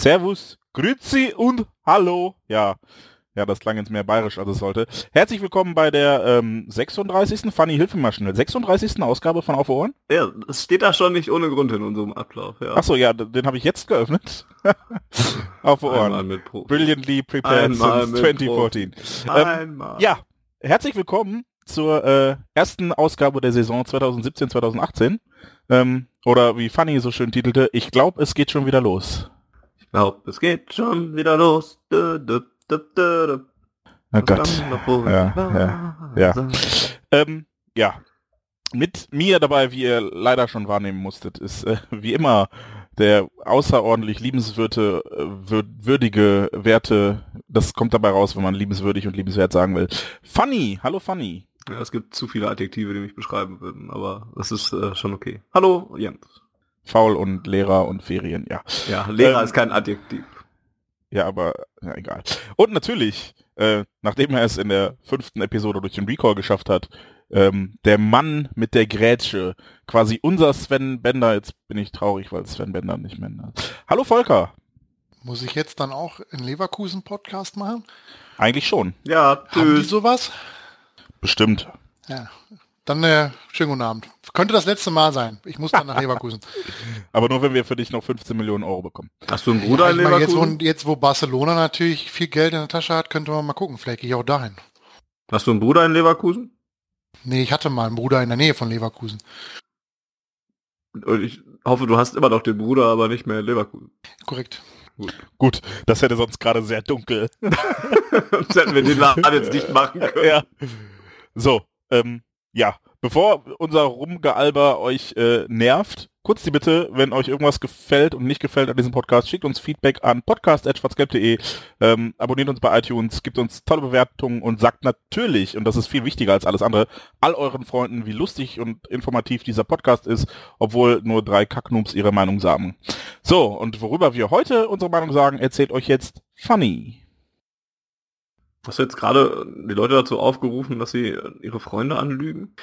Servus, Grüezi und Hallo. Ja, ja, das klang jetzt mehr bayerisch, als es sollte. Herzlich willkommen bei der ähm, 36. Funny Hilfe mal schnell. 36. Ausgabe von Auf Ohren? Ja, es steht da schon nicht ohne Grund in unserem Ablauf. Ja. Achso, ja, den habe ich jetzt geöffnet. Auf Ohren. Brilliantly prepared Einmal since mit 2014. Ähm, ja, herzlich willkommen zur äh, ersten Ausgabe der Saison 2017-2018. Ähm, oder wie Funny so schön titelte, ich glaube, es geht schon wieder los. Ich glaub, es geht schon wieder los. Dö, dö, dö, dö. Oh Gott. Ja, ja, ja. Ähm, ja. Mit mir dabei, wie ihr leider schon wahrnehmen musstet, ist äh, wie immer der außerordentlich liebenswürdige, äh, wür würdige Werte. Das kommt dabei raus, wenn man liebenswürdig und liebenswert sagen will. Funny, hallo Funny. Ja, es gibt zu viele Adjektive, die mich beschreiben würden, aber das ist äh, schon okay. Hallo, Jens. Faul und Lehrer und Ferien, ja. Ja, Lehrer Ähm, ist kein Adjektiv. Ja, aber ja, egal. Und natürlich, äh, nachdem er es in der fünften Episode durch den Recall geschafft hat, ähm, der Mann mit der Grätsche, quasi unser Sven Bender. Jetzt bin ich traurig, weil Sven Bender nicht mehr. da ist. Hallo Volker. Muss ich jetzt dann auch in Leverkusen Podcast machen? Eigentlich schon. Ja, Haben die tschüss. sowas? Bestimmt. Ja. Dann äh, schönen guten Abend. Könnte das letzte Mal sein. Ich muss dann nach Leverkusen. Aber nur, wenn wir für dich noch 15 Millionen Euro bekommen. Hast du einen Bruder ich in meine, jetzt, wo, Leverkusen? jetzt, wo Barcelona natürlich viel Geld in der Tasche hat, könnte man mal gucken. Vielleicht gehe ich auch dahin. Hast du einen Bruder in Leverkusen? Nee, ich hatte mal einen Bruder in der Nähe von Leverkusen. Und ich hoffe, du hast immer noch den Bruder, aber nicht mehr in Leverkusen. Korrekt. Gut, das hätte sonst gerade sehr dunkel. Sonst hätten wir den Laden jetzt nicht machen können. ja. So, ähm, ja. Bevor unser Rumgealber euch äh, nervt, kurz die Bitte, wenn euch irgendwas gefällt und nicht gefällt an diesem Podcast, schickt uns Feedback an podcast.schwarzgelb.de, ähm, abonniert uns bei iTunes, gibt uns tolle Bewertungen und sagt natürlich, und das ist viel wichtiger als alles andere, all euren Freunden, wie lustig und informativ dieser Podcast ist, obwohl nur drei Kacknoobs ihre Meinung sagen. So, und worüber wir heute unsere Meinung sagen, erzählt euch jetzt Funny. Hast du jetzt gerade die Leute dazu aufgerufen, dass sie ihre Freunde anlügen?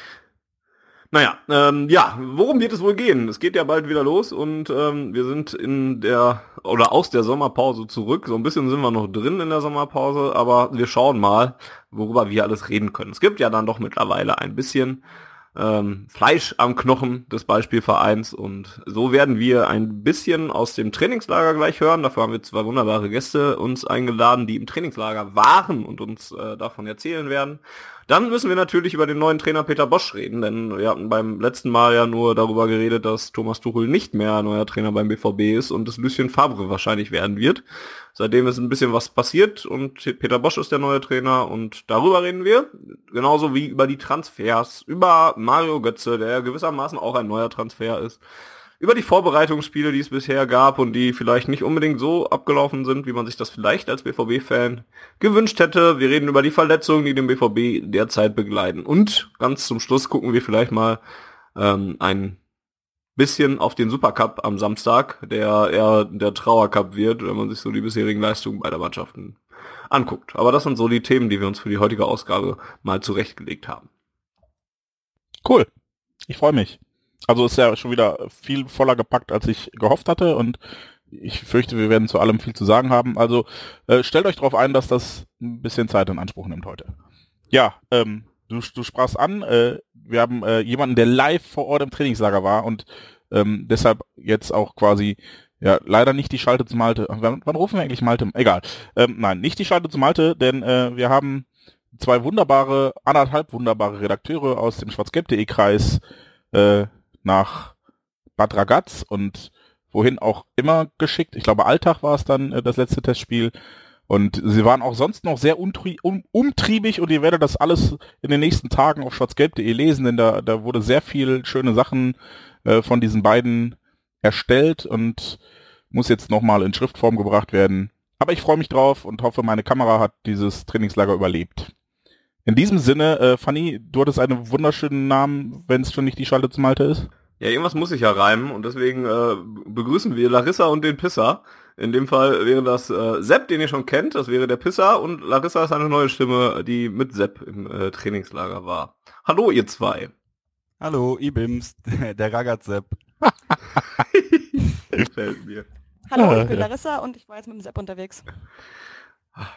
Naja, ähm, ja, worum wird es wohl gehen? Es geht ja bald wieder los und ähm, wir sind in der oder aus der Sommerpause zurück. So ein bisschen sind wir noch drin in der Sommerpause, aber wir schauen mal, worüber wir alles reden können. Es gibt ja dann doch mittlerweile ein bisschen ähm, Fleisch am Knochen des Beispielvereins und so werden wir ein bisschen aus dem Trainingslager gleich hören. Dafür haben wir zwei wunderbare Gäste uns eingeladen, die im Trainingslager waren und uns äh, davon erzählen werden. Dann müssen wir natürlich über den neuen Trainer Peter Bosch reden, denn wir hatten beim letzten Mal ja nur darüber geredet, dass Thomas Tuchel nicht mehr neuer Trainer beim BVB ist und es Lucien Favre wahrscheinlich werden wird. Seitdem ist ein bisschen was passiert und Peter Bosch ist der neue Trainer und darüber reden wir. Genauso wie über die Transfers, über Mario Götze, der gewissermaßen auch ein neuer Transfer ist. Über die Vorbereitungsspiele, die es bisher gab und die vielleicht nicht unbedingt so abgelaufen sind, wie man sich das vielleicht als BVB-Fan gewünscht hätte. Wir reden über die Verletzungen, die den BVB derzeit begleiten. Und ganz zum Schluss gucken wir vielleicht mal ähm, ein bisschen auf den Supercup am Samstag, der eher der Trauercup wird, wenn man sich so die bisherigen Leistungen beider Mannschaften anguckt. Aber das sind so die Themen, die wir uns für die heutige Ausgabe mal zurechtgelegt haben. Cool. Ich freue mich. Also ist ja schon wieder viel voller gepackt, als ich gehofft hatte und ich fürchte, wir werden zu allem viel zu sagen haben. Also äh, stellt euch darauf ein, dass das ein bisschen Zeit in Anspruch nimmt heute. Ja, ähm, du, du sprachst an, äh, wir haben äh, jemanden, der live vor Ort im Trainingslager war und ähm, deshalb jetzt auch quasi ja leider nicht die Schalte zu Malte. Wann, wann rufen wir eigentlich Malte? Egal. Ähm, nein, nicht die Schalte zu Malte, denn äh, wir haben zwei wunderbare, anderthalb wunderbare Redakteure aus dem schwarzgelb.de Kreis äh, nach Bad Ragaz und wohin auch immer geschickt. Ich glaube, Alltag war es dann äh, das letzte Testspiel. Und sie waren auch sonst noch sehr um, umtriebig und ihr werdet das alles in den nächsten Tagen auf schwarzgelb.de lesen, denn da, da wurde sehr viel schöne Sachen äh, von diesen beiden erstellt und muss jetzt nochmal in Schriftform gebracht werden. Aber ich freue mich drauf und hoffe, meine Kamera hat dieses Trainingslager überlebt. In diesem Sinne, äh, Fanny, du hattest einen wunderschönen Namen, wenn es schon nicht die Schalte zum Malte ist. Ja, irgendwas muss ich ja reimen und deswegen äh, begrüßen wir Larissa und den Pisser. In dem Fall wäre das äh, Sepp, den ihr schon kennt, das wäre der Pisser und Larissa ist eine neue Stimme, die mit Sepp im äh, Trainingslager war. Hallo ihr zwei. Hallo, Ibims, der Ragaz Sepp. Gefällt mir. Hallo, ich bin Larissa und ich war jetzt mit dem Sepp unterwegs.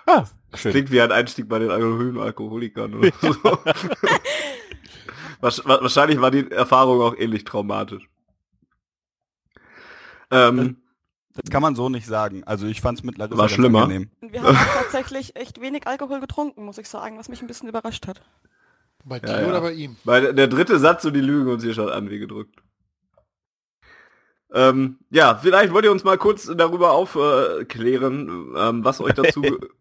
Ah, Das schön. klingt wie ein Einstieg bei den anonymen Alkoholikern oder so. Wahrsch- wa- Wahrscheinlich war die Erfahrung auch ähnlich traumatisch. Ähm, Das kann man so nicht sagen. Also ich fand's mit Larissa War schlimmer. angenehm. Und wir haben tatsächlich echt wenig Alkohol getrunken, muss ich sagen, was mich ein bisschen überrascht hat. Bei dir Ja, ja. oder bei ihm? Weil der- der dritte Satz und die Lügen uns hier schon an wie gedrückt. Ähm, ja, vielleicht wollt ihr uns mal kurz darüber aufklären, ähm, was euch dazu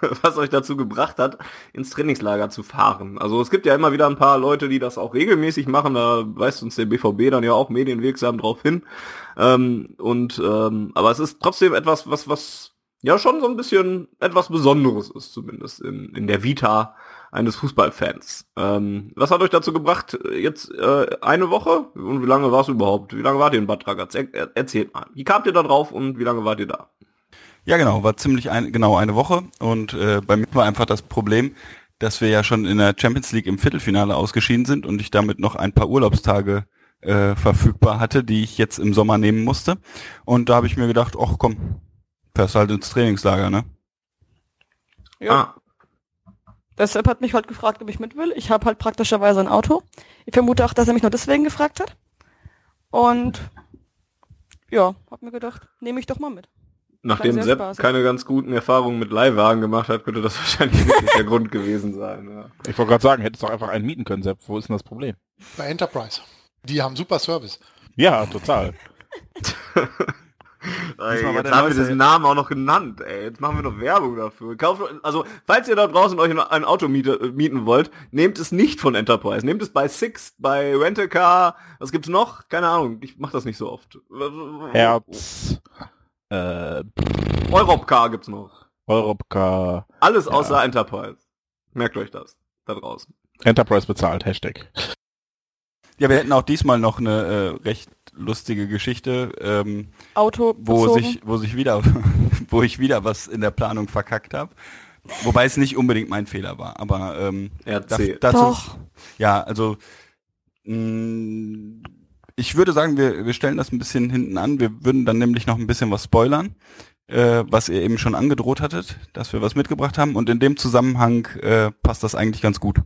was euch dazu gebracht hat, ins Trainingslager zu fahren. Also es gibt ja immer wieder ein paar Leute, die das auch regelmäßig machen, da weist uns der BVB dann ja auch medienwirksam drauf hin. Ähm, und ähm, aber es ist trotzdem etwas, was, was ja schon so ein bisschen etwas Besonderes ist, zumindest in, in der Vita eines Fußballfans. Ähm, was hat euch dazu gebracht, jetzt äh, eine Woche? Und wie lange war es überhaupt? Wie lange wart ihr in Bad Ragaz? Er, er, erzählt mal. Wie kamt ihr da drauf und wie lange wart ihr da? Ja, genau, war ziemlich ein, genau eine Woche und äh, bei mir war einfach das Problem, dass wir ja schon in der Champions League im Viertelfinale ausgeschieden sind und ich damit noch ein paar Urlaubstage äh, verfügbar hatte, die ich jetzt im Sommer nehmen musste. Und da habe ich mir gedacht, ach komm, fährst halt ins Trainingslager, ne? Ja. Ah, Der Sepp hat mich halt gefragt, ob ich mit will. Ich habe halt praktischerweise ein Auto. Ich vermute auch, dass er mich nur deswegen gefragt hat. Und ja, hab mir gedacht, nehme ich doch mal mit. nachdem Sepp spaßig. keine ganz guten Erfahrungen mit Leihwagen gemacht hat, könnte das wahrscheinlich wirklich der Grund gewesen sein. Ja. Ich wollte gerade sagen, hättest doch einfach einen mieten können, Sepp. Wo ist denn das Problem? Bei Enterprise. Die haben super Service. Ja, total. Ey, jetzt haben wir diesen Namen auch noch genannt, ey. Jetzt machen wir noch Werbung dafür. Kauft, also, falls ihr da draußen euch ein Auto miete, mieten wollt, nehmt es nicht von Enterprise. Nehmt es bei Six, bei Rent-A-Car. Was gibt's noch? Keine Ahnung. Ich mach das nicht so oft. Herz, äh, Europcar gibt's noch. Europcar, Alles außer Enterprise. Merkt euch das. Da draußen. Enterprise bezahlt, Hashtag. Ja, wir hätten auch diesmal noch eine äh, recht lustige Geschichte, ähm, Auto wo bezogen. sich, wo sich wieder, wo ich wieder was in der Planung verkackt habe. Wobei es nicht unbedingt mein Fehler war, aber ähm, da, dazu, Doch. ja, also mh, ich würde sagen, wir, wir stellen das ein bisschen hinten an. Wir würden dann nämlich noch ein bisschen was spoilern, äh, was ihr eben schon angedroht hattet, dass wir was mitgebracht haben. Und in dem Zusammenhang äh, passt das eigentlich ganz gut.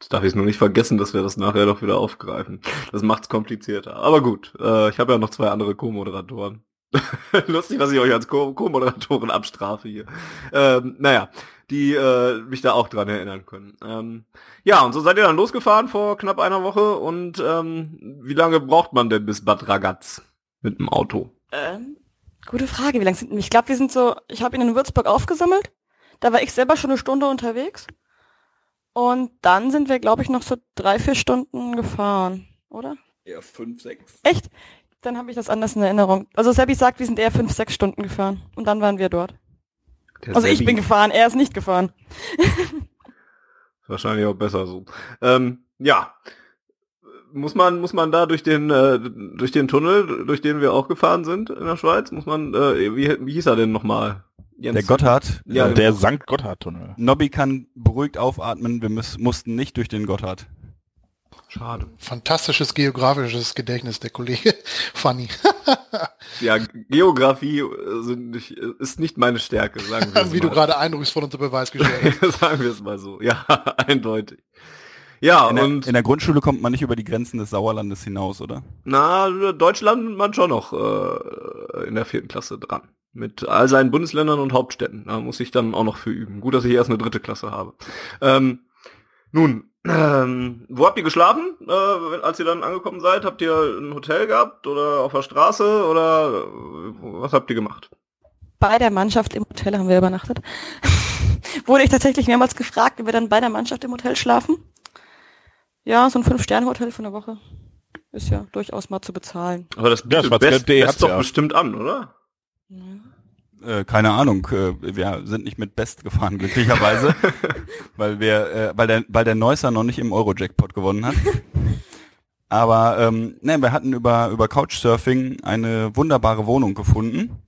Jetzt darf ich nur nicht vergessen, dass wir das nachher doch wieder aufgreifen. Das macht's komplizierter. Aber gut, äh, ich habe ja noch zwei andere Co-Moderatoren. Lustig, dass ich euch als Co- Co-Moderatoren abstrafe hier. Ähm, naja, die äh, mich da auch dran erinnern können. Ähm, ja, und so seid ihr dann losgefahren vor knapp einer Woche und ähm, wie lange braucht man denn bis Bad Ragaz mit dem Auto? Ähm, gute Frage, wie lange sind Ich glaube, wir sind so, ich habe ihn in Würzburg aufgesammelt. Da war ich selber schon eine Stunde unterwegs. Und dann sind wir, glaube ich, noch so drei, vier Stunden gefahren, oder? Ja, fünf, sechs. Echt? Dann habe ich das anders in Erinnerung. Also Sebi sagt, wir sind eher fünf, sechs Stunden gefahren. Und dann waren wir dort. Der Also ich Sebi. bin gefahren, er ist nicht gefahren. Wahrscheinlich auch besser so. Ähm, ja. Muss man, muss man da durch den, äh, durch den Tunnel, durch den wir auch gefahren sind in der Schweiz, muss man, äh, wie, wie hieß er denn nochmal? Jens? Der Gotthard, Ja, äh, der St. Gotthard-Tunnel. Nobby kann beruhigt aufatmen, wir müß, mussten nicht durch den Gotthard. Schade. Fantastisches geografisches Gedächtnis, der Kollege Funny. Ja, Geografie äh, sind nicht, ist nicht meine Stärke, sagen wir es Wie du mal. gerade eindrucksvoll unter Beweis gestellt hast. sagen wir es mal so. Ja, eindeutig. Ja, In der, und in der Grundschule kommt man nicht über die Grenzen des Sauerlandes hinaus, oder? Na, Deutschland man schon noch äh, in der vierten Klasse dran. Mit all seinen Bundesländern und Hauptstädten. Da muss ich dann auch noch für üben. Gut, dass ich erst eine dritte Klasse habe. Ähm, nun, ähm, wo habt ihr geschlafen, äh, als ihr dann angekommen seid? Habt ihr ein Hotel gehabt oder auf der Straße oder äh, was habt ihr gemacht? bei der Mannschaft im Hotel haben wir übernachtet. Wurde ich tatsächlich mehrmals gefragt, ob wir dann bei der Mannschaft im Hotel schlafen. Ja, so ein Fünf-Sterne-Hotel für eine Woche ist ja durchaus mal zu bezahlen. Aber das Ja, bietet schwarzgelb.de Best, Best doch ja. bestimmt an, oder? Äh, keine Ahnung, äh, wir sind nicht mit Best gefahren, glücklicherweise, weil wir, äh, weil der, weil der Neusser noch nicht im Euro-Jackpot gewonnen hat. Aber ähm, ne, wir hatten über über Couchsurfing eine wunderbare Wohnung gefunden.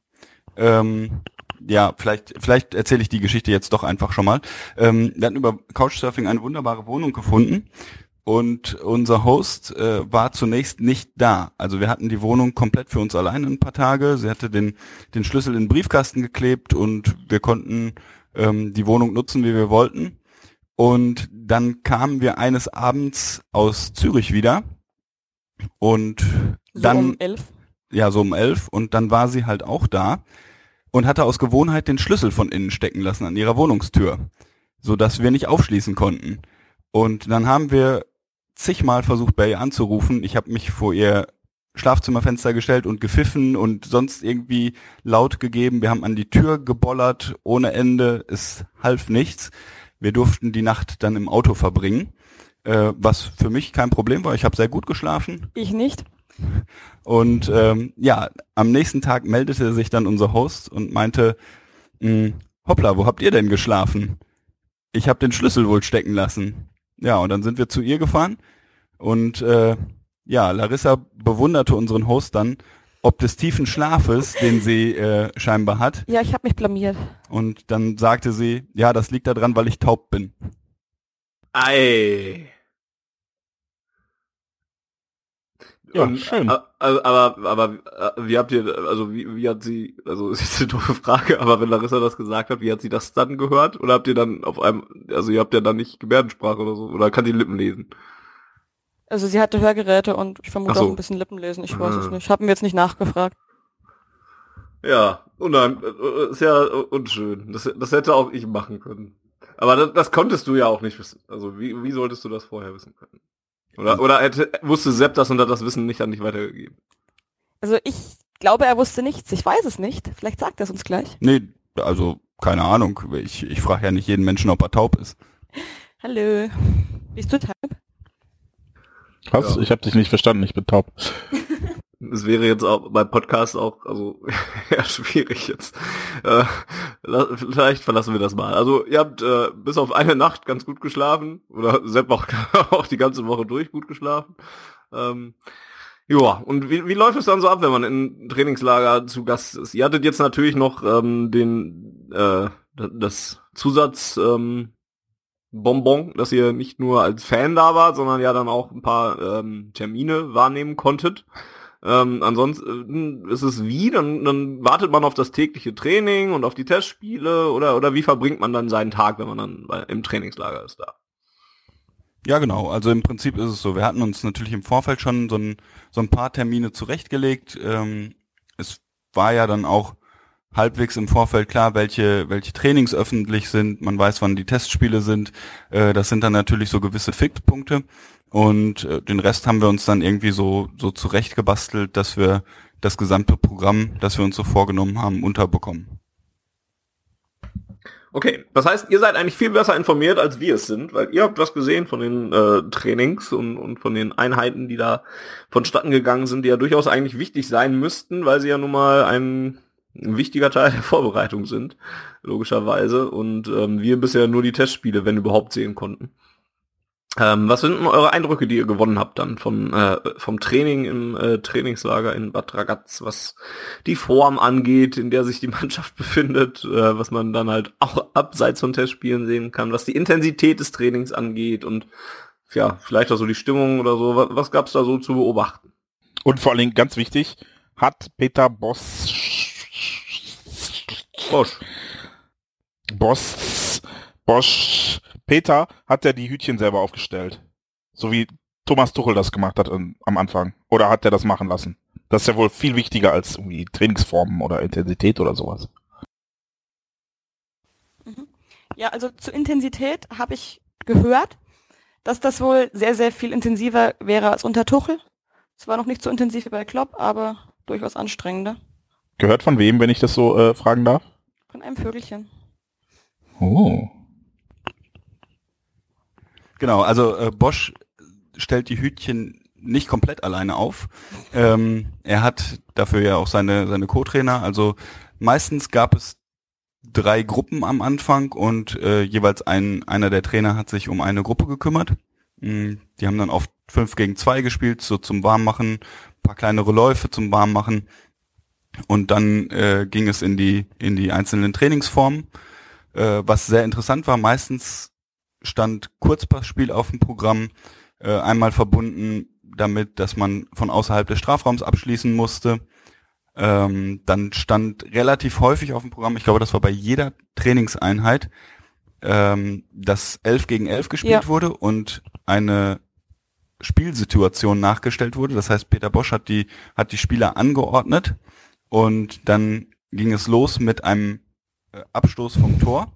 Ähm, ja, vielleicht vielleicht erzähle ich die Geschichte jetzt doch einfach schon mal. Ähm, wir hatten über Couchsurfing eine wunderbare Wohnung gefunden und unser Host äh, war zunächst nicht da. Also wir hatten die Wohnung komplett für uns alleine ein paar Tage. Sie hatte den den Schlüssel in den Briefkasten geklebt und wir konnten ähm, die Wohnung nutzen, wie wir wollten. Und dann kamen wir eines Abends aus Zürich wieder und So dann um elf. ja, so um elf und dann war sie halt auch da und hatte aus Gewohnheit den Schlüssel von innen stecken lassen an ihrer Wohnungstür, so dass wir nicht aufschließen konnten. Und dann haben wir zigmal versucht, bei ihr anzurufen. Ich habe mich vor ihr Schlafzimmerfenster gestellt und gepfiffen und sonst irgendwie laut gegeben. Wir haben an die Tür gebollert ohne Ende. Es half nichts. Wir durften die Nacht dann im Auto verbringen, äh, was für mich kein Problem war. Ich habe sehr gut geschlafen. Ich nicht. Und ähm, ja, am nächsten Tag meldete sich dann unser Host und meinte, "Mh, hoppla, wo habt ihr denn geschlafen? Ich habe den Schlüssel wohl stecken lassen. Ja, und dann sind wir zu ihr gefahren und äh, ja, Larissa bewunderte unseren Host dann ob des tiefen Schlafes, den sie äh, scheinbar hat. Ja, ich habe mich blamiert. Und dann sagte sie, ja, das liegt daran, weil ich taub bin. Ei. Ja, Und, schön. a- a- Aber, aber, äh, wie habt ihr, also wie, wie hat sie, also es ist eine doofe Frage, aber wenn Larissa das gesagt hat, wie hat sie das dann gehört? Oder habt ihr dann auf einem, also ihr habt ja dann nicht Gebärdensprache oder so, oder kann sie Lippen lesen? Also sie hatte Hörgeräte und ich vermute so. auch ein bisschen Lippenlesen. Ich weiß es Ah. nicht. Haben wir jetzt nicht nachgefragt. Ja, und dann, äh, ist ja unschön. Das, das hätte auch ich machen können. Aber das, das konntest du ja auch nicht wissen. Also wie, wie solltest du das vorher wissen können? Oder, oder hätte, wusste Sepp das und hat das Wissen nicht an dich weitergegeben? Also ich glaube, er wusste nichts. Ich weiß es nicht. Vielleicht sagt er es uns gleich. Nee, also keine Ahnung. Ich, ich frage ja nicht jeden Menschen, ob er taub ist. Hallo. Bist du taub? Was? Ja. Ich habe dich nicht verstanden, ich bin taub. Es wäre jetzt auch beim Podcast auch, also eher schwierig jetzt. Äh, vielleicht verlassen wir das mal. Also ihr habt äh, bis auf eine Nacht ganz gut geschlafen oder Sepp auch, auch die ganze Woche durch gut geschlafen. Ähm, ja, und wie, wie läuft es dann so ab, wenn man in Trainingslager zu Gast ist? Ihr hattet jetzt natürlich noch ähm, den äh, das Zusatz ähm, Bonbon, dass ihr nicht nur als Fan da wart, sondern ja dann auch ein paar ähm, Termine wahrnehmen konntet. Ähm, ansonsten ist es wie, dann, dann wartet man auf das tägliche Training und auf die Testspiele oder, oder wie verbringt man dann seinen Tag, wenn man dann im Trainingslager ist da? Ja, genau. Also im Prinzip ist es so. Wir hatten uns natürlich im Vorfeld schon so ein, so ein paar Termine zurechtgelegt. Ähm, es war ja dann auch halbwegs im Vorfeld klar, welche, welche Trainings öffentlich sind. Man weiß, wann die Testspiele sind. Äh, das sind dann natürlich so gewisse Fixpunkte. Und äh, den Rest haben wir uns dann irgendwie so, so zurechtgebastelt, dass wir das gesamte Programm, das wir uns so vorgenommen haben, unterbekommen. Okay, das heißt, ihr seid eigentlich viel besser informiert, als wir es sind, weil ihr habt was gesehen von den äh, Trainings und, und von den Einheiten, die da vonstatten gegangen sind, die ja durchaus eigentlich wichtig sein müssten, weil sie ja nun mal ein, ein wichtiger Teil der Vorbereitung sind, logischerweise. Und ähm, wir bisher nur die Testspiele, wenn überhaupt, sehen konnten. Ähm, was sind denn eure Eindrücke, die ihr gewonnen habt dann vom, äh, vom Training im äh, Trainingslager in Bad Ragaz, was die Form angeht, in der sich die Mannschaft befindet, äh, was man dann halt auch abseits von Testspielen sehen kann, was die Intensität des Trainings angeht und ja, vielleicht auch so die Stimmung oder so. Was, was gab's da so zu beobachten? Und vor allen Dingen, ganz wichtig, hat Peter Boss Bosch. Boss Bosch Peter hat ja die Hütchen selber aufgestellt. So wie Thomas Tuchel das gemacht hat am am Anfang. Oder hat er das machen lassen? Das ist ja wohl viel wichtiger als irgendwie Trainingsformen oder Intensität oder sowas. Ja, also zur Intensität habe ich gehört, dass das wohl sehr, sehr viel intensiver wäre als unter Tuchel. Es war noch nicht so intensiv wie bei Klopp, aber durchaus anstrengender. Gehört von wem, wenn ich das so äh, fragen darf? Von einem Vögelchen. Oh. Genau, also äh, Bosch stellt die Hütchen nicht komplett alleine auf. Ähm, er hat dafür ja auch seine, seine Co-Trainer. Also meistens gab es drei Gruppen am Anfang und äh, jeweils ein, einer der Trainer hat sich um eine Gruppe gekümmert. Mm, Die haben dann oft fünf gegen zwei gespielt, so zum Warmmachen, paar kleinere Läufe zum Warmmachen. Und dann äh, ging es in die, in die einzelnen Trainingsformen. Äh, was sehr interessant war, meistens stand Kurzpassspiel auf dem Programm, äh, einmal verbunden damit, dass man von außerhalb des Strafraums abschließen musste. Ähm, dann stand relativ häufig auf dem Programm, ich glaube, das war bei jeder Trainingseinheit, ähm, dass 11 gegen 11 gespielt Ja. wurde und eine Spielsituation nachgestellt wurde. Das heißt, Peter Bosch hat die, hat die Spieler angeordnet und dann ging es los mit einem äh, Abstoß vom Tor.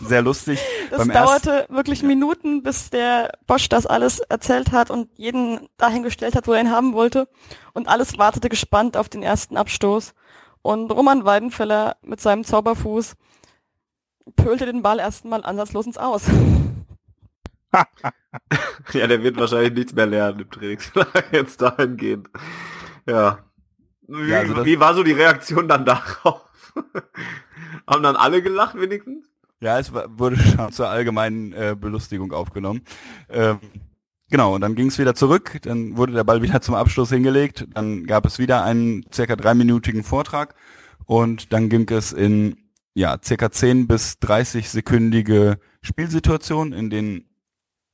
Sehr lustig. Das Beim dauerte wirklich Minuten, bis der Bosch das alles erzählt hat und jeden dahingestellt hat, wo er ihn haben wollte. Und alles wartete gespannt auf den ersten Abstoß. Und Roman Weidenfeller mit seinem Zauberfuß pölte den Ball erstmal ansatzlos ins Aus. Ja, der wird wahrscheinlich nichts mehr lernen im Trainingslager jetzt dahingehend. Ja. Wie, Ja, also wie war so die Reaktion dann darauf? Haben dann alle gelacht wenigstens? Ja, es wurde schon zur allgemeinen äh, Belustigung aufgenommen. Ähm, genau, und dann ging es wieder zurück, dann wurde der Ball wieder zum Abschluss hingelegt, dann gab es wieder einen circa dreiminütigen Vortrag und dann ging es in ja, circa 10 bis 30 sekündige Spielsituationen, in denen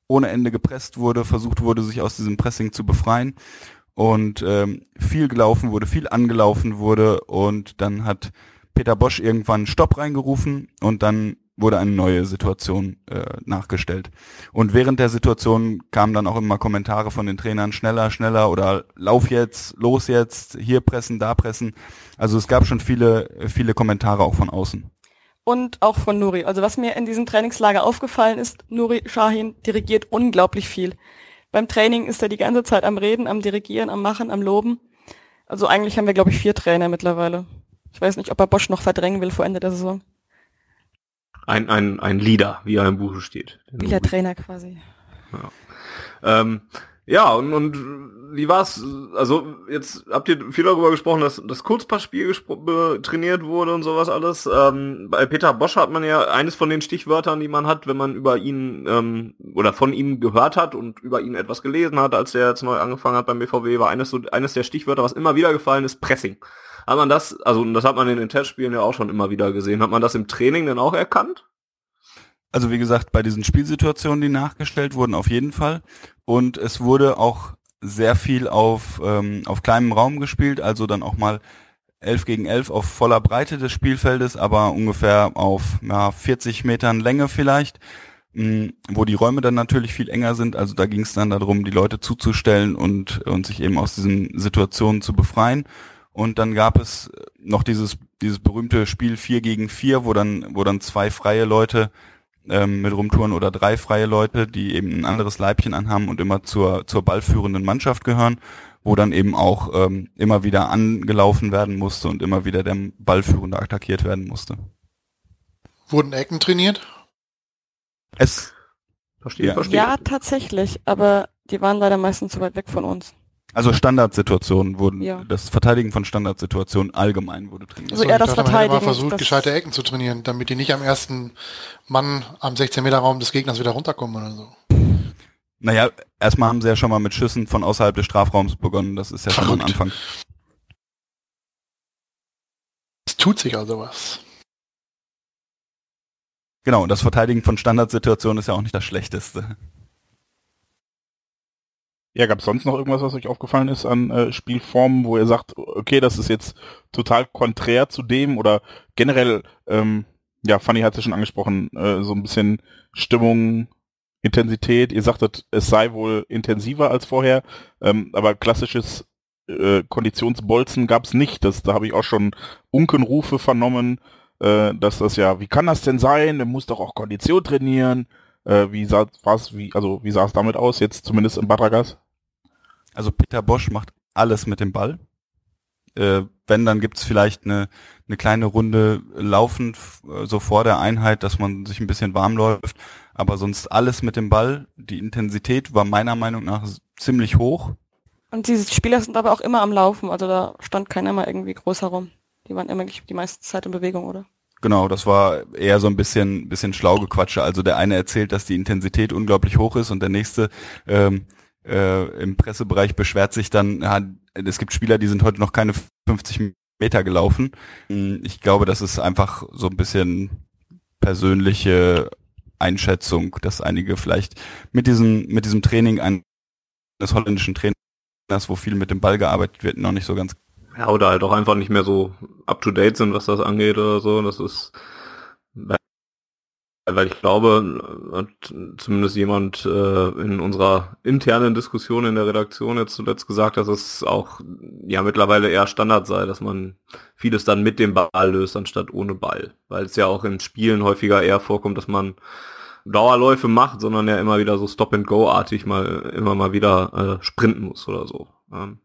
ohne Ende gepresst wurde, versucht wurde, sich aus diesem Pressing zu befreien und ähm, viel gelaufen wurde, viel angelaufen wurde und dann hat Peter Bosch irgendwann Stopp reingerufen und dann wurde eine neue Situation äh, nachgestellt. Und während der Situation kamen dann auch immer Kommentare von den Trainern, schneller, schneller oder lauf jetzt, los jetzt, hier pressen, da pressen. Also es gab schon viele, viele Kommentare auch von außen. Und auch von Nuri. Also was mir in diesem Trainingslager aufgefallen ist, Nuri Shahin dirigiert unglaublich viel. Beim Training ist er die ganze Zeit am Reden, am Dirigieren, am Machen, am Loben. Also eigentlich haben wir, glaube ich, vier Trainer mittlerweile. Ich weiß nicht, ob er Bosch noch verdrängen will vor Ende der Saison. Ein, ein, ein Leader, wie er im Buche steht. Der Wieder Nuri. Trainer quasi. Ähm, ja, und, und wie war's? Also jetzt habt ihr viel darüber gesprochen, dass das Kurzpassspiel trainiert wurde und sowas alles. Ähm, bei Peter Bosch hat man ja eines von den Stichwörtern, die man hat, wenn man über ihn ähm, oder von ihm gehört hat und über ihn etwas gelesen hat, als er jetzt neu angefangen hat beim BVW, war eines so eines der Stichwörter, was immer wieder gefallen ist, Pressing. Hat man das, also das hat man in den Testspielen ja auch schon immer wieder gesehen. Hat man das im Training denn auch erkannt? Also wie gesagt, bei diesen Spielsituationen, die nachgestellt wurden, auf jeden Fall. Und es wurde auch sehr viel auf, ähm, auf kleinem Raum gespielt, also dann auch mal 11 gegen 11 auf voller Breite des Spielfeldes, aber ungefähr auf ja, 40 Metern Länge vielleicht, mh, wo die Räume dann natürlich viel enger sind. Also da ging es dann darum, die Leute zuzustellen und, und sich eben aus diesen Situationen zu befreien. Und dann gab es noch dieses, dieses berühmte Spiel 4 gegen 4, wo dann, wo dann zwei freie Leute ähm, mit rumtouren oder drei freie Leute, die eben ein anderes Leibchen anhaben und immer zur, zur ballführenden Mannschaft gehören, wo dann eben auch ähm, immer wieder angelaufen werden musste und immer wieder der Ballführende attackiert werden musste. Wurden Ecken trainiert? Es, Verstehe, Ja. verstehe. Ja, tatsächlich, aber die waren leider meistens zu weit weg von uns. Also Standardsituationen wurden, Ja. das Verteidigen von Standardsituationen allgemein wurde trainiert. Also eher ich das dachte, man hätte mal Verteidigen, versucht, gescheite Ecken zu trainieren, damit die nicht am ersten Mann am 16-Meter-Raum des Gegners wieder runterkommen oder so. Naja, erstmal haben sie ja schon mal mit Schüssen von außerhalb des Strafraums begonnen, das ist ja schon mal ein. Anfang. Es tut sich also was. Genau, und das Verteidigen von Standardsituationen ist ja auch nicht das Schlechteste. Ja, gab es sonst noch irgendwas, was euch aufgefallen ist an äh, Spielformen, wo ihr sagt, okay, das ist jetzt total konträr zu dem oder generell, ähm, ja, Fanny hat es ja schon angesprochen, äh, so ein bisschen Stimmung, Intensität. Ihr sagtet, es sei wohl intensiver als vorher, ähm, aber klassisches äh, Konditionsbolzen gab es nicht. Das, da habe ich auch schon Unkenrufe vernommen, äh, dass das ja, wie kann das denn sein? Der muss doch auch Kondition trainieren. Äh, wie sah was, wie, also wie sah es damit aus, jetzt zumindest in Badragas? Also Peter Bosch macht alles mit dem Ball. Äh, wenn, dann gibt's vielleicht eine, eine kleine Runde Laufen äh, so vor der Einheit, dass man sich ein bisschen warm läuft. Aber sonst alles mit dem Ball. Die Intensität war meiner Meinung nach ziemlich hoch. Und diese Spieler sind aber auch immer am Laufen, also da stand keiner mal irgendwie groß herum. Die waren immer die meiste Zeit in Bewegung, oder? Genau, das war eher so ein bisschen, bisschen schlau gequatsche. Also der eine erzählt, dass die Intensität unglaublich hoch ist und der nächste ähm, äh, im Pressebereich beschwert sich dann, es gibt Spieler, die sind heute noch keine 50 Meter gelaufen. Hm, ich glaube, das ist einfach so ein bisschen persönliche Einschätzung, dass einige vielleicht mit diesem, mit diesem Training eines holländischen Trainers, wo viel mit dem Ball gearbeitet wird, noch nicht so ganz ja, oder halt auch einfach nicht mehr so up to date sind, was das angeht oder so. Das ist, weil ich glaube, hat zumindest jemand äh, in unserer internen Diskussion in der Redaktion jetzt zuletzt gesagt, dass es auch ja mittlerweile eher Standard sei, dass man vieles dann mit dem Ball löst, anstatt ohne Ball. Weil es ja auch in Spielen häufiger eher vorkommt, dass man Dauerläufe macht, sondern ja immer wieder so Stop-and-Go-artig mal immer mal wieder äh, sprinten muss oder so. Ähm,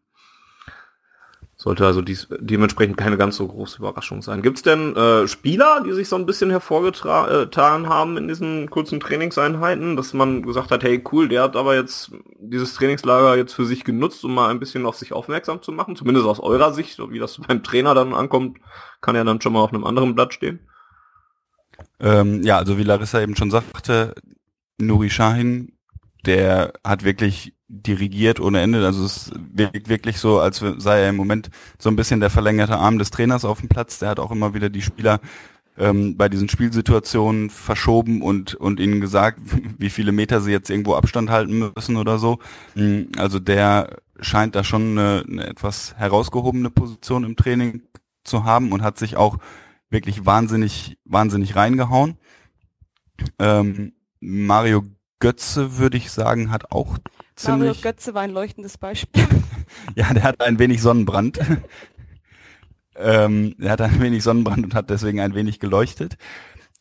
sollte also dies, dementsprechend keine ganz so große Überraschung sein. Gibt es denn äh, Spieler, die sich so ein bisschen hervorgetan haben in diesen kurzen Trainingseinheiten, dass man gesagt hat, hey cool, der hat aber jetzt dieses Trainingslager jetzt für sich genutzt, um mal ein bisschen auf sich aufmerksam zu machen, zumindest aus eurer Sicht, wie das beim Trainer dann ankommt, kann er dann schon mal auf einem anderen Blatt stehen. Ähm, ja, also wie Larissa eben schon sagte, Nuri Shahin, der hat wirklich dirigiert ohne Ende. Also es wirkt wirklich so, als sei er im Moment so ein bisschen der verlängerte Arm des Trainers auf dem Platz. Der hat auch immer wieder die Spieler ähm, bei diesen Spielsituationen verschoben und, und ihnen gesagt, wie viele Meter sie jetzt irgendwo Abstand halten müssen oder so. Mm, also der scheint da schon eine, eine etwas herausgehobene Position im Training zu haben und hat sich auch wirklich wahnsinnig, wahnsinnig reingehauen. Ähm, Mario Götze, würde ich sagen, hat auch ziemlich... Mario Götze war ein leuchtendes Beispiel. ja, der hat ein wenig Sonnenbrand. ähm, er hat ein wenig Sonnenbrand und hat deswegen ein wenig geleuchtet.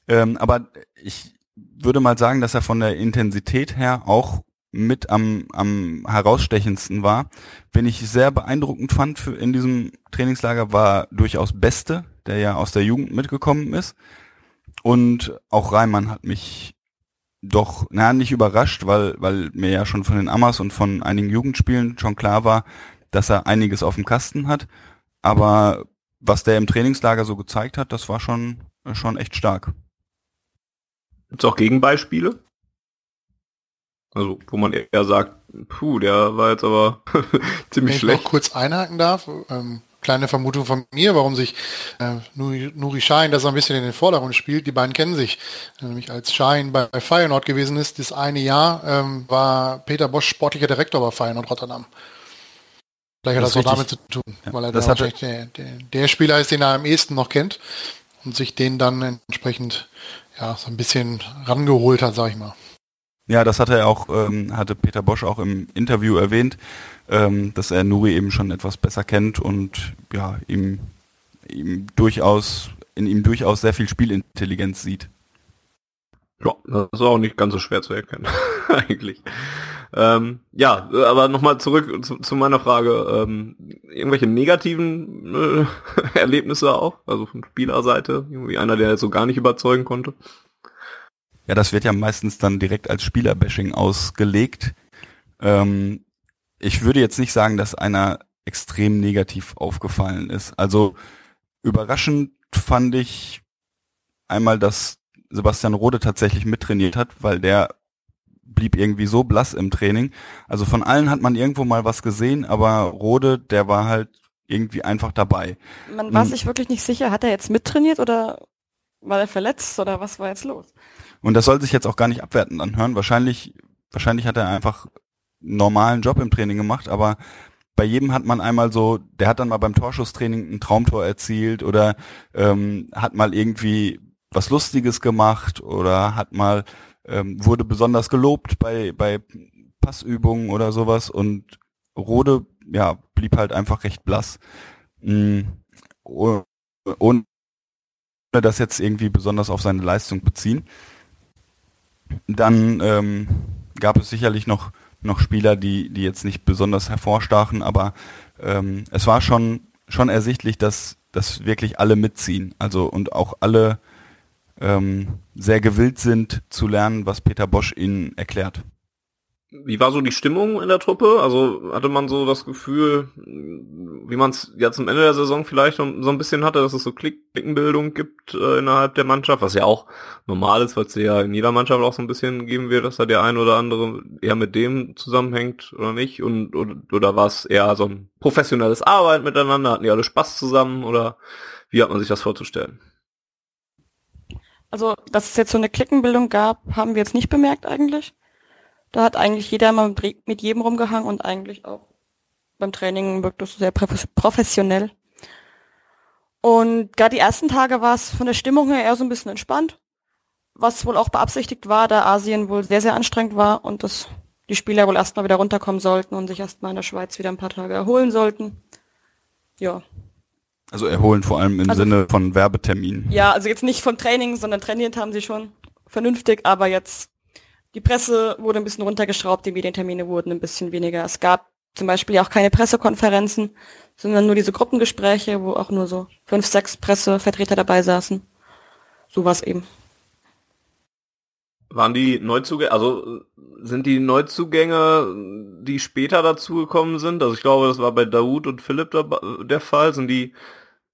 Ähm, aber ich würde mal sagen, dass er von der Intensität her auch mit am, am herausstechendsten war. Wenn ich sehr beeindruckend fand für, in diesem Trainingslager war durchaus Beste, der ja aus der Jugend mitgekommen ist. Und auch Reimann hat mich doch, na, nicht überrascht, weil, weil mir ja schon von den Amas und von einigen Jugendspielen schon klar war, dass er einiges auf dem Kasten hat. Aber was der im Trainingslager so gezeigt hat, das war schon, schon echt stark. Gibt es auch Gegenbeispiele? Also, wo man eher sagt, puh, der war jetzt aber ziemlich Wenn schlecht. ich noch kurz einhaken darf, ähm, kleine Vermutung von mir, warum sich äh, Nuri, Nuri Schein das ein bisschen in den Vordergrund spielt. Die beiden kennen sich. Nämlich als Schein bei, bei Feyenoord gewesen ist, das eine Jahr ähm, war Peter Bosch sportlicher Direktor bei Feyenoord Rotterdam. Vielleicht hat das, das auch damit zu tun, ja, weil er das der, der, der Spieler ist, den er am ehesten noch kennt und sich den dann entsprechend ja so ein bisschen rangeholt hat, sag ich mal. Ja, das hatte er auch, ähm, hatte Peter Bosch auch im Interview erwähnt, ähm, dass er Nuri eben schon etwas besser kennt und ja, ihm, ihm durchaus, in ihm durchaus sehr viel Spielintelligenz sieht. Ja, das ist auch nicht ganz so schwer zu erkennen, eigentlich. Ähm, ja, aber nochmal zurück zu, zu, meiner Frage. Ähm, irgendwelche negativen äh, Erlebnisse auch? Also von Spielerseite? Irgendwie einer, der jetzt so gar nicht überzeugen konnte? Ja, das wird ja meistens dann direkt als Spielerbashing ausgelegt. Ähm, ich würde jetzt nicht sagen, dass einer extrem negativ aufgefallen ist. Also überraschend fand ich einmal, dass Sebastian Rode tatsächlich mittrainiert hat, weil der blieb irgendwie so blass im Training. Also von allen hat man irgendwo mal was gesehen, aber Rode, der war halt irgendwie einfach dabei. Man war sich wirklich nicht sicher, hat er jetzt mittrainiert oder war er verletzt oder was war jetzt los? Und das soll sich jetzt auch gar nicht abwertend anhören. Wahrscheinlich, wahrscheinlich hat er einfach normalen Job im Training gemacht, aber bei jedem hat man einmal so, der hat dann mal beim Torschusstraining ein Traumtor erzielt oder ähm, hat mal irgendwie was Lustiges gemacht oder hat mal ähm, wurde besonders gelobt bei bei Passübungen oder sowas und Rode ja blieb halt einfach recht blass mm, ohne das jetzt irgendwie besonders auf seine Leistung beziehen. Dann ähm, gab es sicherlich noch noch Spieler, die, die jetzt nicht besonders hervorstachen, aber ähm, es war schon schon ersichtlich, dass, dass wirklich alle mitziehen. Also und auch alle ähm, sehr gewillt sind zu lernen, was Peter Bosch ihnen erklärt. Wie war so die Stimmung in der Truppe? Also hatte man so das Gefühl, wie man es ja zum Ende der Saison vielleicht so ein bisschen hatte, dass es so Klickenbildung gibt äh, innerhalb der Mannschaft, was ja auch normal ist, weil es ja in jeder Mannschaft auch so ein bisschen geben wird, dass da der ein oder andere eher mit dem zusammenhängt oder nicht. Und oder, oder war es eher so ein professionelles Arbeiten miteinander? Hatten die alle Spaß zusammen oder wie hat man sich das vorzustellen? Also, dass es jetzt so eine Klickenbildung gab, haben wir jetzt nicht bemerkt eigentlich. Da hat eigentlich jeder mal mit jedem rumgehangen und eigentlich auch beim Training wirkt es sehr professionell. Und gerade die ersten Tage war es von der Stimmung her eher so ein bisschen entspannt, was wohl auch beabsichtigt war, da Asien wohl sehr, sehr anstrengend war und dass die Spieler wohl erstmal wieder runterkommen sollten und sich erstmal in der Schweiz wieder ein paar Tage erholen sollten. Ja. Also erholen vor allem im also, Sinne von Werbeterminen. Ja, also jetzt nicht vom Training, sondern trainiert haben sie schon vernünftig, aber jetzt die Presse wurde ein bisschen runtergeschraubt, die Medientermine wurden ein bisschen weniger. Es gab zum Beispiel auch keine Pressekonferenzen, sondern nur diese Gruppengespräche, wo auch nur so fünf, sechs Pressevertreter dabei saßen. So es eben. Waren die Neuzugänge, also sind die Neuzugänge, die später dazugekommen sind? Also ich glaube, das war bei Daoud und Philipp der Fall. Sind die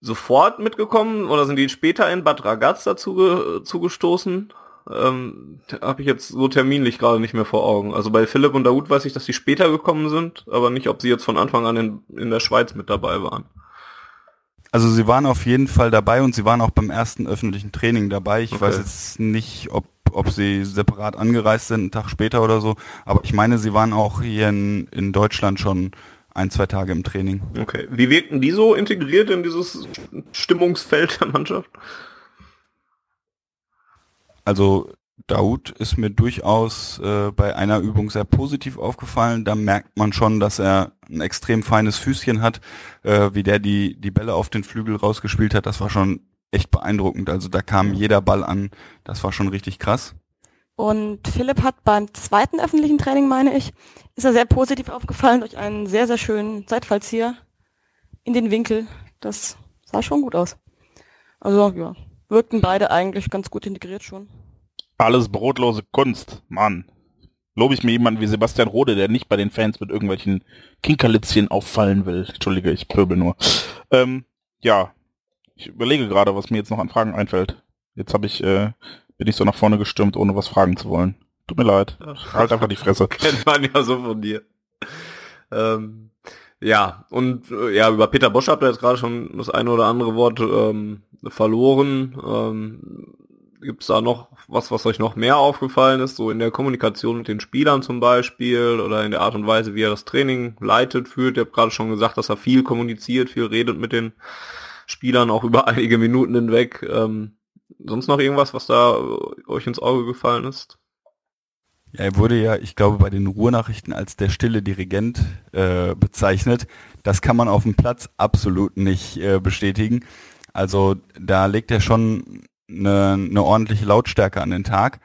sofort mitgekommen oder sind die später in Bad Ragaz dazu zugestoßen? Ähm, habe ich jetzt so terminlich gerade nicht mehr vor Augen. Also bei Philipp und Daoud weiß ich, dass sie später gekommen sind, aber nicht, ob sie jetzt von Anfang an in, in der Schweiz mit dabei waren. Also sie waren auf jeden Fall dabei und sie waren auch beim ersten öffentlichen Training dabei. Ich okay. weiß jetzt nicht, ob, ob sie separat angereist sind, einen Tag später oder so, aber ich meine, sie waren auch hier in, in Deutschland schon ein, zwei Tage im Training. Okay. Wie wirkten die so integriert in dieses Stimmungsfeld der Mannschaft? Also Daoud ist mir durchaus äh, bei einer Übung sehr positiv aufgefallen. Da merkt man schon, dass er ein extrem feines Füßchen hat, äh, wie der die, die Bälle auf den Flügel rausgespielt hat. Das war schon echt beeindruckend. Also da kam jeder Ball an. Das war schon richtig krass. Und Philipp hat beim zweiten öffentlichen Training, meine ich, ist er sehr positiv aufgefallen durch einen sehr, sehr schönen Seitfallzieher in den Winkel. Das sah schon gut aus. Also ja, wirkten beide eigentlich ganz gut integriert schon. Alles brotlose Kunst, Mann. Lobe ich mir jemanden wie Sebastian Rode, der nicht bei den Fans mit irgendwelchen Kinkerlitzchen auffallen will. Entschuldige, ich pöbel nur. Ähm, ja, ich überlege gerade, was mir jetzt noch an Fragen einfällt. Jetzt habe ich, äh, bin ich so nach vorne gestürmt, ohne was fragen zu wollen. Tut mir leid. Halt einfach die Fresse. Kennt man ja so von dir. Ähm, ja, und äh, ja, über Peter Bosch habt ihr jetzt gerade schon das eine oder andere Wort ähm, verloren. Ähm, Gibt es da noch was, was euch noch mehr aufgefallen ist, so in der Kommunikation mit den Spielern zum Beispiel oder in der Art und Weise, wie er das Training leitet, führt? Ihr habt gerade schon gesagt, dass er viel kommuniziert, viel redet mit den Spielern, auch über einige Minuten hinweg. Ähm, sonst noch irgendwas, was da euch ins Auge gefallen ist? Ja, er wurde ja, ich glaube, bei den Ruhrnachrichten als der stille Dirigent äh, bezeichnet. Das kann man auf dem Platz absolut nicht äh, bestätigen. Also da legt er schon eine, eine ordentliche Lautstärke an den Tag.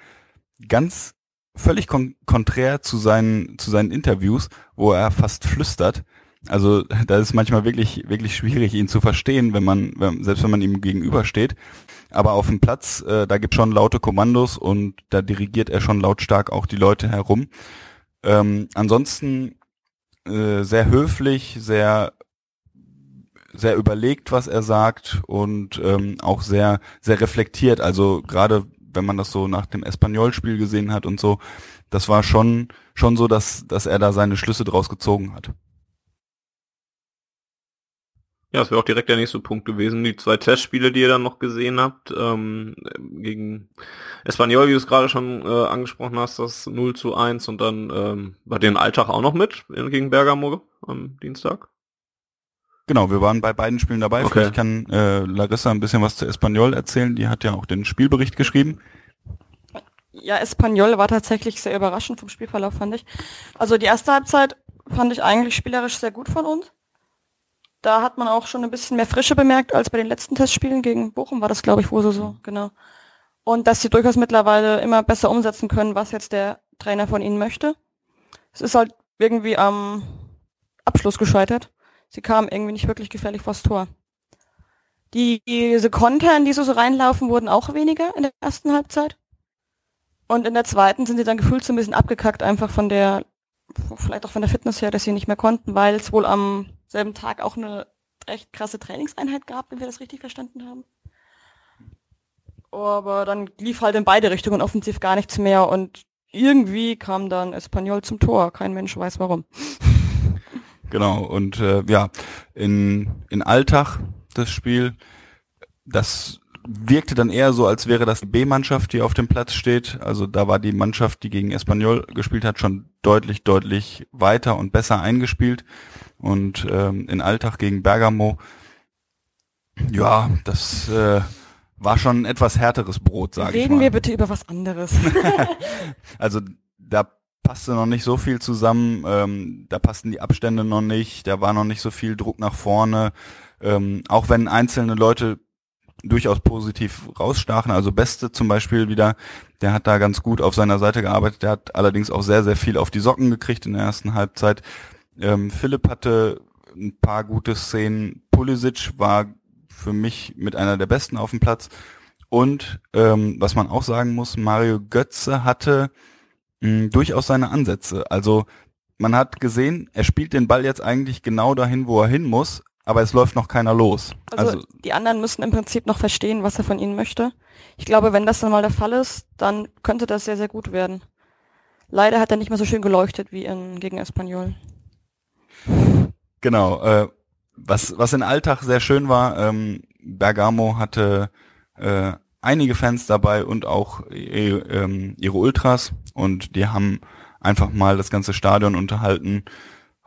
Ganz völlig kon konträr zu seinen, zu seinen Interviews, wo er fast flüstert. Also da ist manchmal wirklich, wirklich schwierig, ihn zu verstehen, wenn man, wenn, selbst wenn man ihm gegenübersteht. Aber auf dem Platz, äh, da gibt schon laute Kommandos und da dirigiert er schon lautstark auch die Leute herum. Ähm, ansonsten äh, sehr höflich, sehr sehr überlegt, was er sagt und ähm, auch sehr sehr reflektiert. Also gerade wenn man das so nach dem Espanyol-Spiel gesehen hat und so, das war schon schon so, dass dass er da seine Schlüsse draus gezogen hat. Ja, das wäre auch direkt der nächste Punkt gewesen. Die zwei Testspiele, die ihr dann noch gesehen habt, ähm, gegen Espanyol, wie du es gerade schon äh, angesprochen hast, das 0 zu 1 und dann ähm, war den Alltag auch noch mit gegen Bergamo am Dienstag? Genau, wir waren bei beiden Spielen dabei. Okay. Vielleicht kann äh, Larissa ein bisschen was zu Espanyol erzählen. Die hat ja auch den Spielbericht geschrieben. Ja, Espanyol war tatsächlich sehr überraschend vom Spielverlauf, fand ich. Also die erste Halbzeit fand ich eigentlich spielerisch sehr gut von uns. Da hat man auch schon ein bisschen mehr Frische bemerkt als bei den letzten Testspielen gegen Bochum war das, glaube ich, wo so so, genau. Und dass sie durchaus mittlerweile immer besser umsetzen können, was jetzt der Trainer von ihnen möchte. Es ist halt irgendwie am Abschluss gescheitert. Sie kamen irgendwie nicht wirklich gefährlich vors Tor. Die, diese Konter, in die sie so reinlaufen, wurden auch weniger in der ersten Halbzeit. Und in der zweiten sind sie dann gefühlt so ein bisschen abgekackt, einfach von der, vielleicht auch von der Fitness her, dass sie nicht mehr konnten, weil es wohl am selben Tag auch eine recht krasse Trainingseinheit gab, wenn wir das richtig verstanden haben. Aber dann lief halt in beide Richtungen offensiv gar nichts mehr und irgendwie kam dann Espanyol zum Tor. Kein Mensch weiß warum. Genau, und äh, ja, in, in Alltag das Spiel, das wirkte dann eher so, als wäre das die B-Mannschaft, die auf dem Platz steht. Also da war die Mannschaft, die gegen Espanyol gespielt hat, schon deutlich, deutlich weiter und besser eingespielt. Und ähm, in Alltag gegen Bergamo, ja, das äh, war schon ein etwas härteres Brot, sage ich mal. Reden wir bitte über was anderes. also da passte noch nicht so viel zusammen, ähm, da passten die Abstände noch nicht, da war noch nicht so viel Druck nach vorne. Ähm, auch wenn einzelne Leute durchaus positiv rausstachen. Also Beste zum Beispiel wieder, der hat da ganz gut auf seiner Seite gearbeitet. Der hat allerdings auch sehr, sehr viel auf die Socken gekriegt in der ersten Halbzeit. Ähm, Philipp hatte ein paar gute Szenen. Pulisic war für mich mit einer der besten auf dem Platz. Und ähm, was man auch sagen muss, Mario Götze hatte mh, durchaus seine Ansätze. Also man hat gesehen, er spielt den Ball jetzt eigentlich genau dahin, wo er hin muss, aber es läuft noch keiner los. Also, also, die anderen müssen im Prinzip noch verstehen, was er von ihnen möchte. Ich glaube, wenn das dann mal der Fall ist, dann könnte das sehr, sehr gut werden. Leider hat er nicht mehr so schön geleuchtet wie in, gegen Espanyol. Genau. Äh, was, was in Alltag sehr schön war, ähm, Bergamo hatte äh, einige Fans dabei und auch äh, ähm, ihre Ultras und die haben einfach mal das ganze Stadion unterhalten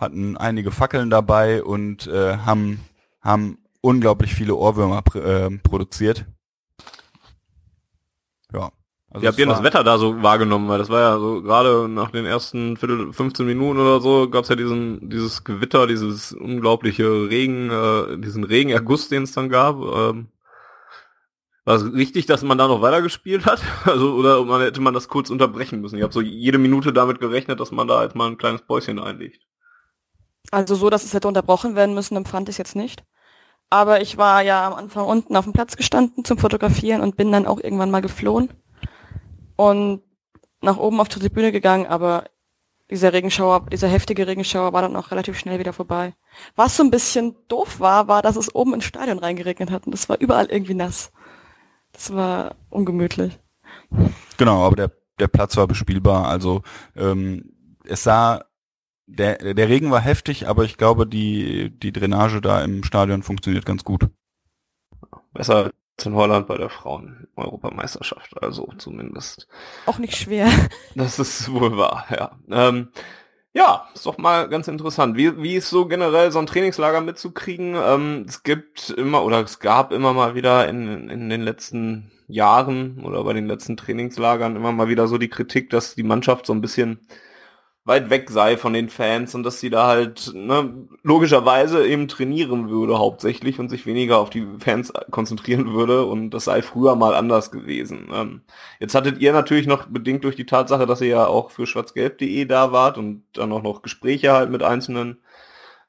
hatten einige Fackeln dabei und äh, haben, haben unglaublich viele Ohrwürmer pr äh, produziert. Also Wie habt ihr das Wetter da so wahrgenommen? Weil das war ja so gerade nach den ersten Viertel, 15 Minuten oder so gab es ja diesen, dieses Gewitter, dieses unglaubliche Regen, äh, diesen Regenerguss, den es dann gab. Ähm, war es richtig, dass man da noch weitergespielt hat? Also, oder man, hätte man das kurz unterbrechen müssen? Ich habe so jede Minute damit gerechnet, dass man da jetzt mal ein kleines Päuschen einlegt. Also so, dass es hätte unterbrochen werden müssen, empfand ich jetzt nicht. Aber ich war ja am Anfang unten auf dem Platz gestanden zum Fotografieren und bin dann auch irgendwann mal geflohen und nach oben auf die Tribüne gegangen, aber dieser Regenschauer, dieser heftige Regenschauer war dann auch relativ schnell wieder vorbei. Was so ein bisschen doof war, war, dass es oben ins Stadion reingeregnet hat und das war überall irgendwie nass. Das war ungemütlich. Genau, aber der, der Platz war bespielbar. Also ähm, es sah der, der Regen war heftig, aber ich glaube, die, die Drainage da im Stadion funktioniert ganz gut. Besser in Holland bei der Frauen-Europameisterschaft, also zumindest. Auch nicht schwer. Das ist wohl wahr, ja. Ähm, ja, ist doch mal ganz interessant. Wie, wie ist so generell so ein Trainingslager mitzukriegen? Ähm, es gibt immer oder es gab immer mal wieder in, in den letzten Jahren oder bei den letzten Trainingslagern immer mal wieder so die Kritik, dass die Mannschaft so ein bisschen weit weg sei von den Fans und dass sie da halt ne, logischerweise eben trainieren würde hauptsächlich und sich weniger auf die Fans konzentrieren würde und das sei früher mal anders gewesen. Ähm, jetzt hattet ihr natürlich noch bedingt durch die Tatsache, dass ihr ja auch für schwarzgelb.de da wart und dann auch noch Gespräche halt mit einzelnen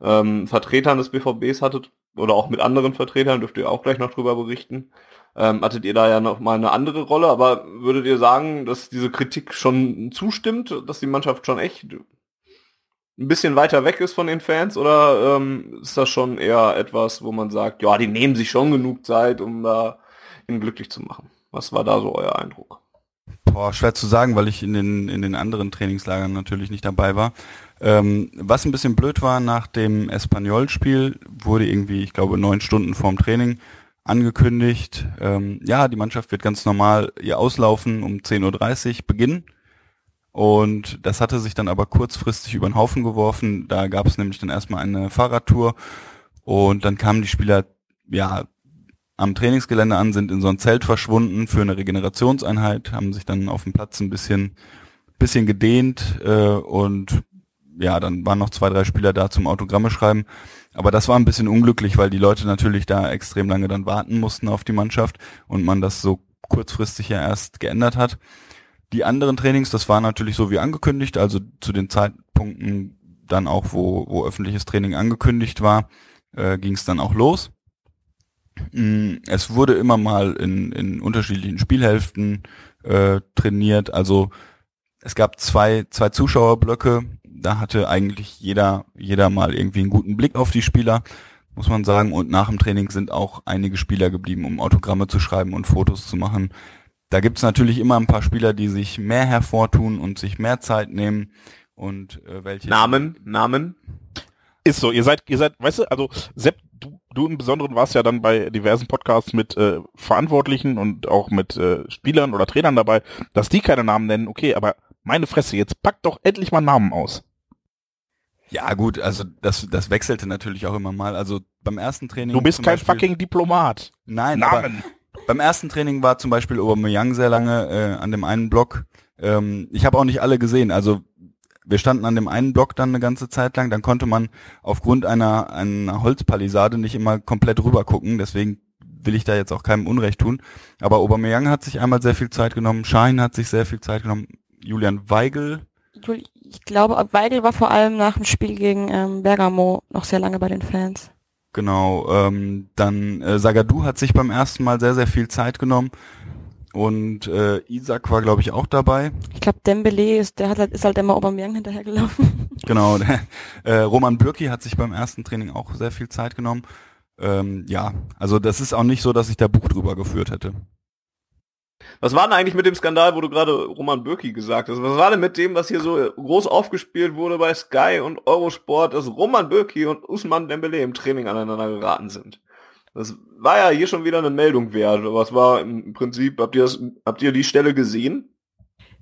ähm, Vertretern des BVBs hattet oder auch mit anderen Vertretern, dürft ihr auch gleich noch drüber berichten ähm, hattet ihr da ja noch mal eine andere Rolle, aber würdet ihr sagen, dass diese Kritik schon zustimmt, dass die Mannschaft schon echt ein bisschen weiter weg ist von den Fans oder ähm, ist das schon eher etwas, wo man sagt, ja, die nehmen sich schon genug Zeit, um da ihn glücklich zu machen? Was war da so euer Eindruck? Boah, schwer zu sagen, weil ich in den, in den anderen Trainingslagern natürlich nicht dabei war. Ähm, was ein bisschen blöd war, nach dem Espanyol-Spiel wurde irgendwie, ich glaube, neun Stunden vorm Training angekündigt, ähm, ja, die Mannschaft wird ganz normal ihr Auslaufen um 10.30 Uhr beginnen. Und das hatte sich dann aber kurzfristig über den Haufen geworfen. Da gab es nämlich dann erstmal eine Fahrradtour und dann kamen die Spieler ja am Trainingsgelände an, sind in so ein Zelt verschwunden für eine Regenerationseinheit, haben sich dann auf dem Platz ein bisschen bisschen gedehnt äh, und ja, dann waren noch zwei, drei Spieler da zum Autogramme schreiben. Aber das war ein bisschen unglücklich, weil die Leute natürlich da extrem lange dann warten mussten auf die Mannschaft und man das so kurzfristig ja erst geändert hat. Die anderen Trainings, das war natürlich so wie angekündigt, also zu den Zeitpunkten, dann auch, wo, wo öffentliches Training angekündigt war, äh, ging es dann auch los. Mm, Es wurde immer mal in, in unterschiedlichen Spielhälften äh, trainiert. Also es gab zwei, zwei Zuschauerblöcke. Da hatte eigentlich jeder, jeder mal irgendwie einen guten Blick auf die Spieler, muss man sagen. Und nach dem Training sind auch einige Spieler geblieben, um Autogramme zu schreiben und Fotos zu machen. Da gibt's natürlich immer ein paar Spieler, die sich mehr hervortun und sich mehr Zeit nehmen und äh, welche. Namen, Namen. Ist so, ihr seid, ihr seid, weißt du, also Sepp, du, du im Besonderen warst ja dann bei diversen Podcasts mit äh, Verantwortlichen und auch mit äh, Spielern oder Trainern dabei, dass die keine Namen nennen, okay, aber meine Fresse, jetzt packt doch endlich mal Namen aus. Ja gut, also das, das wechselte natürlich auch immer mal. Also beim ersten Training. Du bist kein Beispiel- fucking Diplomat. Nein, aber Namen. beim ersten Training war zum Beispiel Aubameyang sehr lange äh, an dem einen Block. Ähm, ich habe auch nicht alle gesehen. Also wir standen an dem einen Block dann eine ganze Zeit lang. Dann konnte man aufgrund einer, einer Holzpalisade nicht immer komplett rüber gucken. Deswegen will ich da jetzt auch keinem Unrecht tun. Aber Aubameyang hat sich einmal sehr viel Zeit genommen. Schein hat sich sehr viel Zeit genommen. Julian Weigel. Juli- Ich glaube, Weigel war vor allem nach dem Spiel gegen ähm, Bergamo noch sehr lange bei den Fans. Genau, ähm, dann äh, Sagadu hat sich beim ersten Mal sehr, sehr viel Zeit genommen und äh, Isaac war, glaube ich, auch dabei. Ich glaube, Dembele ist, der hat halt, ist halt immer Aubameyang hinterhergelaufen. Genau, äh, Roman Bürki hat sich beim ersten Training auch sehr viel Zeit genommen. Ähm, ja, also das ist auch nicht so, dass ich da Buch drüber geführt hätte. Was war denn eigentlich mit dem Skandal, wo du gerade Roman Bürki gesagt hast? Was war denn mit dem, was hier so groß aufgespielt wurde bei Sky und Eurosport, dass Roman Bürki und Usman Dembele im Training aneinander geraten sind? Das war ja hier schon wieder eine Meldung wert. Aber es war im Prinzip, habt ihr das, habt ihr die Stelle gesehen?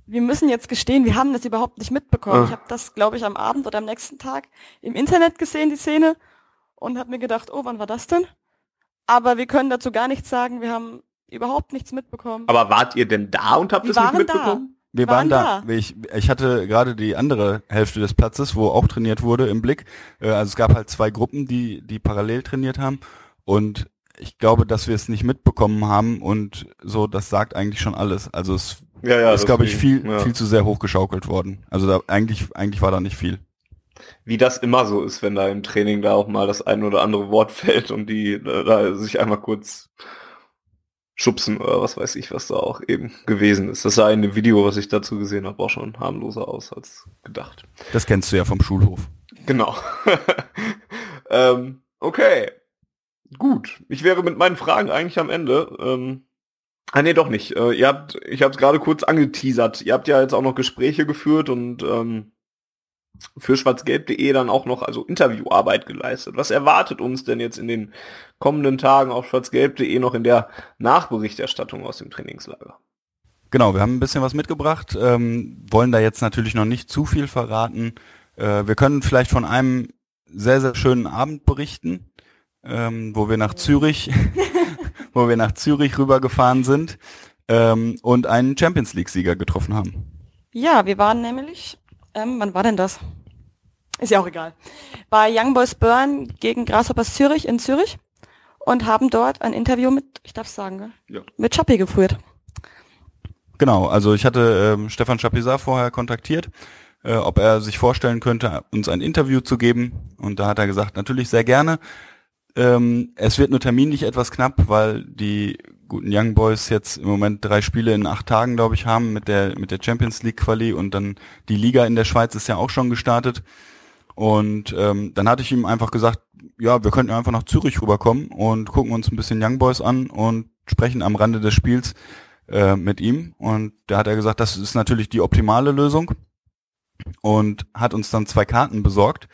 Wir müssen jetzt gestehen, wir haben das überhaupt nicht mitbekommen. Ah. Ich habe das, glaube ich, am Abend oder am nächsten Tag im Internet gesehen, die Szene, und habe mir gedacht, oh, wann war das denn? Aber wir können dazu gar nichts sagen. Wir haben überhaupt nichts mitbekommen. Aber wart ihr denn da und habt wir es nicht waren da. mitbekommen? Wir Waren waren, da. Ich, ich hatte gerade die andere Hälfte des Platzes, wo auch trainiert wurde, im Blick. Äh, also es gab halt zwei Gruppen, die, die parallel trainiert haben. Und ich glaube, dass wir es nicht mitbekommen haben und so, das sagt eigentlich schon alles. Also es Ja, ja. ist, glaube ich, viel, ja. viel zu sehr hochgeschaukelt worden. Also da eigentlich, eigentlich war da nicht viel. Wie das immer so ist, wenn da im Training da auch mal das ein oder andere Wort fällt und die da, da sich einmal kurz schubsen oder was weiß ich, was da auch eben gewesen ist. Das sah in dem Video, was ich dazu gesehen habe, auch schon harmloser aus als gedacht. Das kennst du ja vom Schulhof. Genau. ähm, okay. Gut. Ich wäre mit meinen Fragen eigentlich am Ende. Ähm, ah nee, doch nicht. Äh, ihr habt, ich habe es gerade kurz angeteasert. Ihr habt ja jetzt auch noch Gespräche geführt und ähm, für schwarzgelb.de dann auch noch also Interviewarbeit geleistet. Was erwartet uns denn jetzt in den kommenden Tagen auf schwarzgelb.de noch in der Nachberichterstattung aus dem Trainingslager? Genau, wir haben ein bisschen was mitgebracht, ähm, wollen da jetzt natürlich noch nicht zu viel verraten. Äh, wir können vielleicht von einem sehr, sehr schönen Abend berichten, ähm, wo wir nach Zürich, wo wir nach Zürich rübergefahren sind ähm, und einen Champions League-Sieger getroffen haben. Ja, wir waren nämlich, ähm, wann war denn das? Ist ja auch egal. Bei Young Boys Burn gegen Grasshoppers Zürich in Zürich und haben dort ein Interview mit, ich darf sagen, gell? Ja. mit Chappi geführt. Genau, also ich hatte ähm, Stefan Chapisat vorher kontaktiert, äh, ob er sich vorstellen könnte, uns ein Interview zu geben. Und da hat er gesagt, natürlich sehr gerne. Ähm, es wird nur terminlich etwas knapp, weil die guten Young Boys jetzt im Moment drei Spiele in acht Tagen, glaube ich, haben mit der mit der Champions League Quali und dann die Liga in der Schweiz ist ja auch schon gestartet. Und ähm, dann hatte ich ihm einfach gesagt, ja, wir könnten einfach nach Zürich rüberkommen und gucken uns ein bisschen Young Boys an und sprechen am Rande des Spiels äh, mit ihm. Und da hat er gesagt, das ist natürlich die optimale Lösung und hat uns dann zwei Karten besorgt.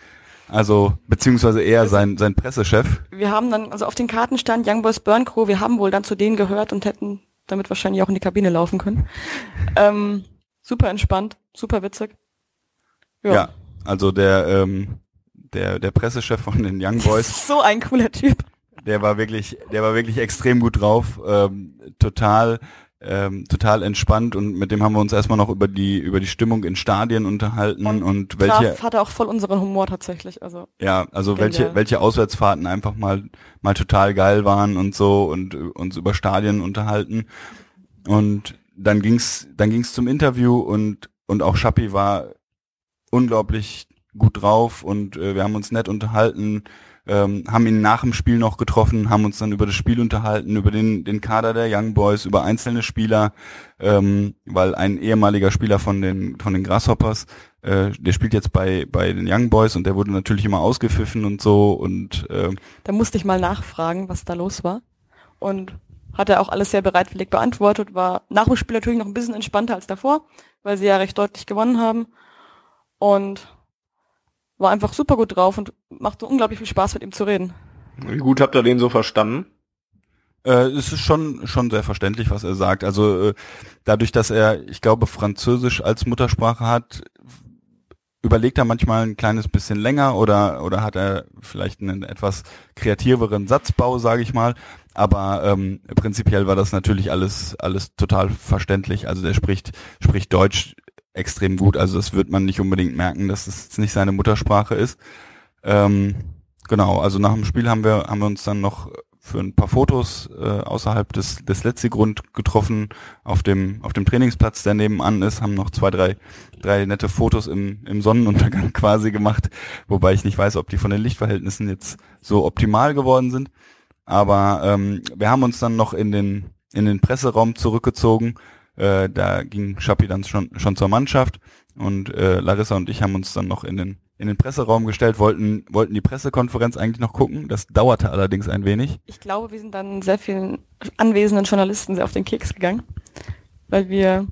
Also, beziehungsweise eher sein, sein Pressechef. Wir haben dann, also auf den Karten stand Young Boys Burn Crew, wir haben wohl dann zu denen gehört und hätten damit wahrscheinlich auch in die Kabine laufen können. ähm, super entspannt, super witzig. Ja. also der, ähm, der, der Pressechef von den Young Boys, so ein cooler Typ. der war wirklich, der war wirklich extrem gut drauf, ähm, total, ähm, total entspannt und mit dem haben wir uns erstmal noch über die, über die Stimmung in Stadien unterhalten und, Und welche, hatte auch voll unseren Humor tatsächlich. Also ja, also Genial. welche, welche Auswärtsfahrten einfach mal, mal total geil waren und so und äh, uns über Stadien unterhalten. Und dann ging's, dann ging's zum Interview und, und auch Schappi war unglaublich gut drauf und äh, wir haben uns nett unterhalten, ähm, haben ihn nach dem Spiel noch getroffen, haben uns dann über das Spiel unterhalten, über den, den Kader der Young Boys, über einzelne Spieler, ähm, weil ein ehemaliger Spieler von den, von den Grasshoppers, äh, der spielt jetzt bei, bei den Young Boys und der wurde natürlich immer ausgepfiffen und so und äh, Da musste ich mal nachfragen, was da los war. Und hat er auch alles sehr bereitwillig beantwortet, war nach dem Spiel natürlich noch ein bisschen entspannter als davor, weil sie ja recht deutlich gewonnen haben. Und war einfach super gut drauf und machte unglaublich viel Spaß mit ihm zu reden. Wie gut habt ihr den so verstanden? Äh, es ist schon schon sehr verständlich, was er sagt. Also äh, dadurch, dass er, ich glaube, Französisch als Muttersprache hat, überlegt er manchmal ein kleines bisschen länger oder oder hat er vielleicht einen etwas kreativeren Satzbau, sage ich mal. Aber ähm, prinzipiell war das natürlich alles alles total verständlich. Also der spricht spricht Deutsch extrem gut. Also das wird man nicht unbedingt merken, dass es das nicht seine Muttersprache ist. Ähm, genau, also nach dem Spiel haben wir, haben wir uns dann noch für ein paar Fotos äh, außerhalb des, des Letzigrund getroffen auf dem, auf dem Trainingsplatz, der nebenan ist, haben noch zwei, drei, drei nette Fotos im, im Sonnenuntergang quasi gemacht, wobei ich nicht weiß, ob die von den Lichtverhältnissen jetzt so optimal geworden sind. Aber ähm, wir haben uns dann noch in den, in den Presseraum zurückgezogen, äh, da ging Schappi dann schon, schon zur Mannschaft und äh, Larissa und ich haben uns dann noch in den, in den Presseraum gestellt, wollten, wollten die Pressekonferenz eigentlich noch gucken. Das dauerte allerdings ein wenig. Ich glaube, wir sind dann sehr vielen anwesenden Journalisten sehr auf den Keks gegangen, weil wir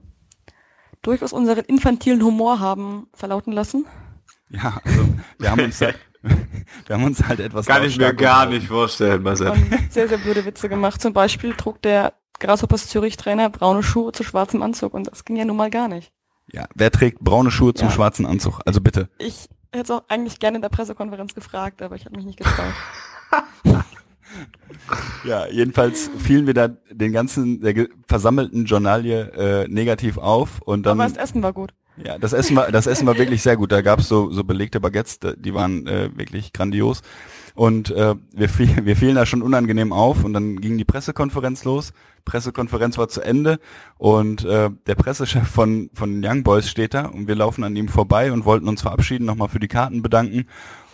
durchaus unseren infantilen Humor haben verlauten lassen. Ja, also wir haben uns halt, wir haben uns halt etwas Kann ich mir gar nicht vorstellen, Marcel. Sehr, sehr blöde Witze gemacht. Zum Beispiel trug der Grasshoppers Zürich-Trainer braune Schuhe zu schwarzem Anzug und das ging ja nun mal gar nicht. Ja, wer trägt braune Schuhe zum Ja. schwarzen Anzug? Also bitte. Ich hätte es auch eigentlich gerne in der Pressekonferenz gefragt, aber ich habe mich nicht getraut. Ja, jedenfalls fielen wir da den ganzen der versammelten Journalie äh, negativ auf und dann aber das Essen war gut. Ja, das Essen war, das Essen war wirklich sehr gut. Da gab's so, so belegte Baguettes, die waren äh, wirklich grandios. Und äh, wir, fiel, wir fielen da schon unangenehm auf und dann ging die Pressekonferenz los. Pressekonferenz war zu Ende und äh, der Pressechef von, von Young Boys steht da und wir laufen an ihm vorbei und wollten uns verabschieden, nochmal für die Karten bedanken.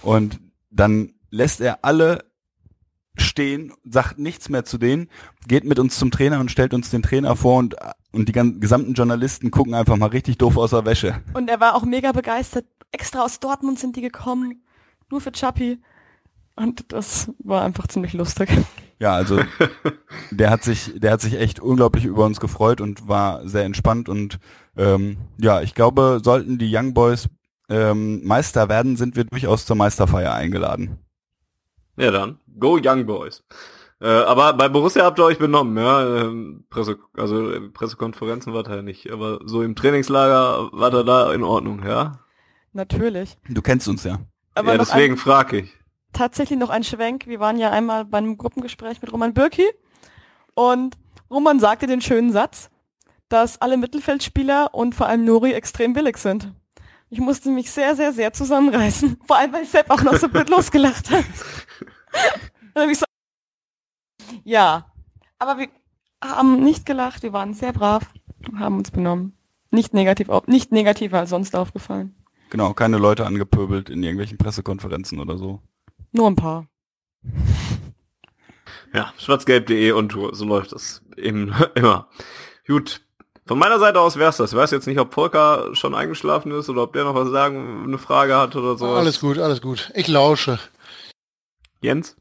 Und dann lässt er alle stehen, sagt nichts mehr zu denen, geht mit uns zum Trainer und stellt uns den Trainer vor und, und die gan- gesamten Journalisten gucken einfach mal richtig doof aus der Wäsche. Und er war auch mega begeistert. Extra aus Dortmund sind die gekommen. Nur für Chappi. Und das war einfach ziemlich lustig. Ja, also der hat sich, der hat sich echt unglaublich über uns gefreut und war sehr entspannt und ähm, ja, ich glaube, sollten die Young Boys ähm, Meister werden, sind wir durchaus zur Meisterfeier eingeladen. Ja dann, go Young Boys. Äh, aber bei Borussia habt ihr euch benommen, ja. Ähm, Presse, also Pressekonferenzen war da ja nicht, aber so im Trainingslager war er da in Ordnung, ja. Natürlich. Du kennst uns ja. Aber ja, deswegen frage ich. Tatsächlich noch ein Schwenk. Wir waren ja einmal bei einem Gruppengespräch mit Roman Bürki. Und Roman sagte den schönen Satz, dass alle Mittelfeldspieler und vor allem Nuri extrem billig sind. Ich musste mich sehr, sehr, sehr zusammenreißen. Vor allem, weil Sepp auch noch so blöd losgelacht hat. Dann hab ich so ja, aber wir haben nicht gelacht, wir waren sehr brav und haben uns benommen. Nicht negativ, nicht negativer als sonst aufgefallen. Genau, keine Leute angepöbelt in irgendwelchen Pressekonferenzen oder so. Nur ein paar. Ja, schwarzgelb.de und so läuft das eben immer. Gut. Von meiner Seite aus wär's das. Ich weiß jetzt nicht, ob Volker schon eingeschlafen ist oder ob der noch was sagen, eine Frage hat oder so. Alles gut, alles gut. Ich lausche. Jens?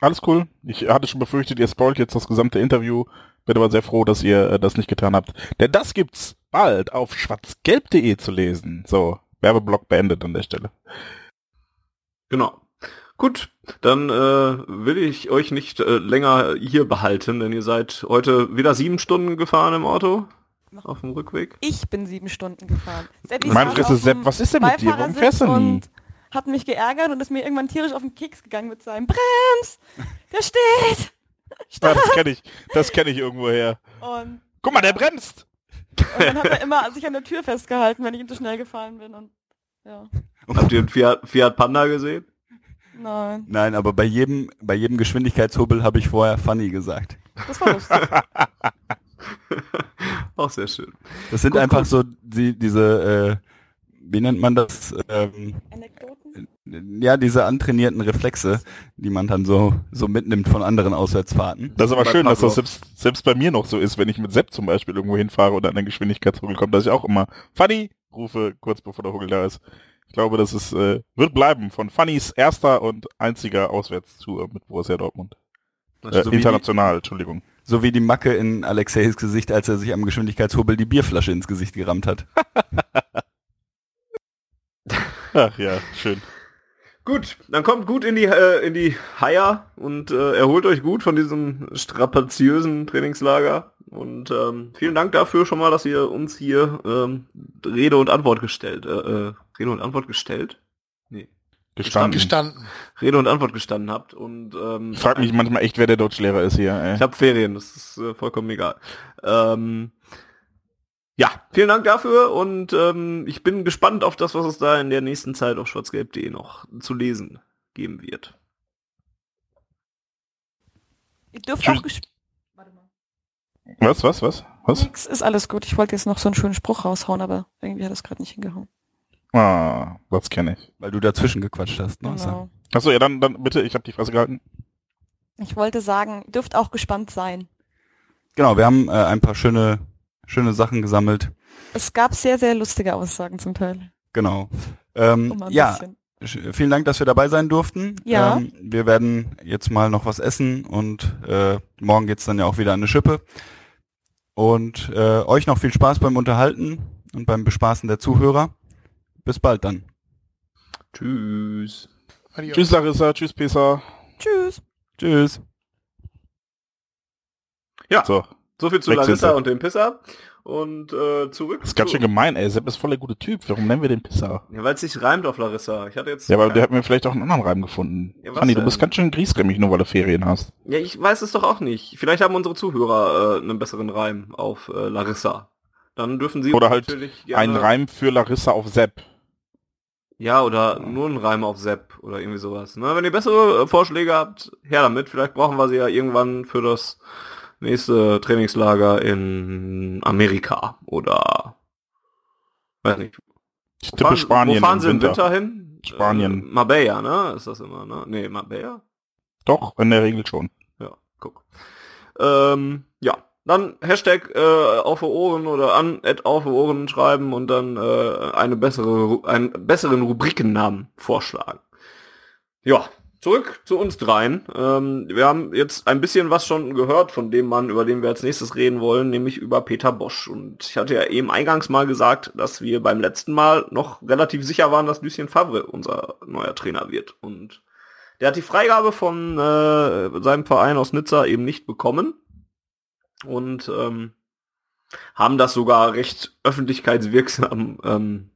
Alles cool. Ich hatte schon befürchtet, ihr spoilt jetzt das gesamte Interview. Bin aber sehr froh, dass ihr äh, das nicht getan habt. Denn das gibt's bald auf schwarzgelb.de zu lesen. So, Werbeblock beendet an der Stelle. Genau. Gut, dann äh, will ich euch nicht äh, länger hier behalten, denn ihr seid heute wieder sieben Stunden gefahren im Auto auf dem Rückweg. Ich bin sieben Stunden gefahren. Saß Fresse, Sepp, was ist denn mit dir? Warum fährst du nie? und hat mich geärgert und ist mir irgendwann tierisch auf den Keks gegangen mit seinem Brems! Der steht! Ja, das kenne ich. Das kenne ich irgendwoher. Und, Guck mal, der bremst! und dann hat er immer sich an der Tür festgehalten, wenn ich ihm zu schnell gefahren bin. Und ja, Habt ihr einen Fiat, Fiat Panda gesehen? nein, Nein, aber bei jedem, bei jedem Geschwindigkeitshubbel habe ich vorher funny gesagt. das war lustig. Auch sehr schön. Das sind Gut, einfach gut. so die, diese äh, wie nennt man das? Ähm, Anekdoten? ja, diese antrainierten Reflexe, die man dann so, so mitnimmt von anderen Auswärtsfahrten. Das ist aber Bei schön, dass das selbst, selbst bei mir noch so ist, wenn ich mit Sepp zum Beispiel irgendwo hinfahre oder an der Geschwindigkeitshuggel komme, dass ich auch immer Funny rufe, kurz bevor der Huggel da ist. Ich glaube, das ist, äh, wird bleiben von Funnys erster und einziger Auswärtstour mit Borussia Dortmund. Äh, so, wie die, international, Entschuldigung. So wie die Macke in Alexeis Gesicht, als er sich am Geschwindigkeitshubbel die Bierflasche ins Gesicht gerammt hat. Ach ja, schön. Gut, dann kommt gut in die äh, in die Haier und äh, erholt euch gut von diesem strapaziösen Trainingslager. Und ähm, vielen Dank dafür schon mal, dass ihr uns hier ähm, Rede und Antwort gestellt. Äh, äh, Rede und Antwort gestellt? Nee. Gestanden. Gestanden. Rede und Antwort gestanden habt. Und ähm, Ich frage mich manchmal echt, wer der Deutschlehrer ist hier. Ey. Ich habe Ferien, das ist äh, vollkommen egal. Ähm, ja, vielen Dank dafür und ähm, ich bin gespannt auf das, was es da in der nächsten Zeit auf schwarzgelb.de noch zu lesen geben wird. Ihr dürft Tschüss. auch ges- Warte mal. Was, was, was? Was? Nix, ist alles gut. Ich wollte jetzt noch so einen schönen Spruch raushauen, aber irgendwie hat das gerade nicht hingehauen. Ah, das kenne ich. Weil du dazwischen gequatscht hast. Ne? Genau. Achso, ja, dann, dann bitte, ich habe die Fresse gehalten. Ich wollte sagen, ihr dürft auch gespannt sein. Genau, wir haben äh, ein paar schöne, schöne Sachen gesammelt. Es gab sehr, sehr lustige Aussagen zum Teil. Genau. Ähm, Um ja, bisschen. sch- vielen Dank, dass wir dabei sein durften. Ja. Ähm, wir werden jetzt mal noch was essen und äh, morgen geht's dann ja auch wieder an eine Schippe. Und äh, euch noch viel Spaß beim Unterhalten und beim Bespaßen der Zuhörer. Bis bald dann. Tschüss. Adios. Tschüss Larissa, tschüss Pesa. Tschüss. Tschüss. Ja, So, so viel zu Weg Larissa und dem Pisser. Und äh, zurück. das ist ganz schön gemein, ey. Sepp ist voll der gute Typ. Warum nennen wir den Pisser? Ja, weil es sich reimt auf Larissa. Ich hatte jetzt. Ja, aber der hat mir vielleicht auch einen anderen Reim gefunden. Ja, Fanny, du bist ganz schön griesgrämig, nur weil du Ferien hast. ja, ich weiß es doch auch nicht. Vielleicht haben unsere Zuhörer äh, einen besseren Reim auf äh, Larissa. Dann dürfen sie Oder halt natürlich gerne, Ein Reim für Larissa auf Sepp. Ja, oder nur ein Reim auf Sepp oder irgendwie sowas. Ne? Wenn ihr bessere äh, Vorschläge habt, her damit. Vielleicht brauchen wir sie ja irgendwann für das nächste Trainingslager in Amerika oder weiß nicht. Ich Wo tippe fahren- Spanien Wo fahren sie im Winter. Winter hin? Spanien. Äh, Marbella, ne? Ist das immer, ne? Nee, Marbella? Doch, in der Regel schon. Ja, guck. Ähm, ja, dann Hashtag äh, auf Ohren oder an at auf Ohren schreiben und dann äh, eine bessere, einen besseren Rubrikennamen vorschlagen. Ja, zurück zu uns dreien. Ähm, wir haben jetzt ein bisschen was schon gehört von dem Mann, über den wir als nächstes reden wollen, nämlich über Peter Bosch. Und ich hatte ja eben eingangs mal gesagt, dass wir beim letzten Mal noch relativ sicher waren, dass Lucien Favre unser neuer Trainer wird. Und der hat die Freigabe von äh, seinem Verein aus Nizza eben nicht bekommen und ähm, haben das sogar recht öffentlichkeitswirksam ähm,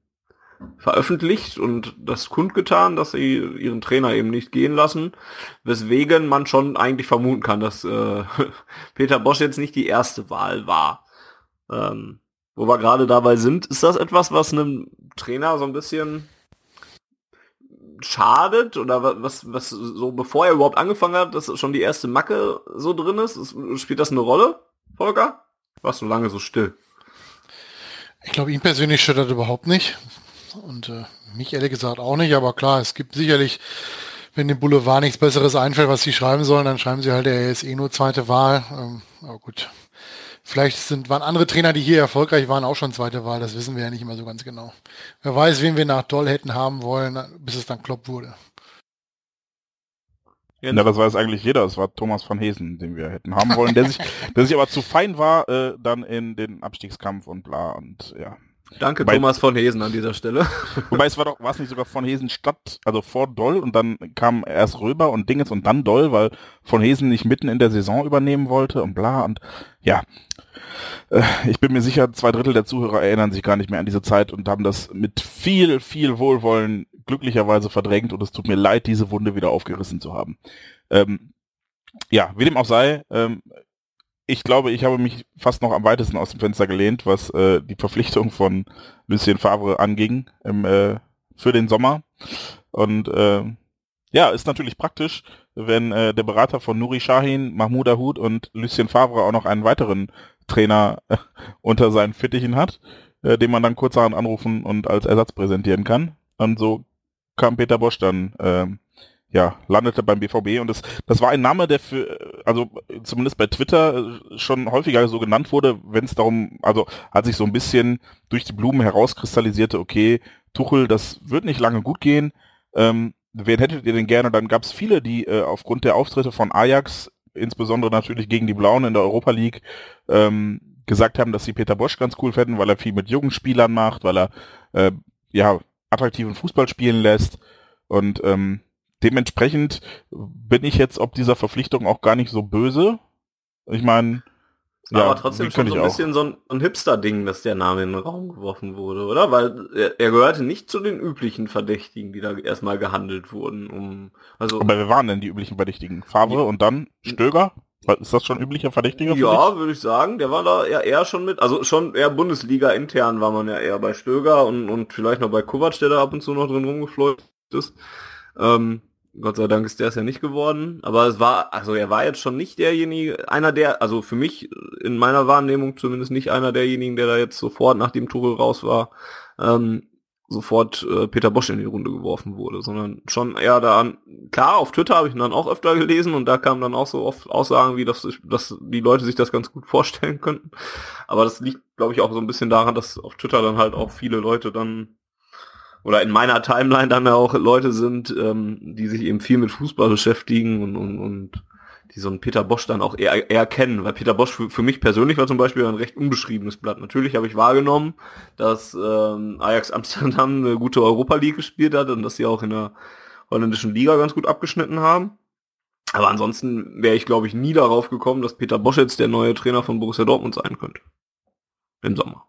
veröffentlicht und das kundgetan, dass sie ihren Trainer eben nicht gehen lassen, weswegen man schon eigentlich vermuten kann, dass äh, Peter Bosch jetzt nicht die erste Wahl war. Ähm, wo wir gerade dabei sind, ist das etwas, was einem Trainer so ein bisschen schadet oder wa- was, was so bevor er überhaupt angefangen hat, dass schon die erste Macke so drin ist? spielt das eine Rolle, Volker? Warst du lange so still? Ich glaube, ihn persönlich das überhaupt nicht. Und äh, mich ehrlich gesagt auch nicht. Aber klar, es gibt sicherlich, wenn dem Boulevard nichts Besseres einfällt, was sie schreiben sollen, dann schreiben sie halt, er ist eh nur zweite Wahl. Ähm, aber gut. Vielleicht sind, waren andere Trainer, die hier erfolgreich waren, auch schon zweite Wahl. Das wissen wir ja nicht immer so ganz genau. Wer weiß, wen wir nach Doll hätten haben wollen, bis es dann Klopp wurde. Ja, das weiß eigentlich jeder. Es war Thomas van Hesen, den wir hätten haben wollen, der sich, der sich aber zu fein war, äh, dann in den Abstiegskampf und bla und ja. Danke Bei- Thomas von Hesen an dieser Stelle. Wobei es war doch, war es nicht sogar von Hesen Stadt, also vor Doll und dann kam erst Röber und Dinges und dann Doll, weil von Hesen nicht mitten in der Saison übernehmen wollte und bla und ja. Äh, Ich bin mir sicher, zwei Drittel der Zuhörer erinnern sich gar nicht mehr an diese Zeit und haben das mit viel, viel Wohlwollen glücklicherweise verdrängt und es tut mir leid, diese Wunde wieder aufgerissen zu haben. Ähm, ja, wie dem auch sei, ähm, ich glaube, ich habe mich fast noch am weitesten aus dem Fenster gelehnt, was äh, die Verpflichtung von Lucien Favre anging im, äh, für den Sommer. Und äh, ja, ist natürlich praktisch, wenn äh, der Berater von Nuri Sahin, Mahmoud Ahoud und Lucien Favre auch noch einen weiteren Trainer unter seinen Fittichen hat. äh, den man dann kurzerhand anrufen und als Ersatz präsentieren kann. Und so kam Peter Bosch dann, ähm, ja, landete beim BVB und das, das war ein Name, der für, also zumindest bei Twitter äh, schon häufiger so genannt wurde, wenn es darum, also hat sich so ein bisschen durch die Blumen herauskristallisierte, okay, Tuchel, das wird nicht lange gut gehen. Ähm, wen hättet ihr denn gerne? Dann gab es viele, die äh, aufgrund der Auftritte von Ajax, insbesondere natürlich gegen die Blauen in der Europa League, ähm, gesagt haben, dass sie Peter Bosch ganz cool fänden, weil er viel mit jungen Spielern macht, weil er äh, ja attraktiven Fußball spielen lässt und ähm, dementsprechend bin ich jetzt ob dieser Verpflichtung auch gar nicht so böse. Ich meine, ja, aber trotzdem schon so ein bisschen so ein, ein Hipster-Ding, dass der Name in den Raum geworfen wurde, oder? Weil er, er, gehörte nicht zu den üblichen Verdächtigen, die da erstmal gehandelt wurden. Um, also aber wer waren denn die üblichen Verdächtigen? Favre ja. und dann Stöger? Ist das schon üblicher Verdächtiger? Ja, würde ich sagen. Der war da ja eher schon mit, also schon eher Bundesliga intern war man ja eher bei Stöger und, und vielleicht noch bei Kovac, der da ab und zu noch drin rumgeflogen ist. Ähm, Gott sei Dank ist der es ja nicht geworden. Aber es war, also er war jetzt schon nicht derjenige, einer der, also für mich in meiner Wahrnehmung zumindest nicht einer derjenigen, der da jetzt sofort, nachdem Tuchel raus war, ähm, sofort äh, Peter Bosch in die Runde geworfen wurde, sondern schon eher da an, klar, auf Twitter habe ich ihn dann auch öfter gelesen und da kamen dann auch so oft Aussagen wie, dass, dass die Leute sich das ganz gut vorstellen könnten. Aber das liegt, glaube ich, auch so ein bisschen daran, dass auf Twitter dann halt auch viele Leute dann oder in meiner Timeline dann auch Leute sind, ähm, die sich eben viel mit Fußball beschäftigen und, und, und die so einen Peter Bosch dann auch eher, eher kennen, weil Peter Bosch für, für mich persönlich war zum Beispiel ein recht unbeschriebenes Blatt. Natürlich habe ich wahrgenommen, dass ähm, Ajax Amsterdam eine gute Europa League gespielt hat und dass sie auch in der holländischen Liga ganz gut abgeschnitten haben. Aber ansonsten wäre ich, glaube ich, nie darauf gekommen, dass Peter Bosch jetzt der neue Trainer von Borussia Dortmund sein könnte. Im Sommer.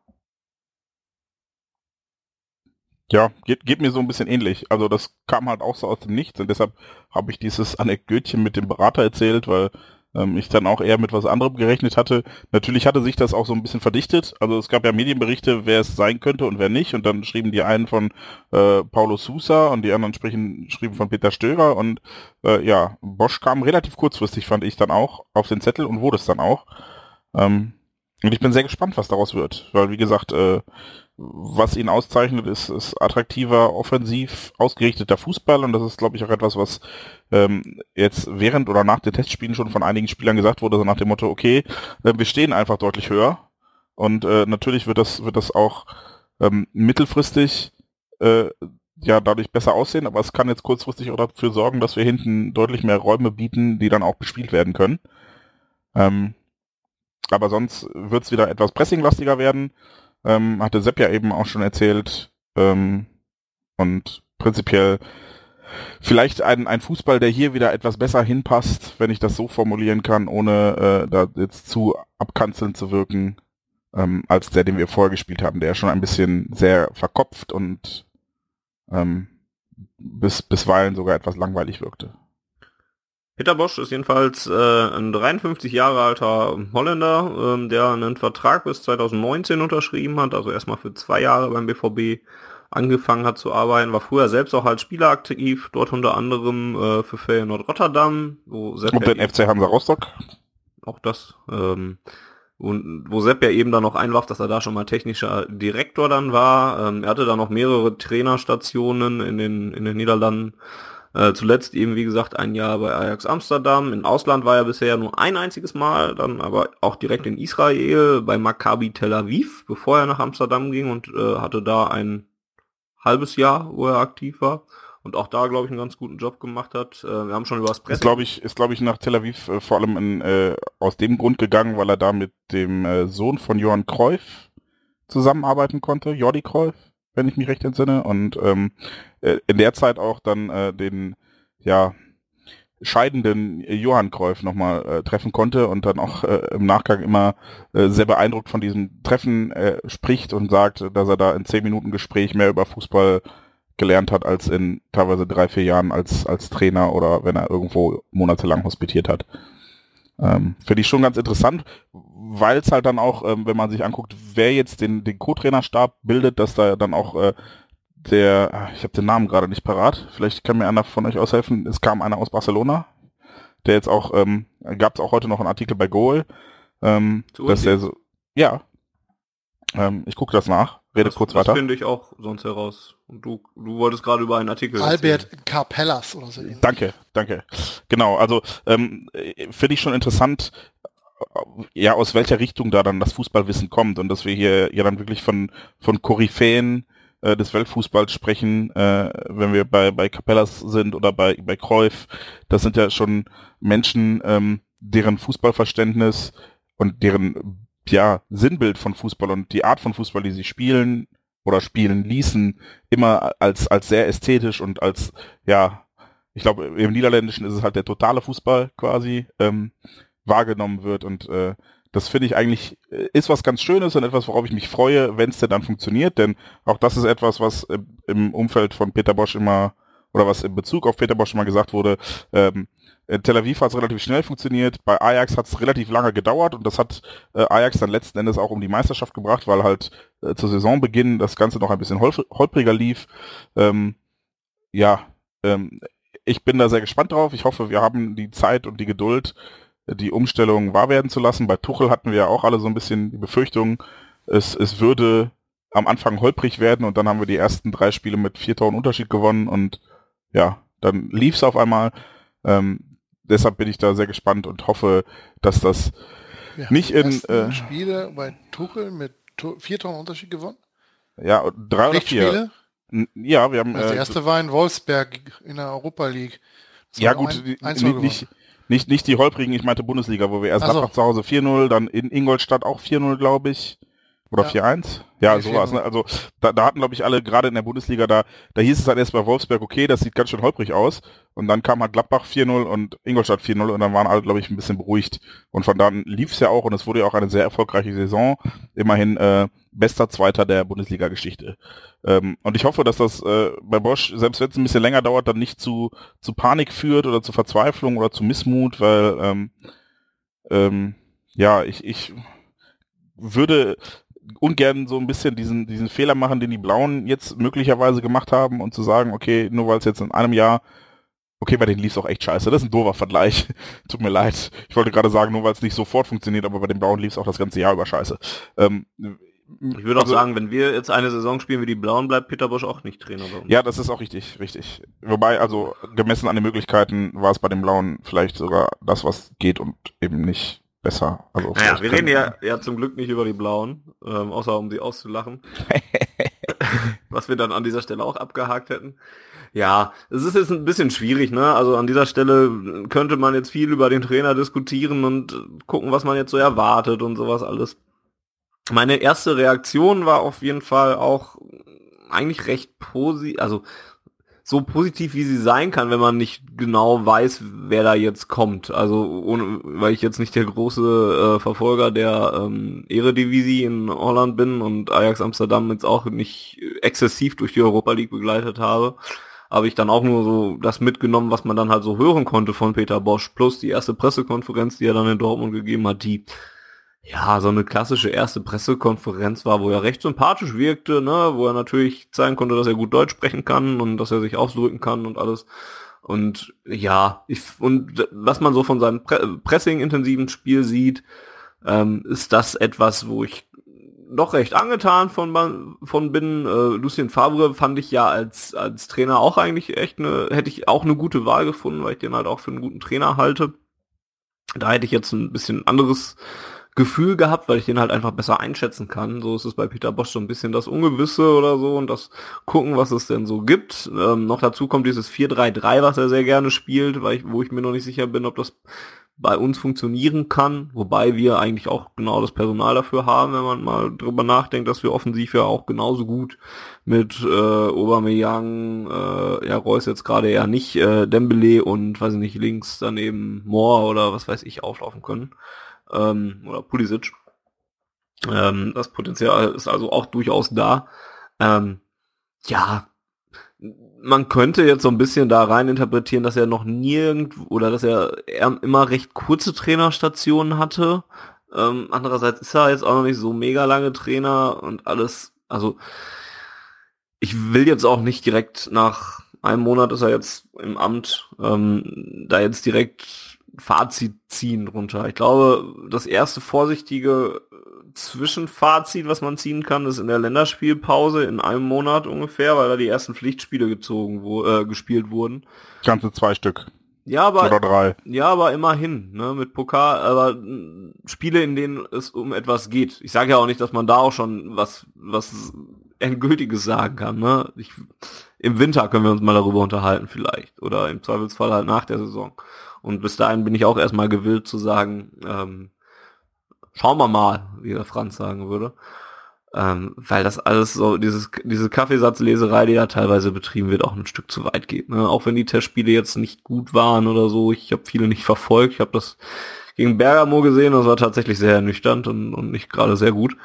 Ja, geht, geht mir so ein bisschen ähnlich. Also das kam halt auch so aus dem Nichts und deshalb habe ich dieses Anekdötchen mit dem Berater erzählt, weil ähm, ich dann auch eher mit was anderem gerechnet hatte. Natürlich hatte sich das auch so ein bisschen verdichtet. Also es gab ja Medienberichte, wer es sein könnte und wer nicht. Und dann schrieben die einen von äh, Paulo Sousa und die anderen sprechen, schrieben von Peter Stöger. Und äh, ja, Bosch kam relativ kurzfristig, fand ich dann auch, auf den Zettel und wurde es dann auch. Ähm, und ich bin sehr gespannt, was daraus wird. Weil, wie gesagt, äh, was ihn auszeichnet, ist, ist attraktiver, offensiv ausgerichteter Fußball. Und das ist, glaube ich, auch etwas, was ähm, jetzt während oder nach den Testspielen schon von einigen Spielern gesagt wurde, so nach dem Motto, okay, äh, wir stehen einfach deutlich höher. Und äh, natürlich wird das, wird das auch ähm, mittelfristig äh, ja dadurch besser aussehen, aber es kann jetzt kurzfristig auch dafür sorgen, dass wir hinten deutlich mehr Räume bieten, die dann auch bespielt werden können. Ähm, aber sonst wird es wieder etwas pressinglastiger werden ähm, hatte Sepp ja eben auch schon erzählt. Ähm, und prinzipiell vielleicht ein, ein Fußball, der hier wieder etwas besser hinpasst, wenn ich das so formulieren kann, ohne äh, da jetzt zu abkanzeln zu wirken, ähm, als der, den wir vorher gespielt haben, der schon ein bisschen sehr verkopft und ähm, bis, bisweilen sogar etwas langweilig wirkte. Peter Bosch ist jedenfalls äh, ein 53 Jahre alter Holländer, ähm, der einen Vertrag bis 2019 unterschrieben hat, also erstmal für zwei Jahre beim BVB angefangen hat zu arbeiten, war früher selbst auch als Spieler aktiv, dort unter anderem äh, für Feyenoord Rotterdam, wo Sepp und den FC Hansa Rostock. Auch das. Ähm, und wo Sepp ja eben dann noch einwarf, dass er da schon mal technischer Direktor dann war. Ähm, er hatte da noch mehrere Trainerstationen in den, in den Niederlanden äh, zuletzt eben, wie gesagt, ein Jahr bei Ajax Amsterdam. Im Ausland war er bisher nur ein einziges Mal, dann aber auch direkt in Israel bei Maccabi Tel Aviv, bevor er nach Amsterdam ging und äh, hatte da ein halbes Jahr, wo er aktiv war und auch da, glaube ich, einen ganz guten Job gemacht hat. Äh, wir haben schon über das Presse... Ist, glaube ich, ist, glaube ich, nach Tel Aviv äh, vor allem in, äh, aus dem Grund gegangen, weil er da mit dem Sohn von Johann Cruyff zusammenarbeiten konnte, Jordi Cruyff wenn ich mich recht entsinne. Und ähm, äh, in der Zeit auch dann äh, den, ja, scheidenden Johann Kreuf nochmal äh, treffen konnte und dann auch äh, im Nachgang immer äh, sehr beeindruckt von diesem Treffen äh, spricht und sagt, dass er da in zehn Minuten Gespräch mehr über Fußball gelernt hat als in teilweise drei, vier Jahren als, als Trainer oder wenn er irgendwo monatelang hospitiert hat. Ähm, Finde ich schon ganz interessant, weil es halt dann auch, ähm, wenn man sich anguckt, wer jetzt den, den Co-Trainerstab bildet, dass da dann auch äh, der, ah, ich habe den Namen gerade nicht parat, vielleicht kann mir einer von euch aushelfen, es kam einer aus Barcelona, der jetzt auch, ähm, gab es auch heute noch einen Artikel bei Goal, ähm, dass er so, ja, ähm, ich gucke das nach, rede das, kurz das weiter. finde ich auch sonst heraus. Und du, du wolltest gerade über einen Artikel Albert Carpellas oder so. ähnlich. Danke, danke. Genau, also ähm, äh, finde ich schon interessant, ja, aus welcher Richtung da dann das Fußballwissen kommt und dass wir hier ja dann wirklich von, von Koryphäen äh, des Weltfußballs sprechen, äh, wenn wir bei, bei Capellas sind oder bei, bei Cruyff. Das sind ja schon Menschen, ähm, deren Fußballverständnis und deren ja, Sinnbild von Fußball und die Art von Fußball, die sie spielen oder spielen ließen, immer als, als sehr ästhetisch und als, ja, ich glaube, im Niederländischen ist es halt der totale Fußball quasi, ähm, wahrgenommen wird und äh, das finde ich eigentlich äh, ist was ganz Schönes und etwas, worauf ich mich freue, wenn es denn dann funktioniert, denn auch das ist etwas, was im Umfeld von Peter Bosch immer oder was in Bezug auf Peter Bosch immer gesagt wurde, ähm, in Tel Aviv hat es relativ schnell funktioniert, bei Ajax hat es relativ lange gedauert und das hat äh, Ajax dann letzten Endes auch um die Meisterschaft gebracht, weil halt äh, zu Saisonbeginn das Ganze noch ein bisschen holp holpriger lief. Ähm, ja, ähm, ich bin da sehr gespannt drauf. Ich hoffe, wir haben die Zeit und die Geduld, die Umstellung wahr werden zu lassen. Bei Tuchel hatten wir ja auch alle so ein bisschen die Befürchtung, es, es würde am Anfang holprig werden und dann haben wir die ersten drei Spiele mit vier Toren Unterschied gewonnen und ja, dann lief es auf einmal. Ähm, deshalb bin ich da sehr gespannt und hoffe, dass das Wir Nicht in, äh, Spiele bei Tuchel mit to vier Toren Unterschied gewonnen. ja drei oder vier. Ja, wir haben Also der äh, erste war in Wolfsberg in der Europa League. Das ja gut, ein- 1-0 nicht, nicht, nicht, die holprigen, ich meinte Bundesliga, wo wir erst so. Zu Hause 4-0, dann in Ingolstadt auch 4-0, glaube ich. Oder Ja. 4-1? Ja, sowas. 4-0. Ne? Also da, da hatten, glaube ich, alle gerade in der Bundesliga, da, da hieß es halt erst bei Wolfsberg, okay, das sieht ganz schön holprig aus. Und dann kam halt Gladbach 4-0 und Ingolstadt 4-0 und dann waren alle, glaube ich, ein bisschen beruhigt. Und von dann lief es ja auch und es wurde ja auch eine sehr erfolgreiche Saison. Immerhin äh, bester Zweiter der Bundesliga-Geschichte. Ähm, und ich hoffe, dass das äh, bei Bosch, selbst wenn es ein bisschen länger dauert, dann nicht zu, zu Panik führt oder zu Verzweiflung oder zu Missmut, weil ähm, ähm, ja, ich, ich würde ungern so ein bisschen diesen, diesen Fehler machen, den die Blauen jetzt möglicherweise gemacht haben und zu sagen, okay, nur weil es jetzt in einem Jahr, okay, bei denen lief es auch echt scheiße. Das ist ein doofer Vergleich. Tut mir leid. Ich wollte gerade sagen, nur weil es nicht sofort funktioniert, aber bei den Blauen lief es auch das ganze Jahr über scheiße. Ähm, Ich würde auch also- sagen, wenn wir jetzt eine Saison spielen wie die Blauen, bleibt Peter Bosch auch nicht Trainer bei uns. Ja, das ist auch richtig, richtig. Wobei, also gemessen an den Möglichkeiten war es bei den Blauen vielleicht sogar das, was geht und eben nicht besser. Also Naja, wir reden ja, ja zum Glück nicht über die Blauen, ähm, außer um sie auszulachen. Was wir dann an dieser Stelle auch abgehakt hätten. Ja, es ist jetzt ein bisschen schwierig, ne? Also an dieser Stelle könnte man jetzt viel über den Trainer diskutieren und gucken, was man jetzt so erwartet und sowas alles. Meine erste Reaktion war auf jeden Fall auch eigentlich recht positiv, also so positiv wie sie sein kann, wenn man nicht genau weiß, wer da jetzt kommt. Also ohne, weil ich jetzt nicht der große äh, Verfolger der ähm, Eredivisie in Holland bin und Ajax Amsterdam jetzt auch nicht exzessiv durch die Europa League begleitet habe, habe ich dann auch nur so das mitgenommen, was man dann halt so hören konnte von Peter Bosch, plus die erste Pressekonferenz, die er dann in Dortmund gegeben hat, die ja, so eine klassische erste Pressekonferenz war, wo er recht sympathisch wirkte, ne, wo er natürlich zeigen konnte, dass er gut Deutsch sprechen kann und dass er sich ausdrücken kann und alles. Und ja, ich, und was man so von seinem Pre Pressing-intensiven Spiel sieht, ähm, ist das etwas, wo ich doch recht angetan von, von bin. Äh, Lucien Favre fand ich ja als, als Trainer auch eigentlich echt eine, hätte ich auch eine gute Wahl gefunden, weil ich den halt auch für einen guten Trainer halte. Da hätte ich jetzt ein bisschen anderes Gefühl gehabt, weil ich den halt einfach besser einschätzen kann. So ist es bei Peter Bosch so ein bisschen das Ungewisse oder so und das gucken, was es denn so gibt. Ähm, noch dazu kommt dieses 4-3-3, was er sehr gerne spielt, weil ich, wo ich mir noch nicht sicher bin, ob das bei uns funktionieren kann, wobei wir eigentlich auch genau das Personal dafür haben, wenn man mal drüber nachdenkt, dass wir offensiv ja auch genauso gut mit äh, Aubameyang, äh, ja Reus jetzt gerade eher nicht, äh, Dembele und weiß ich nicht links daneben Moore oder was weiß ich auflaufen können ähm, oder Pulisic. Ähm, das Potenzial ist also auch durchaus da. Ähm, ja, man könnte jetzt so ein bisschen da rein interpretieren, dass er noch nirgend oder dass er, er immer recht kurze Trainerstationen hatte. Ähm, andererseits ist er jetzt auch noch nicht so mega lange Trainer und alles. Also ich will jetzt auch nicht direkt nach einem Monat ist er jetzt im Amt, ähm, da jetzt direkt Fazit ziehen drunter. Ich glaube, das erste vorsichtige Zwischenfazit, was man ziehen kann, ist in der Länderspielpause in einem Monat ungefähr, weil da die ersten Pflichtspiele gezogen wo, äh, gespielt wurden. Ganze zwei Stück. Ja, aber Oder drei. ja, aber immerhin, ne, mit Pokal, aber Spiele, in denen es um etwas geht. Ich sage ja auch nicht, dass man da auch schon was was endgültiges sagen kann, ne? Ich, Im Winter können wir uns mal darüber unterhalten vielleicht oder im Zweifelsfall halt nach der Saison. Und bis dahin bin ich auch erstmal gewillt zu sagen, ähm, schauen wir mal, wie der Franz sagen würde. Ähm, weil das alles so, dieses, diese Kaffeesatzleserei, die da teilweise betrieben wird, auch ein Stück zu weit geht. Ne? Auch wenn die Testspiele jetzt nicht gut waren oder so, ich habe viele nicht verfolgt. Ich habe das gegen Bergamo gesehen, das war tatsächlich sehr ernüchternd und, und nicht gerade sehr gut.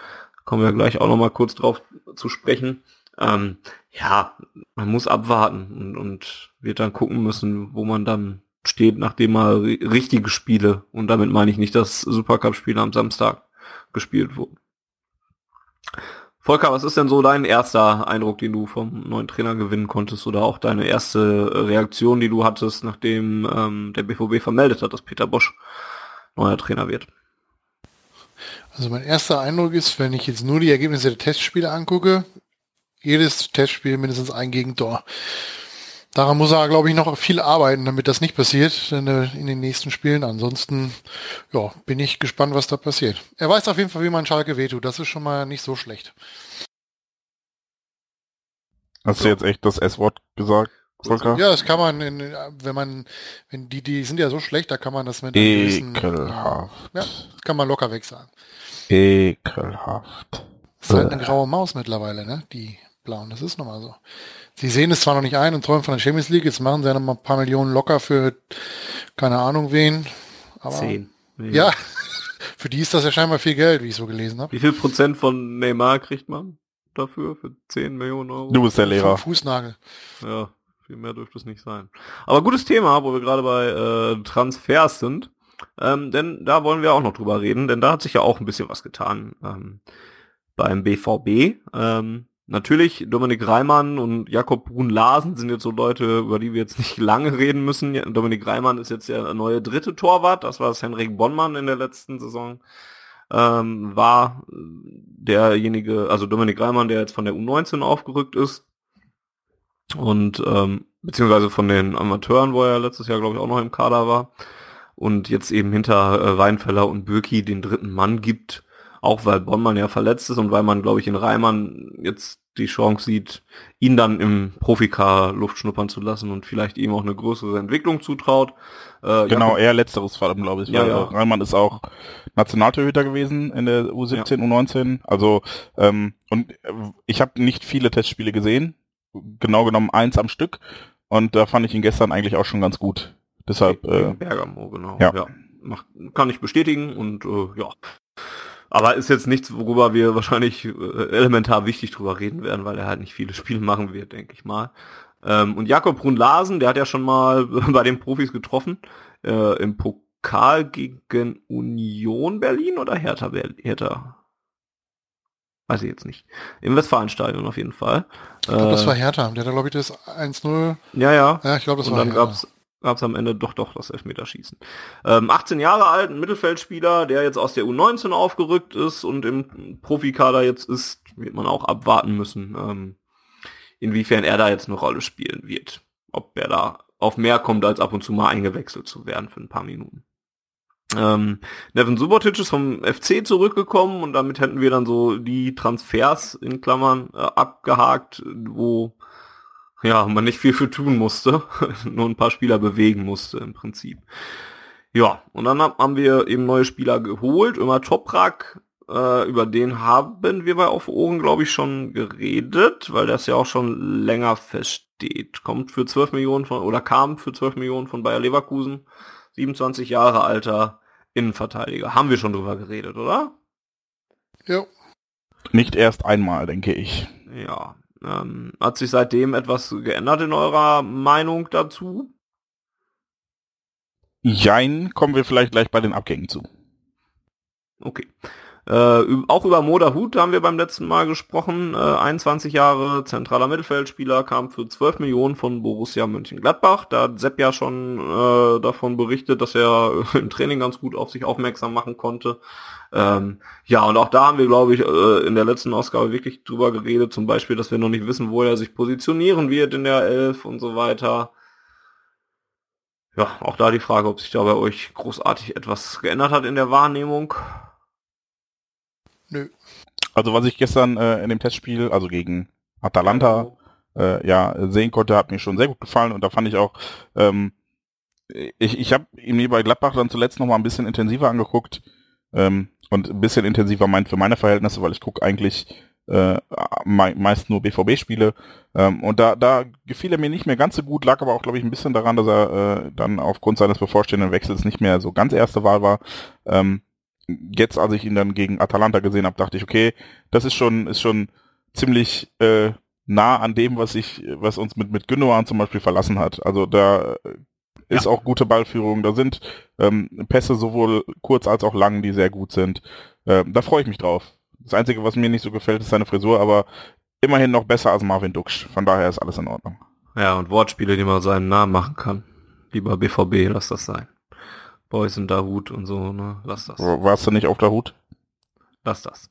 Kommen wir gleich auch nochmal kurz drauf zu sprechen. Ähm, ja, man muss abwarten und, und wird dann gucken müssen, wo man dann steht, nachdem mal ri- richtige Spiele, und damit meine ich nicht das Supercup-Spiel am Samstag gespielt wurden. Volker, was ist denn so dein erster Eindruck, den du vom neuen Trainer gewinnen konntest oder auch deine erste Reaktion, die du hattest, nachdem ähm, der BVB vermeldet hat, dass Peter Bosch neuer Trainer wird? Also mein erster Eindruck ist, wenn ich jetzt nur die Ergebnisse der Testspiele angucke, jedes Testspiel mindestens ein Gegentor. Daran muss er, glaube ich, noch viel arbeiten, damit das nicht passiert in, in den nächsten Spielen. Ansonsten, ja, bin ich gespannt, was da passiert. Er weiß auf jeden Fall, wie man Schalke wehtut. Das ist schon mal nicht so schlecht. Hast du jetzt echt das S-Wort gesagt, Volker? Ja, das kann man, in, wenn man, wenn die, die sind ja so schlecht, da kann man das mit gewissen, Ekelhaft. ja, kann man locker weg sagen. Ekelhaft. Das ist halt eine graue Maus mittlerweile, ne? Die blauen, das ist nochmal so. Sie sehen es zwar noch nicht ein und träumen von der Champions League, jetzt machen sie ja noch mal ein paar Millionen locker für keine Ahnung wen. Aber Zehn. ja, für die ist das ja scheinbar viel Geld, wie ich so gelesen habe. Wie viel Prozent von Neymar kriegt man dafür? Für 10 Millionen Euro? Du bist der Lehrer. Fußnagel. Ja, viel mehr dürfte es nicht sein. Aber gutes Thema, wo wir gerade bei äh, Transfers sind. Ähm, denn da wollen wir auch noch drüber reden, denn da hat sich ja auch ein bisschen was getan ähm, beim BVB. Ähm, natürlich, Dominik Reimann und Jakob Brun-Larsen sind jetzt so Leute, über die wir jetzt nicht lange reden müssen. Dominik Reimann ist jetzt der neue dritte Torwart, das war das Henrik Bonnmann in der letzten Saison. Ähm, war derjenige, also Dominik Reimann, der jetzt von der U19 aufgerückt ist, und ähm, beziehungsweise von den Amateuren, wo er letztes Jahr glaube ich auch noch im Kader war und jetzt eben hinter äh, Weinfeller und Bürki den dritten Mann gibt, auch weil Bonnmann ja verletzt ist und weil man glaube ich in Reimann jetzt die Chance sieht, ihn dann im Profikader Luft schnuppern zu lassen und vielleicht ihm auch eine größere Entwicklung zutraut. Äh, Genau, eher letzteres vor allem, glaube ich. Ja, ja. Reimann ist auch Nationaltorhüter gewesen in der U17, U19. Also, ähm, und äh, ich habe nicht viele Testspiele gesehen. Genau genommen eins am Stück. Und da fand ich ihn gestern eigentlich auch schon ganz gut. Deshalb, äh, Bergamo, genau. ja. Macht, kann ich bestätigen und äh, ja. Aber ist jetzt nichts, worüber wir wahrscheinlich äh, elementar wichtig drüber reden werden, weil er halt nicht viele Spiele machen wird, denke ich mal. Ähm, und Jakob Brun-Larsen, der hat ja schon mal bei den Profis getroffen, äh, im Pokal gegen Union Berlin oder Hertha Berlin? Hertha. Weiß ich jetzt nicht. Im Westfalenstadion auf jeden Fall. Ich glaube, das Äh, war Hertha. Der hat, glaube ich, das 1-0. ja, ja. Ja, ich glaube, das und war dann Hertha. gab's gab's am Ende doch doch das Elfmeterschießen. Ähm, 18 Jahre alt, ein Mittelfeldspieler, der jetzt aus der U19 aufgerückt ist und im Profikader jetzt ist, wird man auch abwarten müssen, ähm, inwiefern er da jetzt eine Rolle spielen wird. Ob er da auf mehr kommt, als ab und zu mal eingewechselt zu werden für ein paar Minuten. Ähm, Nevin Subotic ist vom FC zurückgekommen und damit hätten wir dann so die Transfers in Klammern äh, abgehakt, wo ja, man nicht viel für tun musste, nur ein paar Spieler bewegen musste im Prinzip. Ja, und dann hab- haben wir eben neue Spieler geholt. Immer Toprak, äh, über den haben wir bei Auf Ohren, glaube ich, schon geredet, weil das ja auch schon länger feststeht. Kommt für 12 Millionen von, oder kam für 12 Millionen von Bayer Leverkusen. 27 Jahre alter Innenverteidiger. Haben wir schon drüber geredet, oder? Ja. nicht erst einmal, denke ich. Ja. Ähm, hat sich seitdem etwas geändert in eurer Meinung dazu? Jein, kommen wir vielleicht gleich bei den Abgängen zu. Okay. Äh, auch über Moda Hut haben wir beim letzten Mal gesprochen. Äh, 21 Jahre, zentraler Mittelfeldspieler, kam für 12 Millionen von Borussia Mönchengladbach. Da hat Sepp ja schon äh, davon berichtet, dass er im Training ganz gut auf sich aufmerksam machen konnte. Ähm, ja, und auch da haben wir, glaube ich, äh, in der letzten Ausgabe wirklich drüber geredet, zum Beispiel, dass wir noch nicht wissen, wo er sich positionieren wird in der Elf und so weiter. Ja, auch da die Frage, ob sich da bei euch großartig etwas geändert hat in der Wahrnehmung. Nö. Also was ich gestern äh, in dem Testspiel, also gegen Atalanta, äh, ja, sehen konnte, hat mir schon sehr gut gefallen und da fand ich auch, ähm, ich, ich habe ihn mir bei Gladbach dann zuletzt noch mal ein bisschen intensiver angeguckt ähm, und ein bisschen intensiver meint für meine Verhältnisse, weil ich gucke eigentlich äh, meist nur BVB-Spiele ähm, und da, da gefiel er mir nicht mehr ganz so gut, lag aber auch, glaube ich, ein bisschen daran, dass er äh, dann aufgrund seines bevorstehenden Wechsels nicht mehr so ganz erste Wahl war. Ähm, jetzt, als ich ihn dann gegen Atalanta gesehen habe, dachte ich, okay, das ist schon, ist schon ziemlich äh, nah an dem, was ich, was uns mit, mit Gündogan zum Beispiel verlassen hat. Also da ist ja. auch gute Ballführung, da sind ähm, Pässe sowohl kurz als auch lang, die sehr gut sind. Ähm, da freue ich mich drauf. Das Einzige, was mir nicht so gefällt, ist seine Frisur, aber immerhin noch besser als Marvin Duksch. Von daher ist alles in Ordnung. Ja, und Wortspiele, die man seinen Namen machen kann. Lieber BVB, lass das sein. Boys in Dahut und so, ne? Lass das. Warst du nicht auf Dahut? Lass das.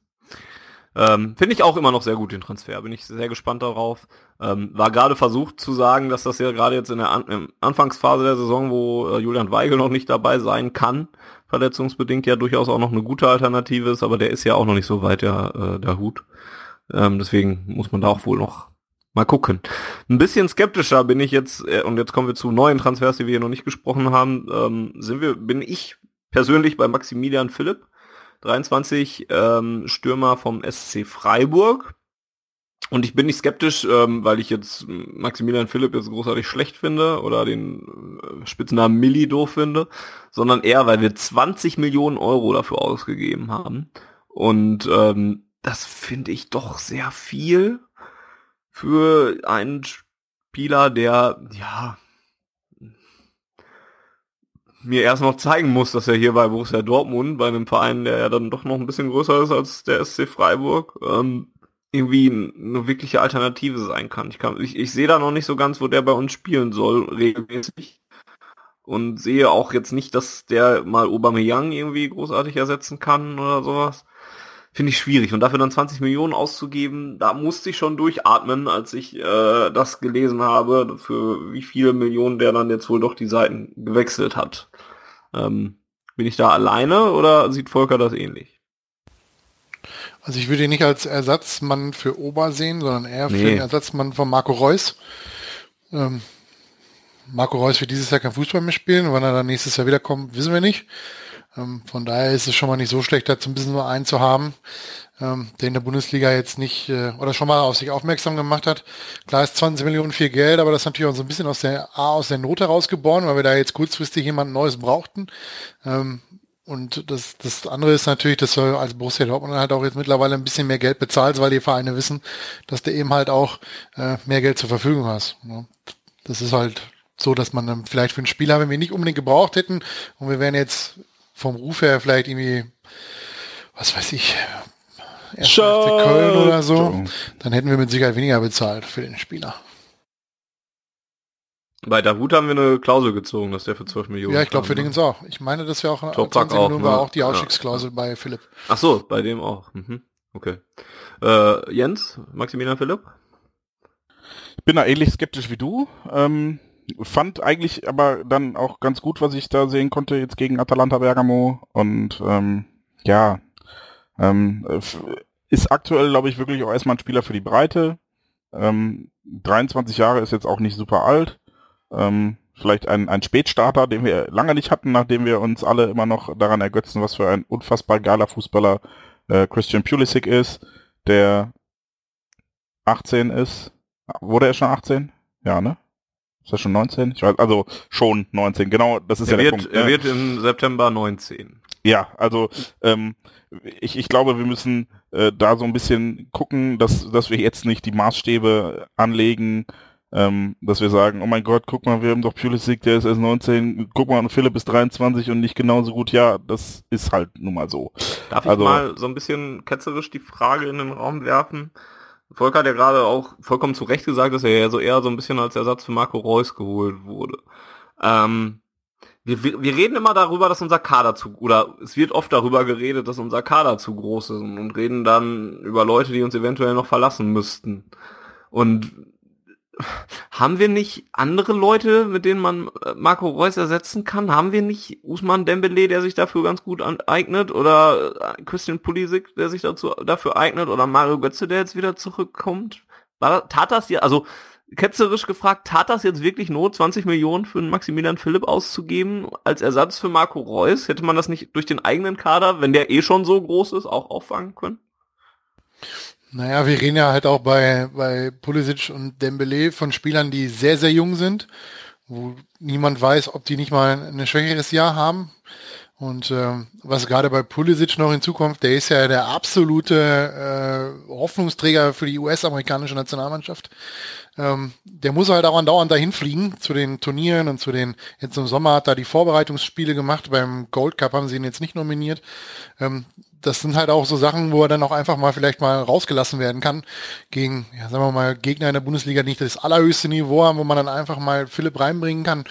Ähm, Finde ich auch immer noch sehr gut, den Transfer. Bin ich sehr gespannt darauf. Ähm, war gerade versucht zu sagen, dass das ja gerade jetzt in der An Anfangsphase der Saison, wo äh, Julian Weigel noch nicht dabei sein kann, verletzungsbedingt ja durchaus auch noch eine gute Alternative ist, aber der ist ja auch noch nicht so weit, der, äh, der Hut. Ähm, deswegen muss man da auch wohl noch Mal gucken. Ein bisschen skeptischer bin ich jetzt, äh, und jetzt kommen wir zu neuen Transfers, die wir hier noch nicht gesprochen haben, ähm, sind wir, bin ich persönlich bei Maximilian Philipp, 23 ähm, Stürmer vom SC Freiburg. Und ich bin nicht skeptisch, ähm, weil ich jetzt Maximilian Philipp jetzt großartig schlecht finde oder den äh, Spitznamen Milli doof finde, sondern eher, weil wir 20 Millionen Euro dafür ausgegeben haben. Und ähm, das finde ich doch sehr viel für einen Spieler, der, ja, mir erst noch zeigen muss, dass er hier bei Borussia Dortmund, bei einem Verein, der ja dann doch noch ein bisschen größer ist als der SC Freiburg, ähm, irgendwie eine wirkliche Alternative sein kann. Ich, kann ich, ich sehe da noch nicht so ganz, wo der bei uns spielen soll, regelmäßig. Und sehe auch jetzt nicht, dass der mal Aubameyang irgendwie großartig ersetzen kann oder sowas finde ich schwierig. Und dafür dann 20 Millionen auszugeben, da musste ich schon durchatmen, als ich äh, das gelesen habe, für wie viele Millionen der dann jetzt wohl doch die Seiten gewechselt hat. Ähm, bin ich da alleine oder sieht Volker das ähnlich? Also ich würde ihn nicht als Ersatzmann für Ober sehen, sondern eher nee. für den Ersatzmann von Marco Reus. Ähm, Marco Reus wird dieses Jahr kein Fußball mehr spielen. Wann er dann nächstes Jahr wiederkommt, wissen wir nicht. Ähm, von daher ist es schon mal nicht so schlecht, dazu ein bisschen nur einen zu haben, ähm, der in der Bundesliga jetzt nicht äh, oder schon mal auf sich aufmerksam gemacht hat. Klar ist 20 Millionen viel Geld, aber das ist natürlich auch so ein bisschen aus der A, aus der Not herausgeboren, weil wir da jetzt kurzfristig jemand Neues brauchten. Ähm, und das, das andere ist natürlich, dass du als Borussia Dortmund halt auch jetzt mittlerweile ein bisschen mehr Geld bezahlst, weil die Vereine wissen, dass du eben halt auch äh, mehr Geld zur Verfügung hast. Ne? Das ist halt so, dass man dann vielleicht für einen Spieler, wenn wir nicht unbedingt gebraucht hätten und wir wären jetzt vom Ruf her vielleicht irgendwie, was weiß ich, Köln oder so, dann hätten wir mit Sicherheit weniger bezahlt für den Spieler. Bei Davut haben wir eine Klausel gezogen, dass der für 12 Millionen. Ja, ich glaube für ne? den auch. Ich meine, das wäre auch, 20 auch, ne? war auch die Ausstiegsklausel ja. bei Philipp. Ach so, bei dem auch. Mhm. Okay. Äh, Jens, Maximilian Philipp? Ich bin da ähnlich skeptisch wie du. Ähm, fand eigentlich aber dann auch ganz gut, was ich da sehen konnte jetzt gegen Atalanta Bergamo und ähm, ja, ähm, ist aktuell, glaube ich, wirklich auch erstmal ein Spieler für die Breite. Ähm, 23 Jahre ist jetzt auch nicht super alt. Ähm, vielleicht ein, ein Spätstarter, den wir lange nicht hatten, nachdem wir uns alle immer noch daran ergötzen, was für ein unfassbar geiler Fußballer äh, Christian Pulisic ist, der 18 ist. Wurde er schon 18? Ja, ne? Ist das schon 19? Ich weiß, also schon 19, genau, das ist er ja wird, der Punkt. Er ne? wird im September 19. Ja, also ähm, ich, ich glaube, wir müssen äh, da so ein bisschen gucken, dass, dass wir jetzt nicht die Maßstäbe anlegen, ähm, dass wir sagen, oh mein Gott, guck mal, wir haben doch Pulisic, der ist erst 19, guck mal, Philipp ist 23 und nicht genauso gut. Ja, das ist halt nun mal so. Darf Also- ich mal so ein bisschen ketzerisch die Frage in den Raum werfen? Volker hat ja gerade auch vollkommen zu Recht gesagt, dass er ja so eher so ein bisschen als Ersatz für Marco Reus geholt wurde. Ähm, wir, wir reden immer darüber, dass unser Kader zu, oder es wird oft darüber geredet, dass unser Kader zu groß ist und, und reden dann über Leute, die uns eventuell noch verlassen müssten. Und haben wir nicht andere Leute, mit denen man äh, Marco Reus ersetzen kann? Haben wir nicht Usman Dembele, der sich dafür ganz gut eignet? Oder äh, Christian Pulisic, der sich dazu, dafür eignet? Oder Mario Götze, der jetzt wieder zurückkommt? War, tat das ja, also ketzerisch gefragt, tat das jetzt wirklich Not, 20 Millionen für einen Maximilian Philipp auszugeben als Ersatz für Marco Reus? Hätte man das nicht durch den eigenen Kader, wenn der eh schon so groß ist, auch auffangen können? Naja, wir reden ja halt auch bei, bei Pulisic und Dembele von Spielern, die sehr, sehr jung sind, wo niemand weiß, ob die nicht mal ein schwächeres Jahr haben. Und ähm, was gerade bei Pulisic noch hinzukommt, der ist ja der absolute äh, Hoffnungsträger für die US-amerikanische Nationalmannschaft. Ähm, der muss halt auch andauernd dahin fliegen zu den Turnieren und zu den, jetzt im Sommer hat er die Vorbereitungsspiele gemacht, beim Gold Cup haben sie ihn jetzt nicht nominiert. Ähm, das sind halt auch so Sachen, wo er dann auch einfach mal vielleicht mal rausgelassen werden kann gegen, ja, sagen wir mal, Gegner in der Bundesliga, die nicht das allerhöchste Niveau haben, wo man dann einfach mal Philipp reinbringen kann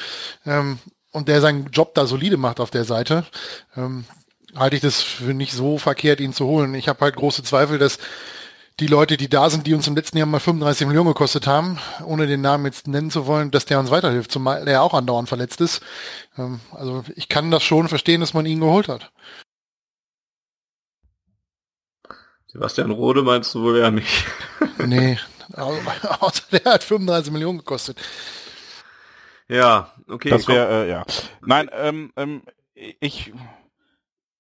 ähm, und der seinen Job da solide macht auf der Seite. Ähm, halte ich das für nicht so verkehrt, ihn zu holen. Ich habe halt große Zweifel, dass die Leute, die da sind, die uns im letzten Jahr mal 35 Millionen gekostet haben, ohne den Namen jetzt nennen zu wollen, dass der uns weiterhilft, zumal der auch andauernd verletzt ist. Ähm, also ich kann das schon verstehen, dass man ihn geholt hat. Sebastian Rode meinst du wohl ja nicht. Nee, au- außer der hat 35 Millionen gekostet. Ja, okay. Das wäre, äh, ja. Nein, ähm, ähm, ich,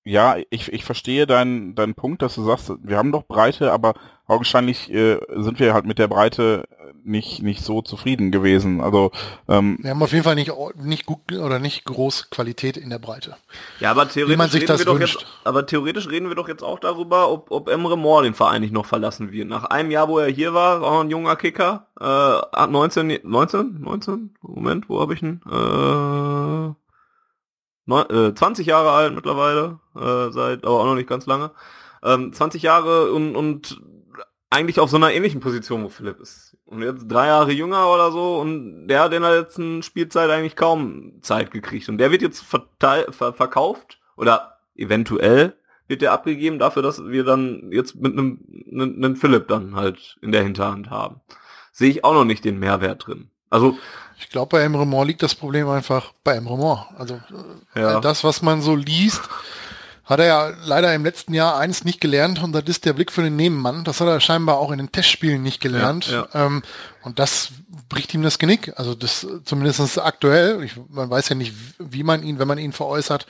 ja, ich, ich verstehe deinen deinen Punkt, dass du sagst, wir haben doch Breite, aber augenscheinlich äh, sind wir halt mit der Breite nicht nicht so zufrieden gewesen. Also ähm, Wir haben auf jeden Fall nicht, nicht gut oder nicht groß Qualität in der Breite. Ja, aber theoretisch, man sich reden das wir doch jetzt, aber theoretisch reden wir doch jetzt auch darüber, ob, ob Emre Moore den Verein nicht noch verlassen wird. Nach einem Jahr, wo er hier war, war er ein junger Kicker, äh, hat 19, 19, 19, Moment, wo habe ich ihn? Äh, neun, äh, 20 Jahre alt mittlerweile, äh, seit, aber auch noch nicht ganz lange. Ähm, 20 Jahre und, und eigentlich auf so einer ähnlichen Position, wo Philipp ist. Und jetzt drei Jahre jünger oder so und der hat in der letzten Spielzeit eigentlich kaum Zeit gekriegt. Und der wird jetzt verteil, ver, verkauft oder eventuell wird der abgegeben dafür, dass wir dann jetzt mit einem Philipp dann halt in der Hinterhand haben. Sehe ich auch noch nicht den Mehrwert drin. Also, Ich glaube, bei Emre Moore liegt das Problem einfach bei Emre Moore. Also äh, Ja. das, was man so liest, hat er ja leider im letzten Jahr eins nicht gelernt und das ist der Blick für den Nebenmann. Das hat er scheinbar auch in den Testspielen nicht gelernt. Ja, Ähm, und das bricht ihm das Genick. Also das zumindest aktuell. Ich, man weiß ja nicht, wie man ihn, wenn man ihn veräußert,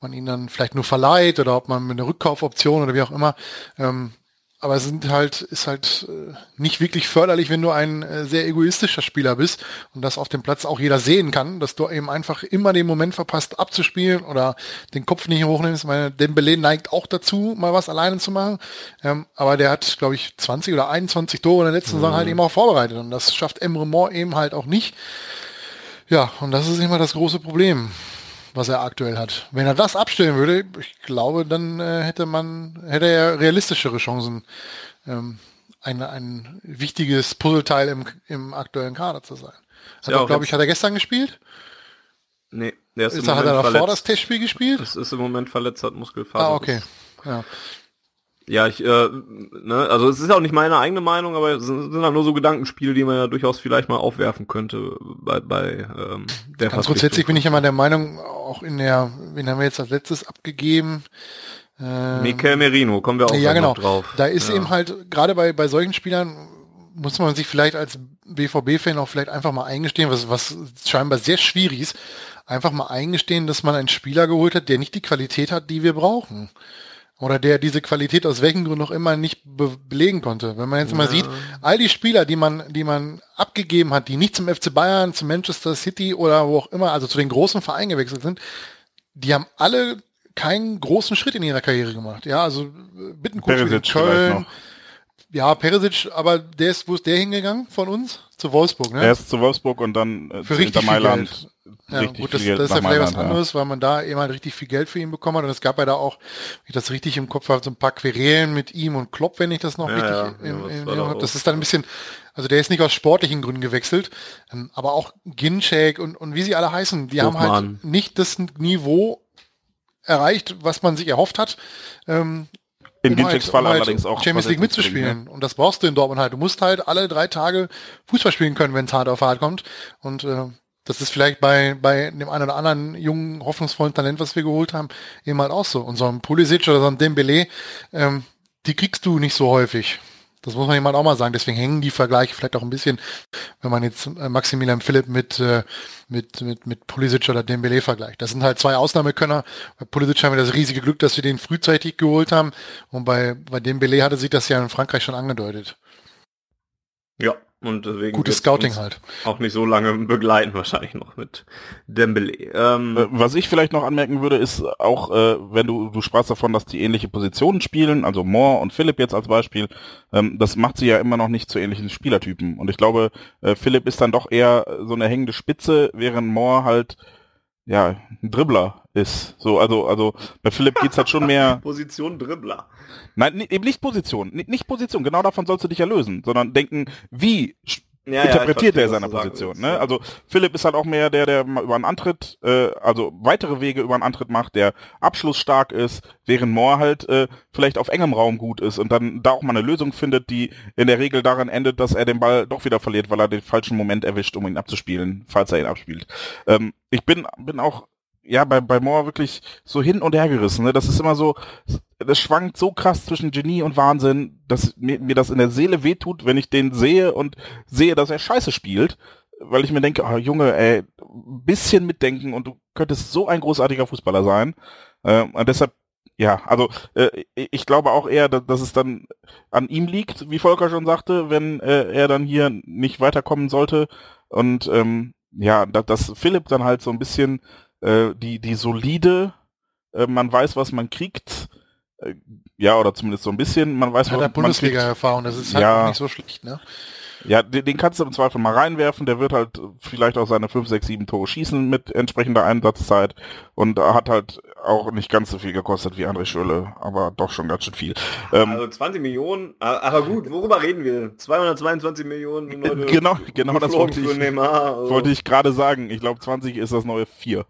man ihn dann vielleicht nur verleiht oder ob man mit einer Rückkaufoption oder wie auch immer. Ähm, aber es sind halt, ist halt äh, nicht wirklich förderlich, wenn du ein äh, sehr egoistischer Spieler bist und das auf dem Platz auch jeder sehen kann, dass du eben einfach immer den Moment verpasst abzuspielen oder den Kopf nicht hochnimmst. Meine Dembele neigt auch dazu, mal was alleine zu machen. Ähm, aber der hat, glaube ich, 20 oder 21 Tore in der letzten Saison halt eben auch vorbereitet und das schafft Emre Moore eben halt auch nicht. Ja, und das ist immer das große Problem, was er aktuell hat. Wenn er das abstellen würde, ich glaube, dann äh, hätte man, hätte er realistischere Chancen, ähm, ein, ein wichtiges Puzzleteil im, im aktuellen Kader zu sein. Hat Ja, glaube ich, hat er gestern gespielt? nee, der ist, Ist im er, hat er Moment davor das verletzt. Testspiel gespielt? Das ist im Moment verletzt, hat Muskelfaser. Ah, okay. Ja. Ja, ich, äh, ne, also es ist auch nicht meine eigene Meinung, aber es sind sind halt nur so Gedankenspiele, die man ja durchaus vielleicht mal aufwerfen könnte bei, bei ähm, der Ganz grundsätzlich bin ich immer der Meinung, auch in der, wen haben wir jetzt als letztes abgegeben? Äh, Mikel Merino, kommen wir auch ja, genau. drauf. Da ist ja. eben halt, gerade bei, bei solchen Spielern, muss man sich vielleicht als BVB-Fan auch vielleicht einfach mal eingestehen, was, was scheinbar sehr schwierig ist, einfach mal eingestehen, dass man einen Spieler geholt hat, der nicht die Qualität hat, die wir brauchen. Oder der diese Qualität aus welchen Gründen auch immer nicht be belegen konnte. Wenn man jetzt mal sieht, all die Spieler, die man, die man abgegeben hat, die nicht zum FC Bayern, zum Manchester City oder wo auch immer, also zu den großen Vereinen gewechselt sind, die haben alle keinen großen Schritt in ihrer Karriere gemacht. Ja, also äh, Bittenkurt in Köln. Ja, Perisic, aber der ist, wo ist der hingegangen von uns? Zu Wolfsburg, ne? Er ist zu Wolfsburg und dann äh, Für zu richtig Inter Mailand. Ja, richtig gut, das, viel Geld das ist ja vielleicht was ja. anderes, weil man da eben halt richtig viel Geld für ihn bekommen hat. Und es gab ja da auch, wenn ich das richtig im Kopf habe, so ein paar Querelen mit ihm und Klopp, wenn ich das noch Ja, richtig ja, im, ja, im, doch Das ist dann ein bisschen, also der ist nicht aus sportlichen Gründen gewechselt, ähm, aber auch Ginchek und, und wie sie alle heißen, die haben halt Hofmann. nicht das Niveau erreicht, was man sich erhofft hat. Ähm, In um halt- Fall um halt allerdings auch. Champions League verletzungsbedingt, mitzuspielen. Und das brauchst du in Dortmund halt. Du musst halt alle drei Tage Fußball spielen können, wenn es hart auf hart kommt. Und äh, das ist vielleicht bei, bei dem einen oder anderen jungen, hoffnungsvollen Talent, was wir geholt haben, eben halt auch so. Und so ein Pulisic oder so ein Dembele, ähm, die kriegst du nicht so häufig. Das muss man jemand auch mal sagen. Deswegen hängen die Vergleiche vielleicht auch ein bisschen, wenn man jetzt äh, Maximilian Philipp mit, äh, mit, mit, mit Pulisic oder Dembele vergleicht. Das sind halt zwei Ausnahmekönner. Bei Pulisic haben wir das riesige Glück, dass wir den frühzeitig geholt haben. Und bei, bei Dembele hatte sich das ja in Frankreich schon angedeutet. Ja, und deswegen Gutes Scouting halt. auch nicht so lange begleiten wahrscheinlich noch mit Dembele. Ähm, Äh, Was ich vielleicht noch anmerken würde, ist auch, äh, wenn du, du sprachst davon, dass die ähnliche Positionen spielen, also Moore und Philipp jetzt als Beispiel, ähm, das macht sie ja immer noch nicht zu ähnlichen Spielertypen. Und ich glaube, äh, Philipp ist dann doch eher so eine hängende Spitze, während Moore halt, ja, ein Dribbler ist. So, also, also bei Philipp geht's halt schon mehr. Position Dribbler. Nein, eben nicht Position, ni- nicht Position, genau davon sollst du dich ja lösen, sondern denken, wie Ja, interpretiert ja, er seine sagen Position. Ne? ja. Also Philipp ist halt auch mehr der, der mal über einen Antritt, äh, also weitere Wege über einen Antritt macht, der abschlussstark ist, während Moore halt äh, vielleicht auf engem Raum gut ist und dann da auch mal eine Lösung findet, die in der Regel daran endet, dass er den Ball doch wieder verliert, weil er den falschen Moment erwischt, um ihn abzuspielen, falls er ihn abspielt. Ähm, ich bin, bin auch ja, bei, bei Moore wirklich so hin und her gerissen. Ne? Das ist immer so, das schwankt so krass zwischen Genie und Wahnsinn, dass mir, mir das in der Seele wehtut, wenn ich den sehe und sehe, dass er scheiße spielt, weil ich mir denke, oh, Junge, ey, ein bisschen mitdenken und du könntest so ein großartiger Fußballer sein. Ähm, und deshalb, ja, also äh, ich glaube auch eher, dass, dass es dann an ihm liegt, wie Volker schon sagte, wenn äh, er dann hier nicht weiterkommen sollte. Und ähm, ja, dass, dass Philipp dann halt so ein bisschen äh, die, die solide, äh, man weiß, was man kriegt, äh, ja, oder zumindest so ein bisschen, man weiß, Hat was man kriegt. Bundesliga-Erfahrung, das ist halt Ja. nicht so schlecht, ne? Ja, den, den kannst du im Zweifel mal reinwerfen, der wird halt vielleicht auch seine 5, 6, 7 Tore schießen mit entsprechender Einsatzzeit und hat halt auch nicht ganz so viel gekostet wie André Schöle, aber doch schon ganz schön viel. Ähm, Also 20 Millionen, aber gut, worüber reden wir? 222 Millionen Leute genau, genau das wollte ich. Also, wollte ich gerade sagen. Ich glaube 20 ist das neue 4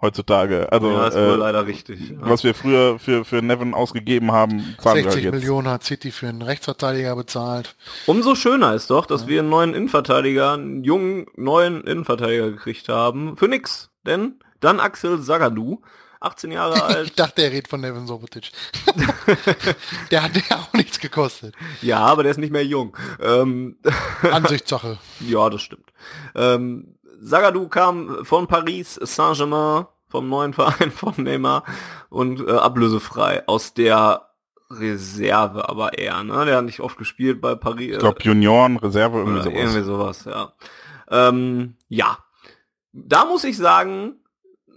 heutzutage. Also ja, ist wohl äh, leider richtig. Ja. was wir früher für, für Nevin ausgegeben haben, zahlen wir halt 60 jetzt. Millionen hat City für einen Rechtsverteidiger bezahlt. Umso schöner ist doch, dass wir einen neuen Innenverteidiger, einen jungen neuen Innenverteidiger gekriegt haben. Für nix. Denn dann Axel Sagadou, 18 Jahre Ich alt. dachte, er redet von Nevin Sobotic. der hat ja auch nichts gekostet. ja, aber der ist nicht mehr jung. Ähm, Ansichtssache. ja, das stimmt. Ähm, Sagadou kam von Paris Saint-Germain, vom neuen Verein von Neymar und äh, ablösefrei aus der Reserve aber eher, ne? Der hat nicht oft gespielt bei Paris. Ich glaube Junioren, Reserve, irgendwie sowas. Irgendwie sowas, ja. Ähm, ja. Da muss ich sagen,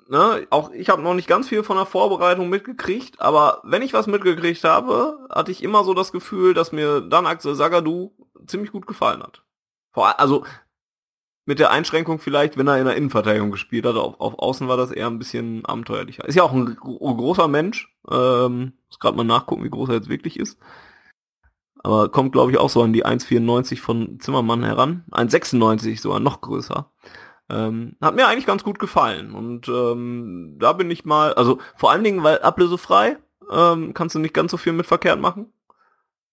ne, auch ich habe noch nicht ganz viel von der Vorbereitung mitgekriegt, aber wenn ich was mitgekriegt habe, hatte ich immer so das Gefühl, dass mir dann Axel Sagadou ziemlich gut gefallen hat. Vor, also mit der Einschränkung vielleicht, wenn er in der Innenverteidigung gespielt hat, auf, auf Außen war das eher ein bisschen abenteuerlicher. Ist ja auch ein gro- großer Mensch. Ähm, muss gerade mal nachgucken, wie groß er jetzt wirklich ist. Aber kommt, glaube ich, auch so an die 1,94 von Zimmermann heran. 1,96 sogar noch größer. Ähm, hat mir eigentlich ganz gut gefallen. Und ähm, da bin ich mal, also vor allen Dingen, weil ablösefrei, ähm, kannst du nicht ganz so viel mit verkehrt machen.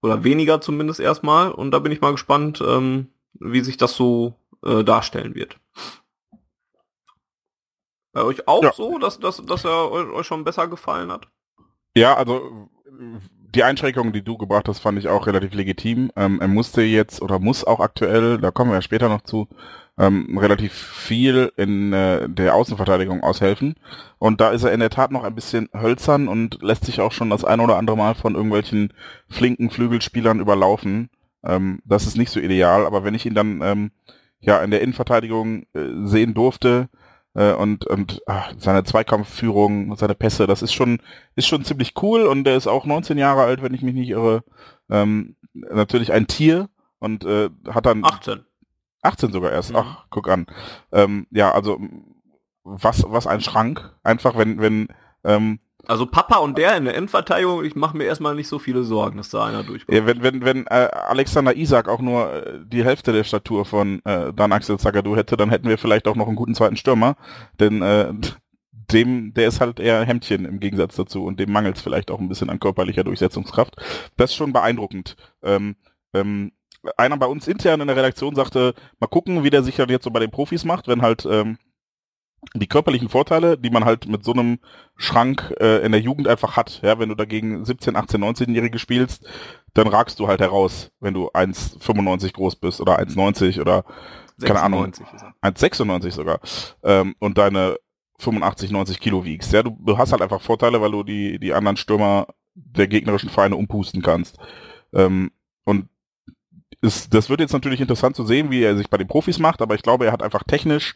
Oder weniger zumindest erstmal. Und da bin ich mal gespannt, ähm, wie sich das so äh, darstellen wird. Bei euch auch Ja. so, dass, dass, dass er eu- euch schon besser gefallen hat? Ja, also die Einschränkungen, die du gebracht hast, fand ich auch relativ legitim. Ähm, er musste jetzt oder muss auch aktuell, da kommen wir ja später noch zu, ähm, relativ viel in äh, der Außenverteidigung aushelfen. Und da ist er in der Tat noch ein bisschen hölzern und lässt sich auch schon das ein oder andere Mal von irgendwelchen flinken Flügelspielern überlaufen. Ähm, das ist nicht so ideal, aber wenn ich ihn dann ähm, ja in der Innenverteidigung äh, sehen durfte, äh, und und ach, seine Zweikampfführung, seine Pässe, das ist schon ist schon ziemlich cool und er ist auch 19 Jahre alt, wenn ich mich nicht irre. Ähm, natürlich ein Tier und äh, hat dann 18. 18 sogar erst. Mhm. Ach, guck an. Ähm, ja, also was was ein Schrank. Einfach wenn wenn ähm, Also Papa und der in der Endverteidigung, ich mache mir erstmal nicht so viele Sorgen, dass da einer durchkommt. ja, wenn wenn wenn äh, Alexander Isak auch nur äh, die Hälfte der Statur von äh, Dan Axel Zagadou hätte, dann hätten wir vielleicht auch noch einen guten zweiten Stürmer, denn äh, dem der ist halt eher Hemdchen im Gegensatz dazu und dem mangelt es vielleicht auch ein bisschen an körperlicher Durchsetzungskraft. Das ist schon beeindruckend. Ähm, ähm, einer bei uns intern in der Redaktion sagte, mal gucken, wie der sich dann jetzt so bei den Profis macht, wenn halt ähm, die körperlichen Vorteile, die man halt mit so einem Schrank äh, in der Jugend einfach hat. Ja, wenn du dagegen 17, 18, 19-Jährige spielst, dann ragst du halt heraus, wenn du 1,95 groß bist oder 1,90 oder keine Ahnung. 96 ist er. 1,96 sogar ähm, und deine 85, 90 Kilo wiegst. Ja, du, du hast halt einfach Vorteile, weil du die, die anderen Stürmer der gegnerischen Vereine umpusten kannst. Ähm, und ist, das wird jetzt natürlich interessant zu sehen, wie er sich bei den Profis macht, aber ich glaube, er hat einfach technisch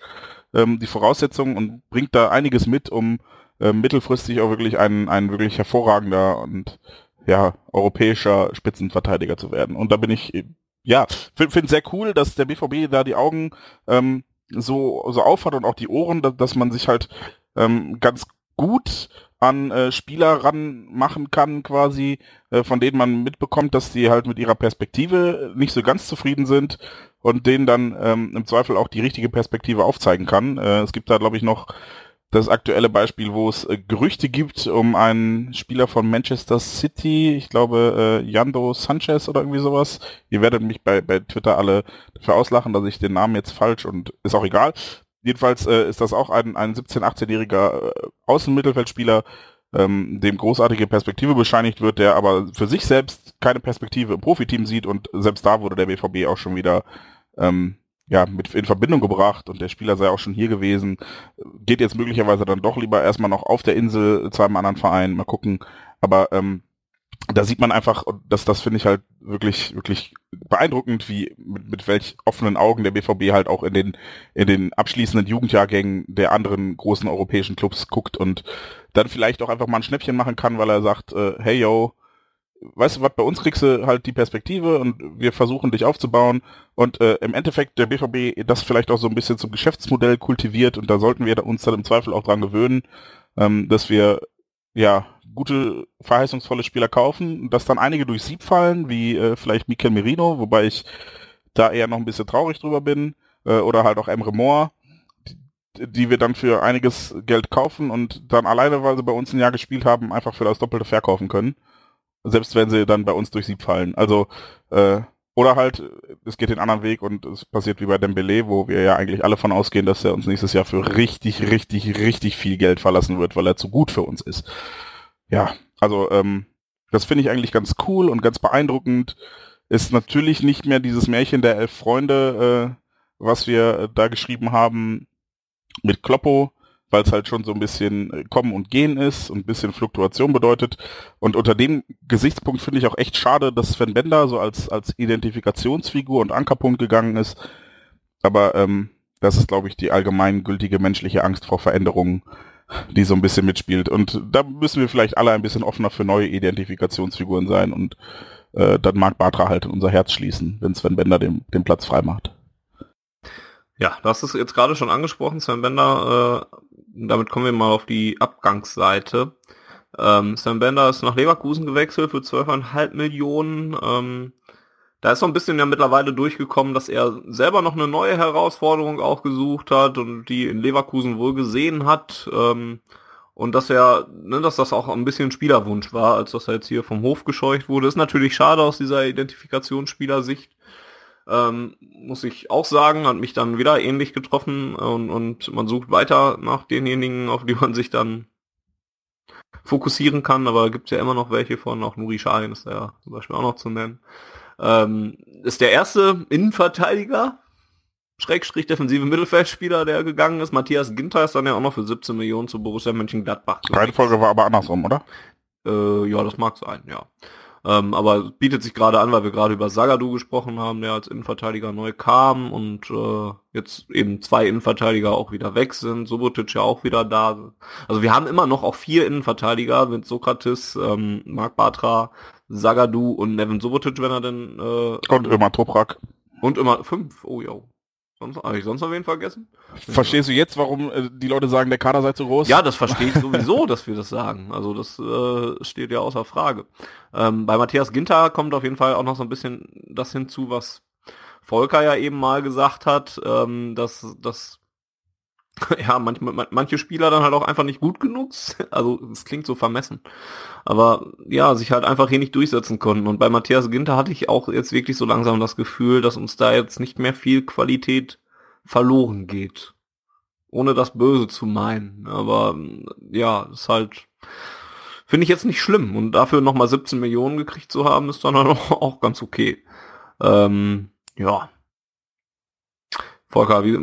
ähm, die Voraussetzungen und bringt da einiges mit, um ähm, mittelfristig auch wirklich ein, ein wirklich hervorragender und ja, europäischer Spitzenverteidiger zu werden. Und da bin ich, äh, ja, finde find sehr cool, dass der BVB da die Augen ähm, so, so aufhat und auch die Ohren, dass, dass man sich halt ähm, ganz gut an äh, Spieler ranmachen kann, quasi, äh, von denen man mitbekommt, dass die halt mit ihrer Perspektive nicht so ganz zufrieden sind und denen dann ähm, im Zweifel auch die richtige Perspektive aufzeigen kann. Äh, es gibt da, glaube ich, noch das aktuelle Beispiel, wo es äh, Gerüchte gibt um einen Spieler von Manchester City, ich glaube äh, Yando Sanchez oder irgendwie sowas. Ihr werdet mich bei, bei Twitter alle dafür auslachen, dass ich den Namen jetzt falsch und ist auch egal. Jedenfalls äh, ist das auch ein, ein 17-, 18-jähriger äh, Außenmittelfeldspieler, ähm, dem großartige Perspektive bescheinigt wird, der aber für sich selbst keine Perspektive im Profiteam sieht und selbst da wurde der BVB auch schon wieder ähm, ja, mit in Verbindung gebracht und der Spieler sei auch schon hier gewesen, geht jetzt möglicherweise dann doch lieber erstmal noch auf der Insel zu einem anderen Verein, mal gucken. Aber ähm, da sieht man einfach, und das, das finde ich halt wirklich, wirklich beeindruckend, wie mit, mit welch offenen Augen der BVB halt auch in den, in den abschließenden Jugendjahrgängen der anderen großen europäischen Clubs guckt und dann vielleicht auch einfach mal ein Schnäppchen machen kann, weil er sagt, äh, hey yo, weißt du was, bei uns kriegst du halt die Perspektive und wir versuchen dich aufzubauen und äh, im Endeffekt der BVB das vielleicht auch so ein bisschen zum Geschäftsmodell kultiviert und da sollten wir uns dann im Zweifel auch dran gewöhnen, ähm, dass wir ja gute, verheißungsvolle Spieler kaufen, dass dann einige durch Sieb fallen, wie äh, vielleicht Mikel Merino, wobei ich da eher noch ein bisschen traurig drüber bin, äh, oder halt auch Emre Moore, die, die wir dann für einiges Geld kaufen und dann alleine, weil sie bei uns ein Jahr gespielt haben, einfach für das Doppelte verkaufen können. Selbst wenn sie dann bei uns durch Sieb fallen. Also, äh, oder halt, es geht den anderen Weg und es passiert wie bei Dembele, wo wir ja eigentlich alle von ausgehen, dass er uns nächstes Jahr für richtig, richtig, richtig viel Geld verlassen wird, weil er zu gut für uns ist. Ja, also ähm, das finde ich eigentlich ganz cool und ganz beeindruckend. Ist natürlich nicht mehr dieses Märchen der elf Freunde, äh, was wir äh, da geschrieben haben mit Kloppo, weil es halt schon so ein bisschen äh, Kommen und Gehen ist und ein bisschen Fluktuation bedeutet. Und unter dem Gesichtspunkt finde ich auch echt schade, dass Sven Bender so als, als Identifikationsfigur und Ankerpunkt gegangen ist. Aber ähm, das ist, glaube ich, die allgemeingültige menschliche Angst vor Veränderungen, die so ein bisschen mitspielt. Und da müssen wir vielleicht alle ein bisschen offener für neue Identifikationsfiguren sein und äh, dann mag Batra halt in unser Herz schließen, wenn Sven Bender den, den Platz frei macht. Ja, du hast es jetzt gerade schon angesprochen, Sven Bender. Äh, damit kommen wir mal auf die Abgangsseite. Ähm, Sven Bender ist nach Leverkusen gewechselt für 12,5 Millionen. Ähm, da ist so ein bisschen ja mittlerweile durchgekommen, dass er selber noch eine neue Herausforderung auch gesucht hat und die in Leverkusen wohl gesehen hat. Ähm, und dass er, ne, dass das auch ein bisschen Spielerwunsch war, als dass er jetzt hier vom Hof gescheucht wurde. Ist natürlich schade aus dieser Identifikationsspielersicht. Ähm, muss ich auch sagen, hat mich dann wieder ähnlich getroffen und, und man sucht weiter nach denjenigen, auf die man sich dann fokussieren kann, aber gibt es ja immer noch welche von, auch Nuri Sahin ist da ja zum Beispiel auch noch zu nennen. Ähm, ist der erste Innenverteidiger, Schrägstrich defensive Mittelfeldspieler, der gegangen ist. Matthias Ginter ist dann ja auch noch für 17 Millionen zu Borussia Mönchengladbach. Reihenfolge war aber andersrum, oder? Äh, ja, das mag sein, ja. Ähm, aber bietet sich gerade an, weil wir gerade über Sagadu gesprochen haben, der als Innenverteidiger neu kam und äh, jetzt eben zwei Innenverteidiger auch wieder weg sind, Subotic ja auch wieder da. Also wir haben immer noch auch vier Innenverteidiger mit Sokrates, ähm, Marc Bartra, Sagadu und Nevin Subotic, wenn er denn äh, Und immer Toprak. und immer fünf. Oh ja. Sonst habe ich sonst noch wen vergessen? Verstehst du jetzt, warum äh, die Leute sagen, der Kader sei zu groß? Ja, das verstehe ich sowieso, dass wir das sagen. Also das äh, steht ja außer Frage. Ähm, bei Matthias Ginter kommt auf jeden Fall auch noch so ein bisschen das hinzu, was Volker ja eben mal gesagt hat, ähm, dass, dass ja, manchmal, manche Spieler dann halt auch einfach nicht gut genug, also es klingt so vermessen, aber ja, sich halt einfach hier nicht durchsetzen konnten. Und bei Matthias Ginter hatte ich auch jetzt wirklich so langsam das Gefühl, dass uns da jetzt nicht mehr viel Qualität verloren geht. Ohne das Böse zu meinen. Aber ja, ist halt, finde ich jetzt nicht schlimm. Und dafür nochmal 17 Millionen gekriegt zu haben, ist dann halt auch, auch ganz okay. Ähm, ja. Volker, wie,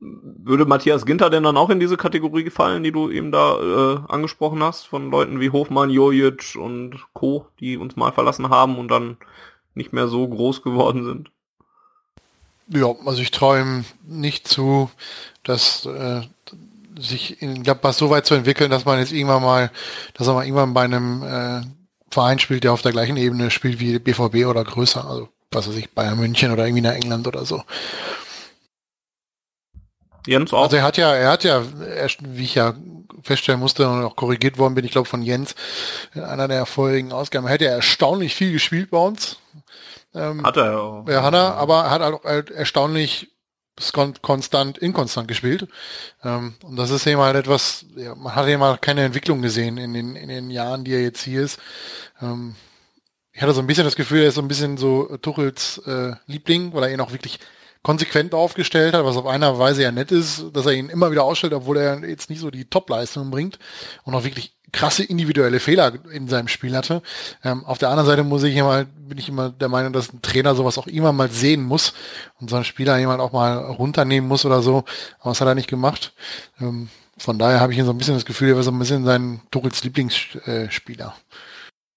würde Matthias Ginter denn dann auch in diese Kategorie fallen, die du eben da äh, angesprochen hast, von Leuten wie Hofmann, Jojic und Co., die uns mal verlassen haben und dann nicht mehr so groß geworden sind? Ja, also ich traue ihm nicht zu, dass äh, sich in Gladbach so weit zu entwickeln, dass man jetzt irgendwann mal, dass er mal irgendwann bei einem äh, Verein spielt, der auf der gleichen Ebene spielt wie BVB oder größer, also was weiß ich, Bayern München oder irgendwie nach England oder so. Jens auch? Also er hat ja, er hat ja, er, wie ich ja feststellen musste und auch korrigiert worden bin, ich glaube von Jens, in einer der vorigen Ausgaben, er hat ja erstaunlich viel gespielt bei uns. Ähm, hat er auch. Ja, hat er, aber er hat auch halt erstaunlich konstant, inkonstant gespielt. Ähm, und das ist eben halt etwas, ja, man hat eben halt keine Entwicklung gesehen in den, in den Jahren, die er jetzt hier ist. Ähm, ich hatte so ein bisschen das Gefühl, er ist so ein bisschen so Tuchels äh, Liebling, weil er ihn auch wirklich konsequent aufgestellt hat, was auf einer Weise ja nett ist, dass er ihn immer wieder ausstellt, obwohl er jetzt nicht so die Top-Leistungen bringt und auch wirklich krasse individuelle Fehler in seinem Spiel hatte. Ähm, auf der anderen Seite muss ich immer, bin ich immer der Meinung, dass ein Trainer sowas auch immer mal sehen muss und so ein Spieler jemand auch mal runternehmen muss oder so. Aber das hat er nicht gemacht. Ähm, von daher habe ich so ein bisschen das Gefühl, er war so ein bisschen sein Tuchels Lieblingsspieler.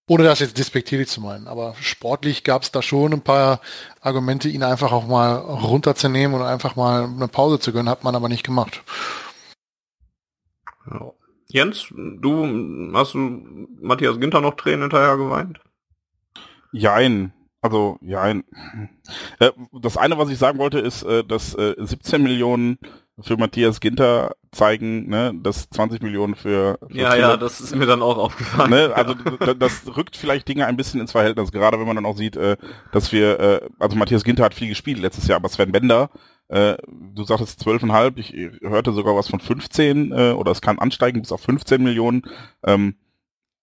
Ohne das jetzt despektierlich zu meinen. Aber sportlich gab es da schon ein paar Argumente, ihn einfach auch mal runterzunehmen und einfach mal eine Pause zu gönnen, hat man aber nicht gemacht. Ja. Jens, du hast du Matthias Ginter noch Tränen hinterher geweint? Jein. Also, jein. Äh, das eine, was ich sagen wollte, ist, äh, dass 17 Millionen für Matthias Ginter zeigen, ne, dass 20 Millionen für, für Ja, Tiller, ja, das ist mir dann auch aufgefallen. Ne, also das rückt vielleicht Dinge ein bisschen ins Verhältnis, gerade wenn man dann auch sieht, dass wir, also Matthias Ginter hat viel gespielt letztes Jahr, aber Sven Bender äh, du sagtest 12,5, ich hörte sogar was von 15 äh, oder es kann ansteigen bis auf 15 Millionen. Ähm,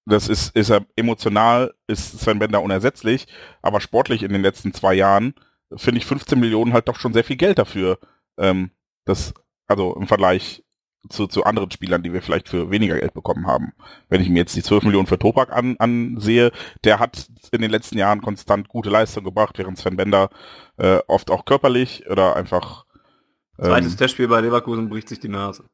das ist, ist er emotional, ist Sven Bender unersetzlich, aber sportlich in den letzten zwei Jahren finde ich 15 Millionen halt doch schon sehr viel Geld dafür. Ähm, das, also im Vergleich zu, zu anderen Spielern, die wir vielleicht für weniger Geld bekommen haben. Wenn ich mir jetzt die 12 Millionen für Topak an, ansehe, der hat in den letzten Jahren konstant gute Leistung gebracht, während Sven Bender äh, oft auch körperlich oder einfach ähm, Zweites Testspiel bei Leverkusen bricht sich die Nase.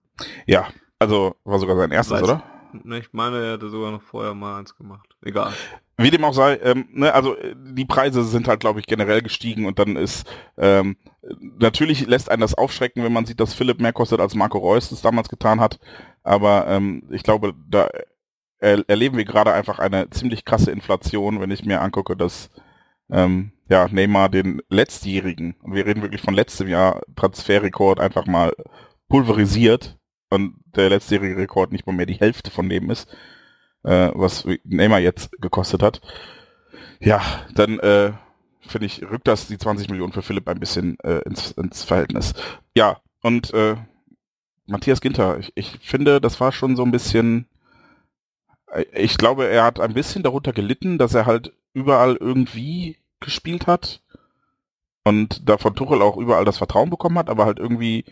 Ja, also war sogar sein erstes, Weiß, oder? Ne, ich meine, er hätte sogar noch vorher mal eins gemacht. Egal. Wie dem auch sei, ähm, ne, also die Preise sind halt, glaube ich, generell gestiegen und dann ist ähm, natürlich lässt einen das aufschrecken, wenn man sieht, dass Philipp mehr kostet als Marco Reus das damals getan hat. Aber ähm, ich glaube, da er, erleben wir gerade einfach eine ziemlich krasse Inflation, wenn ich mir angucke, dass ähm, ja, Neymar den letztjährigen, und wir reden wirklich von letztem Jahr, Transferrekord einfach mal pulverisiert und der letztjährige Rekord nicht mal mehr die Hälfte von dem ist äh, was Neymar jetzt gekostet hat. Ja, dann äh, finde ich, rückt das die 20 Millionen für Philipp ein bisschen äh, ins, ins Verhältnis. Ja, und äh, Matthias Ginter, ich, ich finde, das war schon so ein bisschen, äh, ich glaube, er hat ein bisschen darunter gelitten, dass er halt überall irgendwie gespielt hat und da von Tuchel auch überall das Vertrauen bekommen hat, aber halt irgendwie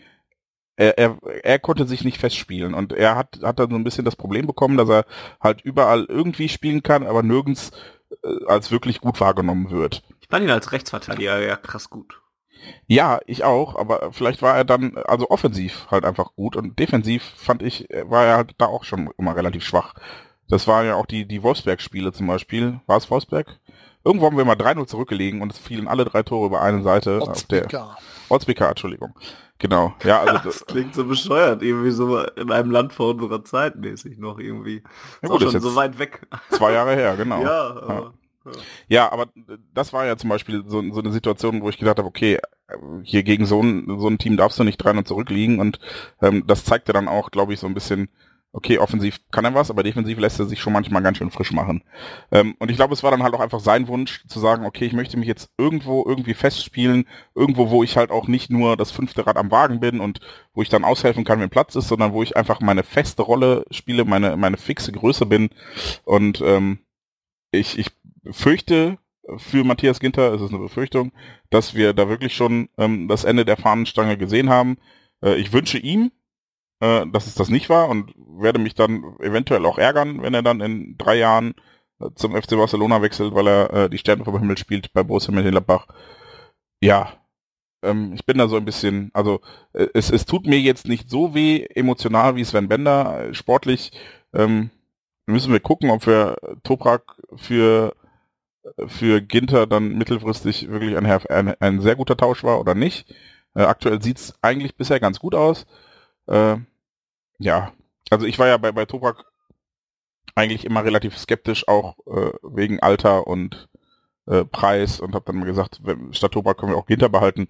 er, er, er konnte sich nicht festspielen und er hat, hat dann so ein bisschen das Problem bekommen, dass er halt überall irgendwie spielen kann, aber nirgends äh, als wirklich gut wahrgenommen wird. Ich fand ihn als Rechtsverteidiger ja krass gut. Ja, ich auch, aber vielleicht war er dann, also offensiv halt einfach gut und defensiv fand ich, war er halt da auch schon immer relativ schwach. Das waren ja auch die, die Wolfsberg-Spiele zum Beispiel. War es Wolfsberg? Irgendwo haben wir mal 3-0 zurückgelegen und es fielen alle drei Tore über eine Seite. Ortsbika. Ortsbika, Entschuldigung. Genau, ja, also das, das klingt so bescheuert, irgendwie so in einem Land vor unserer Zeit mäßig noch irgendwie. Ja, gut, schon so weit weg. Zwei Jahre her, genau. ja, aber Ja, aber das war ja zum Beispiel so, so eine Situation, wo ich gedacht habe, okay, hier gegen so ein, so ein Team darfst du nicht 300 zurückliegen und ähm, das zeigte dann auch, glaube ich, so ein bisschen, okay, offensiv kann er was, aber defensiv lässt er sich schon manchmal ganz schön frisch machen. Ähm, und ich glaube, es war dann halt auch einfach sein Wunsch zu sagen, okay, ich möchte mich jetzt irgendwo irgendwie festspielen, irgendwo, wo ich halt auch nicht nur das fünfte Rad am Wagen bin und wo ich dann aushelfen kann, wenn Platz ist, sondern wo ich einfach meine feste Rolle spiele, meine, meine fixe Größe bin und ähm, ich, ich fürchte für Matthias Ginter, es ist eine Befürchtung, dass wir da wirklich schon ähm, das Ende der Fahnenstange gesehen haben. Äh, ich wünsche ihm, äh, dass es das nicht war und werde mich dann eventuell auch ärgern, wenn er dann in drei Jahren äh, zum FC Barcelona wechselt, weil er äh, die Sterne vom Himmel spielt bei Borussia Mönchengladbach. Ja, ähm, ich bin da so ein bisschen, also äh, es, es tut mir jetzt nicht so weh emotional wie Sven Bender. Äh, sportlich ähm, müssen wir gucken, ob wir Toprak für für Ginter dann mittelfristig wirklich ein, ein, ein sehr guter Tausch war oder nicht. Äh, aktuell sieht's eigentlich bisher ganz gut aus. Äh, ja, also ich war ja bei, bei Toprak eigentlich immer relativ skeptisch, auch äh, wegen Alter und äh, Preis und habe dann mal gesagt, wenn, statt Toprak können wir auch Ginter behalten.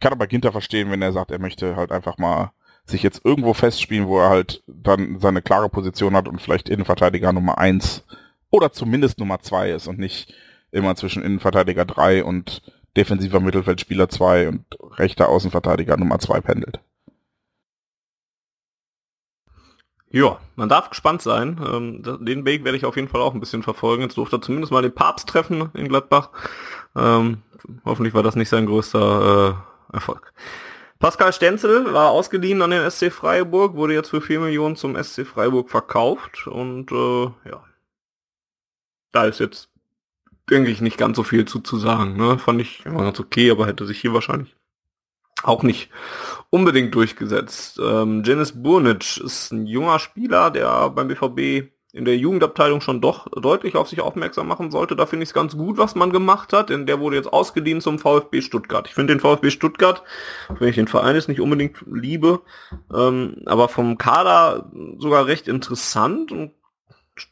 Kann aber Ginter verstehen, wenn er sagt, er möchte halt einfach mal sich jetzt irgendwo festspielen, wo er halt dann seine klare Position hat und vielleicht Innenverteidiger Nummer eins oder zumindest Nummer zwei ist und nicht immer zwischen Innenverteidiger 3 und defensiver Mittelfeldspieler 2 und rechter Außenverteidiger Nummer 2 pendelt. Ja, man darf gespannt sein. Ähm, den Weg werde ich auf jeden Fall auch ein bisschen verfolgen. Jetzt durfte er zumindest mal den Papst treffen in Gladbach. Ähm, hoffentlich war das nicht sein größter äh, Erfolg. Pascal Stenzel war ausgeliehen an den SC Freiburg, wurde jetzt für 4 Millionen zum SC Freiburg verkauft und äh, ja, da ist jetzt denke ich, nicht ganz so viel zu, zu sagen. Ne? Fand ich immer ganz okay, aber hätte sich hier wahrscheinlich auch nicht unbedingt durchgesetzt. Ähm, Janis Burnic ist ein junger Spieler, der beim BVB in der Jugendabteilung schon doch deutlich auf sich aufmerksam machen sollte. Da finde ich es ganz gut, was man gemacht hat, denn der wurde jetzt ausgeliehen zum VfB Stuttgart. Ich finde den VfB Stuttgart, wenn ich den Verein jetzt nicht unbedingt liebe, ähm, aber vom Kader sogar recht interessant und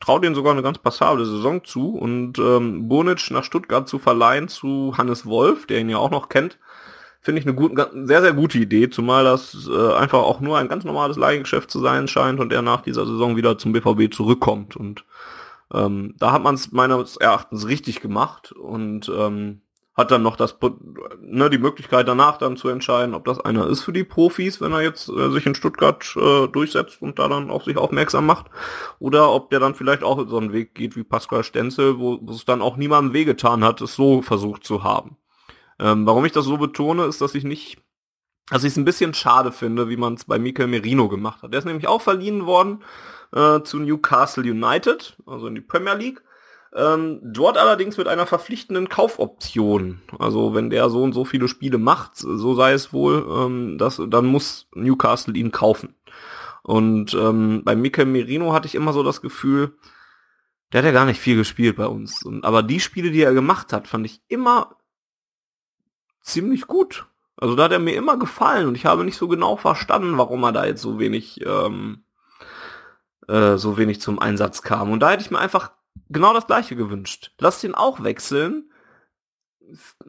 traue denen sogar eine ganz passable Saison zu und ähm, Bonic nach Stuttgart zu verleihen zu Hannes Wolf, der ihn ja auch noch kennt, finde ich eine gut, sehr, sehr gute Idee, zumal das äh, einfach auch nur ein ganz normales Leihgeschäft zu sein scheint und er nach dieser Saison wieder zum BVB zurückkommt. Und ähm, da hat man es meines Erachtens richtig gemacht und ähm, hat dann noch das ne, die Möglichkeit danach dann zu entscheiden, ob das einer ist für die Profis, wenn er jetzt äh, sich in Stuttgart äh, durchsetzt und da dann auf sich aufmerksam macht, oder ob der dann vielleicht auch so einen Weg geht wie Pascal Stenzel, wo es dann auch niemandem wehgetan hat, es so versucht zu haben. Ähm, warum ich das so betone, ist, dass ich nicht, dass ich es ein bisschen schade finde, wie man es bei Mikel Merino gemacht hat. Der ist nämlich auch verliehen worden äh, zu Newcastle United, also in die Premier League ähm, dort allerdings mit einer verpflichtenden Kaufoption. Also wenn der so und so viele Spiele macht, so sei es wohl, ähm, das, dann muss Newcastle ihn kaufen. Und ähm, bei Mikel Merino hatte ich immer so das Gefühl, der hat ja gar nicht viel gespielt bei uns. Und, aber die Spiele, die er gemacht hat, fand ich immer ziemlich gut. Also da hat er mir immer gefallen und ich habe nicht so genau verstanden, warum er da jetzt so wenig ähm, äh, so wenig zum Einsatz kam. Und da hätte ich mir einfach genau das gleiche gewünscht. Lass ihn auch wechseln.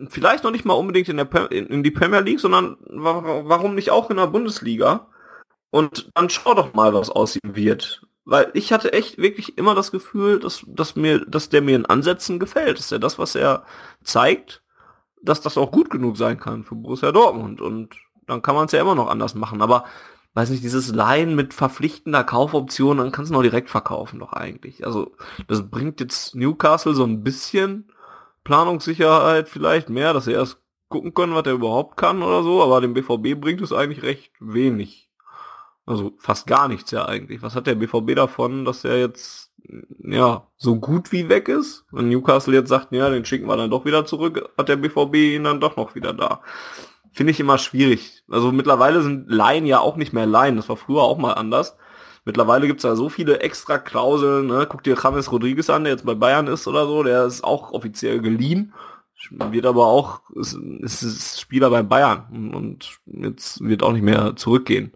Vielleicht noch nicht mal unbedingt in, der in die Premier League, sondern warum nicht auch in der Bundesliga? Und dann schau doch mal, was aus ihm wird. Weil ich hatte echt wirklich immer das Gefühl, dass, dass mir, dass der mir in Ansätzen gefällt. Dass er das, was er zeigt, dass das auch gut genug sein kann für Borussia Dortmund. Und dann kann man es ja immer noch anders machen. Aber weiß nicht, dieses Leihen mit verpflichtender Kaufoption, dann kannst du noch direkt verkaufen doch eigentlich. Also das bringt jetzt Newcastle so ein bisschen Planungssicherheit vielleicht mehr, dass sie erst gucken können, was er überhaupt kann oder so, aber dem BVB bringt es eigentlich recht wenig. Also fast gar nichts ja eigentlich. Was hat der BVB davon, dass er jetzt ja so gut wie weg ist? Und Newcastle jetzt sagt, ja, den schicken wir dann doch wieder zurück, hat der BVB ihn dann doch noch wieder da finde ich immer schwierig. Also mittlerweile sind Laien ja auch nicht mehr Laien. Das war früher auch mal anders. Mittlerweile gibt's ja so viele extra Klauseln. Ne? Guck dir James Rodriguez an, der jetzt bei Bayern ist oder so. Der ist auch offiziell geliehen. Wird aber auch, ist, ist Spieler bei Bayern und jetzt wird auch nicht mehr zurückgehen.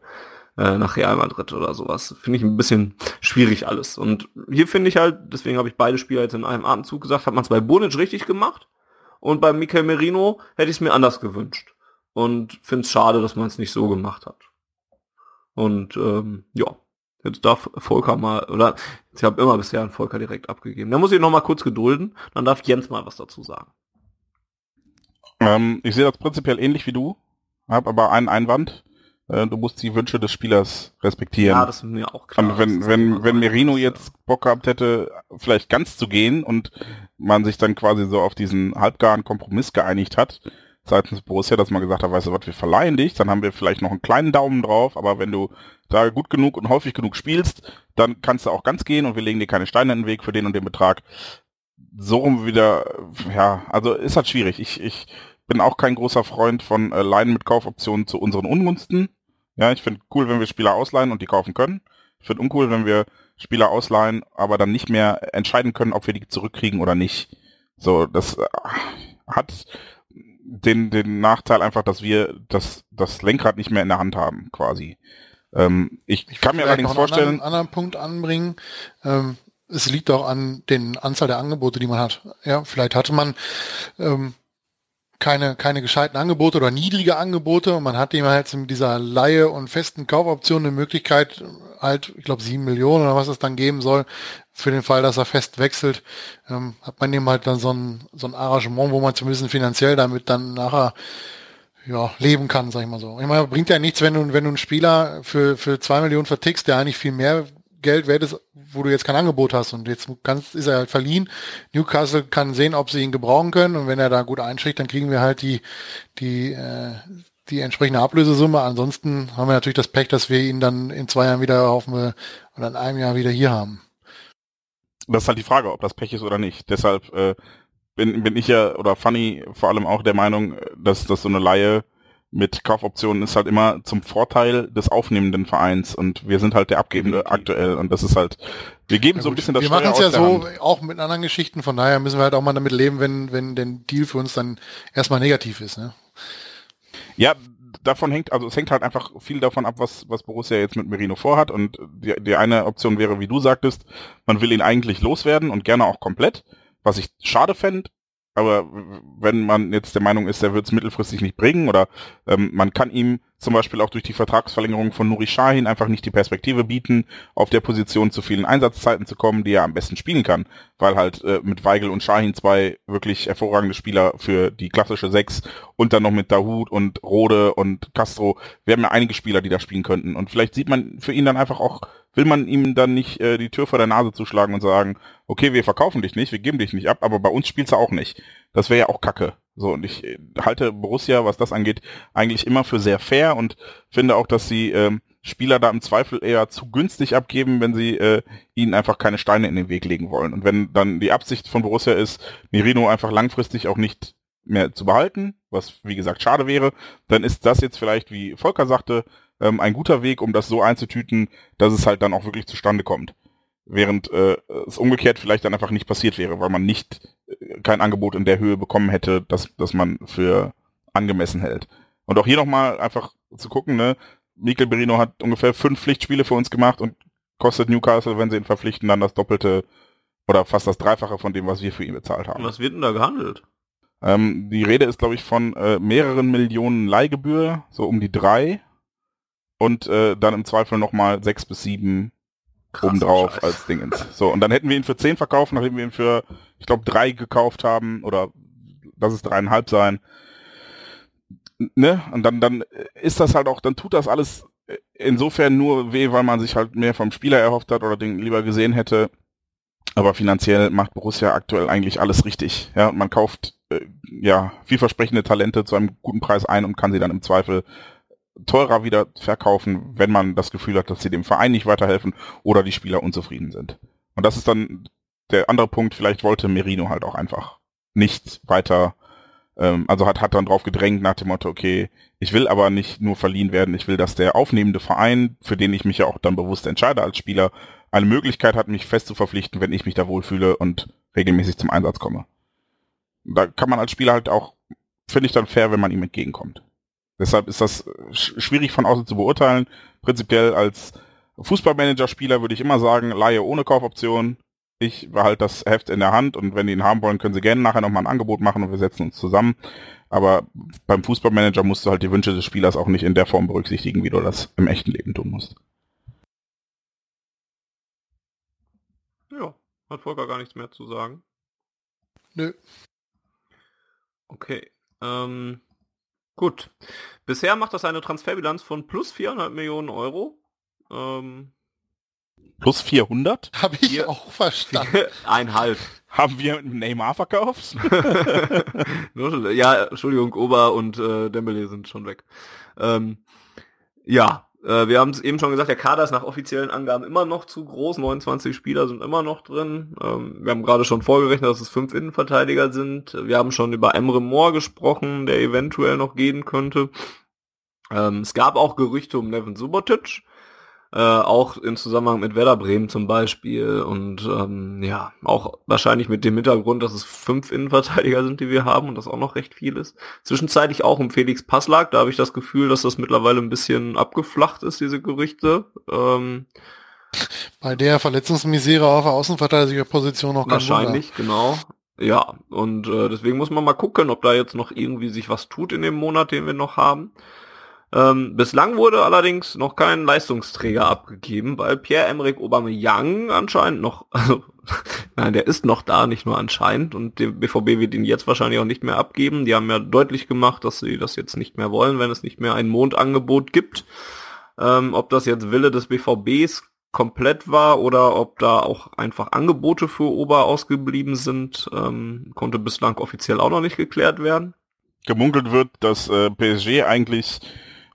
Äh, nach Real Madrid oder sowas. Finde ich ein bisschen schwierig alles. Und hier finde ich halt, deswegen habe ich beide Spieler jetzt in einem Atemzug gesagt, hat man es bei Bonic richtig gemacht und bei Michael Merino hätte ich es mir anders gewünscht. Und finde es schade, dass man es nicht so gemacht hat. Und ähm, ja, jetzt darf Volker mal, oder ich habe immer bisher einen Volker direkt abgegeben. Da muss ich noch mal kurz gedulden, dann darf Jens mal was dazu sagen. Ähm, ich sehe das prinzipiell ähnlich wie du, habe aber einen Einwand. Äh, du musst die Wünsche des Spielers respektieren. Ja, das ist mir auch klar. Und wenn, wenn, wenn Merino jetzt Bock gehabt hätte, vielleicht ganz zu gehen und man sich dann quasi so auf diesen halbgaren Kompromiss geeinigt hat, seitens Borussia, dass man gesagt hat, weißt du was, wir verleihen dich, dann haben wir vielleicht noch einen kleinen Daumen drauf, aber wenn du da gut genug und häufig genug spielst, dann kannst du auch ganz gehen und wir legen dir keine Steine in den Weg für den und den Betrag. So rum wieder, ja, also ist halt schwierig. Ich, ich bin auch kein großer Freund von äh, Leihen mit Kaufoptionen zu unseren Ungunsten. Ja, ich finde cool, wenn wir Spieler ausleihen und die kaufen können. Ich finde uncool, wenn wir Spieler ausleihen, aber dann nicht mehr entscheiden können, ob wir die zurückkriegen oder nicht. So, das äh, hat den, den Nachteil einfach, dass wir das, das Lenkrad nicht mehr in der Hand haben, quasi. Ähm, ich, Ich kann mir allerdings noch einen vorstellen, anderen, anderen Punkt anbringen. Ähm, es liegt auch an den Anzahl der Angebote, die man hat. Ja, vielleicht hatte man ähm, keine, keine gescheiten Angebote oder niedrige Angebote und man hat ihm halt mit dieser Laie und festen Kaufoption eine Möglichkeit, halt, ich glaube, sieben Millionen oder was es dann geben soll, für den Fall, dass er fest wechselt, ähm, hat man ihm halt dann so ein, so ein Arrangement, wo man zumindest finanziell damit dann nachher ja, leben kann, sag ich mal so. Ich meine, bringt ja nichts, wenn du, wenn du einen Spieler für, für zwei Millionen vertickst, der eigentlich viel mehr Geld wert ist, wo du jetzt kein Angebot hast und jetzt kannst, ist er halt verliehen. Newcastle kann sehen, ob sie ihn gebrauchen können und wenn er da gut einschlägt, dann kriegen wir halt die, die, äh, die entsprechende Ablösesumme. Ansonsten haben wir natürlich das Pech, dass wir ihn dann in zwei Jahren wieder hoffen wir oder in einem Jahr wieder hier haben. das ist halt die Frage, ob das Pech ist oder nicht. Deshalb äh, bin, bin ich ja, oder Funny vor allem auch der Meinung, dass, dass so eine Laie mit Kaufoptionen ist halt immer zum Vorteil des aufnehmenden Vereins und wir sind halt der Abgebende aktuell und das ist halt, wir geben Ja, so ein bisschen das wir machen es ja so, Hand. auch mit anderen Geschichten, von daher müssen wir halt auch mal damit leben, wenn, wenn der Deal für uns dann erstmal negativ ist. Ne? Ja, davon hängt, also es hängt halt einfach viel davon ab, was, was Borussia jetzt mit Merino vorhat. Und die, die eine Option wäre, wie du sagtest, man will ihn eigentlich loswerden und gerne auch komplett, was ich schade fände. Aber wenn man jetzt der Meinung ist, er wird es mittelfristig nicht bringen oder ähm, man kann ihm zum Beispiel auch durch die Vertragsverlängerung von Nuri Sahin einfach nicht die Perspektive bieten, auf der Position zu vielen Einsatzzeiten zu kommen, die er am besten spielen kann, weil halt äh, mit Weigel und Sahin zwei wirklich hervorragende Spieler für die klassische Sechs und dann noch mit Dahut und Rode und Castro, wir haben ja einige Spieler, die da spielen könnten. Und vielleicht sieht man für ihn dann einfach auch, will man ihm dann nicht äh, die Tür vor der Nase zuschlagen und sagen, okay, wir verkaufen dich nicht, wir geben dich nicht ab, aber bei uns spielst du auch nicht. Das wäre ja auch Kacke. So, und ich äh, halte Borussia, was das angeht, eigentlich immer für sehr fair und finde auch, dass sie ähm, Spieler da im Zweifel eher zu günstig abgeben, wenn sie äh, ihnen einfach keine Steine in den Weg legen wollen. Und wenn dann die Absicht von Borussia ist, Merino einfach langfristig auch nicht mehr zu behalten, was wie gesagt schade wäre, dann ist das jetzt vielleicht, wie Volker sagte, ähm, ein guter Weg, um das so einzutüten, dass es halt dann auch wirklich zustande kommt. Während äh, es umgekehrt vielleicht dann einfach nicht passiert wäre, weil man nicht äh, kein Angebot in der Höhe bekommen hätte, dass, dass man für angemessen hält. Und auch hier nochmal einfach zu gucken, ne, Mikel Berino hat ungefähr fünf Pflichtspiele für uns gemacht und kostet Newcastle, wenn sie ihn verpflichten, dann das Doppelte oder fast das Dreifache von dem, was wir für ihn bezahlt haben. Was wird denn da gehandelt? Ähm, die Rede ist, glaube ich, von äh, mehreren Millionen Leihgebühr, so um die drei. Und äh, dann im Zweifel nochmal sechs bis sieben Krasser obendrauf Scheiß. als Dingens. So, und dann hätten wir ihn für zehn verkauft, nachdem wir ihn für, ich glaube, drei gekauft haben, oder lass es dreieinhalb sein. Ne? Und dann, dann ist das halt auch, dann tut das alles insofern nur weh, weil man sich halt mehr vom Spieler erhofft hat oder den lieber gesehen hätte. Aber finanziell macht Borussia aktuell eigentlich alles richtig. Ja, und man kauft äh, ja vielversprechende Talente zu einem guten Preis ein und kann sie dann im Zweifel teurer wieder verkaufen, wenn man das Gefühl hat, dass sie dem Verein nicht weiterhelfen oder die Spieler unzufrieden sind. Und das ist dann der andere Punkt, vielleicht wollte Merino halt auch einfach nicht weiter, ähm, also hat, hat dann drauf gedrängt nach dem Motto, okay, ich will aber nicht nur verliehen werden, ich will, dass der aufnehmende Verein, für den ich mich ja auch dann bewusst entscheide als Spieler, eine Möglichkeit hat, mich fest zu verpflichten, wenn ich mich da wohlfühle und regelmäßig zum Einsatz komme. Da kann man als Spieler halt auch, finde ich dann fair, wenn man ihm entgegenkommt. Deshalb ist das sch schwierig von außen zu beurteilen. Prinzipiell als Fußballmanager-Spieler würde ich immer sagen, Laie ohne Kaufoption. Ich behalte das Heft in der Hand und wenn die ihn haben wollen, können sie gerne nachher nochmal ein Angebot machen und wir setzen uns zusammen. Aber beim Fußballmanager musst du halt die Wünsche des Spielers auch nicht in der Form berücksichtigen, wie du das im echten Leben tun musst. Ja, hat Volker gar nichts mehr zu sagen. Nö. Okay. Ähm, gut. Bisher macht das eine Transferbilanz von plus 400 Millionen Euro. Ähm, Plus 400? Habe ich Hier- auch verstanden. einhalb. Haben wir Neymar verkauft? ja, Entschuldigung, Ober und äh, Dembele sind schon weg. Ähm, ja, äh, wir haben es eben schon gesagt, der Kader ist nach offiziellen Angaben immer noch zu groß. 29 Spieler sind immer noch drin. Ähm, wir haben gerade schon vorgerechnet, dass es fünf Innenverteidiger sind. Wir haben schon über Emre Moore gesprochen, der eventuell noch gehen könnte. Ähm, es gab auch Gerüchte um Neven Subotic. Äh, auch im Zusammenhang mit Werder Bremen zum Beispiel und ähm, ja, auch wahrscheinlich mit dem Hintergrund, dass es fünf Innenverteidiger sind, die wir haben und das auch noch recht viel ist. Zwischenzeitlich auch um Felix Passlag, da habe ich das Gefühl, dass das mittlerweile ein bisschen abgeflacht ist, diese Gerüchte. Ähm, Bei der Verletzungsmisere auf der Außenverteidigerposition noch wahrscheinlich, genau. Ja, und äh, deswegen muss man mal gucken, ob da jetzt noch irgendwie sich was tut in dem Monat, den wir noch haben. Ähm, bislang wurde allerdings noch kein Leistungsträger abgegeben, weil Pierre-Emerick Aubameyang anscheinend noch, also, nein, der ist noch da, nicht nur anscheinend, und der BVB wird ihn jetzt wahrscheinlich auch nicht mehr abgeben. Die haben ja deutlich gemacht, dass sie das jetzt nicht mehr wollen, wenn es nicht mehr ein Mondangebot gibt. Ähm, ob das jetzt Wille des BVBs komplett war oder ob da auch einfach Angebote für Ober ausgeblieben sind, ähm, konnte bislang offiziell auch noch nicht geklärt werden. Gemunkelt wird, dass äh, PSG eigentlich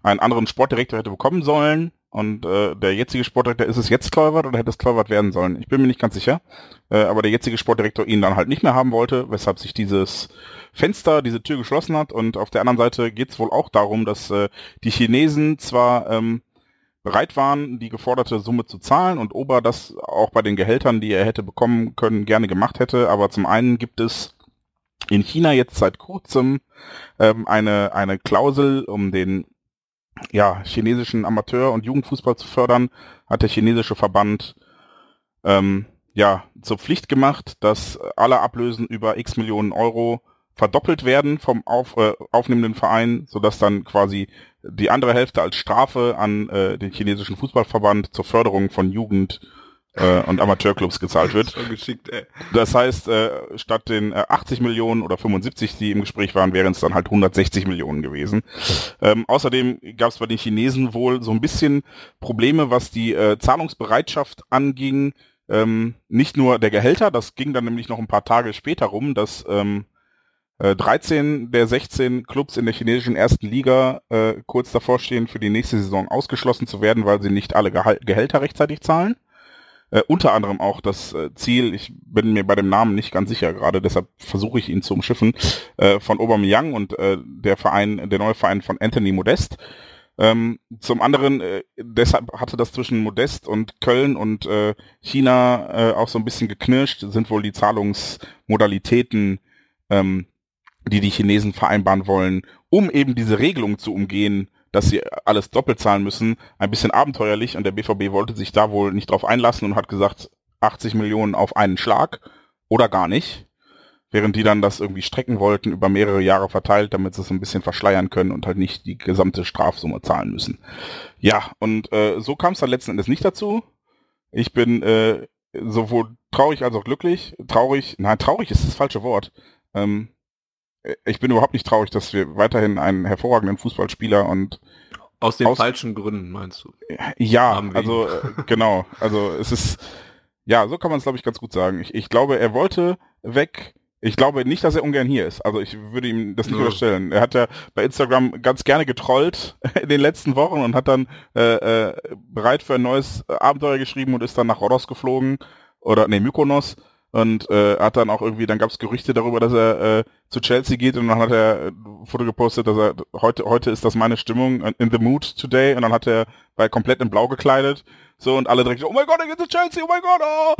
einen anderen Sportdirektor hätte bekommen sollen und äh, der jetzige Sportdirektor ist es jetzt Kluivert oder hätte es Kluivert werden sollen? Ich bin mir nicht ganz sicher, äh, aber der jetzige Sportdirektor ihn dann halt nicht mehr haben wollte, weshalb sich dieses Fenster, diese Tür geschlossen hat. Und auf der anderen Seite geht es wohl auch darum, dass äh, die Chinesen zwar ähm, bereit waren, die geforderte Summe zu zahlen und Ober das auch bei den Gehältern, die er hätte bekommen können, gerne gemacht hätte, aber zum einen gibt es in China jetzt seit kurzem ähm, eine, eine Klausel, um den ja, chinesischen Amateur- und Jugendfußball zu fördern, hat der chinesische Verband ähm, ja zur Pflicht gemacht, dass alle Ablösen über x Millionen Euro verdoppelt werden vom auf, äh, aufnehmenden Verein, sodass dann quasi die andere Hälfte als Strafe an äh, den chinesischen Fußballverband zur Förderung von Jugend äh, und Amateurclubs gezahlt wird. Das heißt, äh, statt den äh, 80 Millionen oder 75, die im Gespräch waren, wären es dann halt 160 Millionen gewesen. Ähm, außerdem gab es bei den Chinesen wohl so ein bisschen Probleme, was die äh, Zahlungsbereitschaft anging. Ähm, nicht nur der Gehälter, das ging dann nämlich noch ein paar Tage später rum, dass ähm, äh, 13 der 16 Clubs in der chinesischen ersten Liga äh, kurz davor stehen, für die nächste Saison ausgeschlossen zu werden, weil sie nicht alle Gehal Gehälter rechtzeitig zahlen. Äh, unter anderem auch das äh, Ziel, ich bin mir bei dem Namen nicht ganz sicher gerade, deshalb versuche ich ihn zu umschiffen, äh, von Aubameyang und äh, der Verein, der neue Verein von Anthony Modest. Ähm, zum anderen, äh, deshalb hatte das zwischen Modest und Köln und äh, China äh, auch so ein bisschen geknirscht, sind wohl die Zahlungsmodalitäten, ähm, die die Chinesen vereinbaren wollen, um eben diese Regelung zu umgehen, dass sie alles doppelt zahlen müssen, ein bisschen abenteuerlich und der BVB wollte sich da wohl nicht drauf einlassen und hat gesagt, 80 Millionen auf einen Schlag oder gar nicht, während die dann das irgendwie strecken wollten, über mehrere Jahre verteilt, damit sie es ein bisschen verschleiern können und halt nicht die gesamte Strafsumme zahlen müssen. Ja, und äh, so kam es dann letzten Endes nicht dazu. Ich bin äh, sowohl traurig als auch glücklich. Traurig, nein, traurig ist das falsche Wort. Ähm, ich bin überhaupt nicht traurig, dass wir weiterhin einen hervorragenden Fußballspieler und Aus den Aus- falschen Gründen, meinst du? ja, also äh, genau, also es ist ja, so kann man es glaube ich ganz gut sagen. Ich, ich glaube, er wollte weg. Ich glaube nicht, dass er ungern hier ist. Also ich würde ihm das nicht Nö. unterstellen. Er hat ja bei Instagram ganz gerne getrollt in den letzten Wochen und hat dann äh, äh, bereit für ein neues Abenteuer geschrieben und ist dann nach Rhodos geflogen oder nee Mykonos und äh, hat dann auch irgendwie, dann gab es Gerüchte darüber, dass er äh, zu Chelsea geht und dann hat er ein Foto gepostet, dass er heute heute ist das meine Stimmung in the mood today und dann hat er war komplett in Blau gekleidet so und alle direkt oh mein Gott, er geht zu Chelsea, oh mein Gott, oh!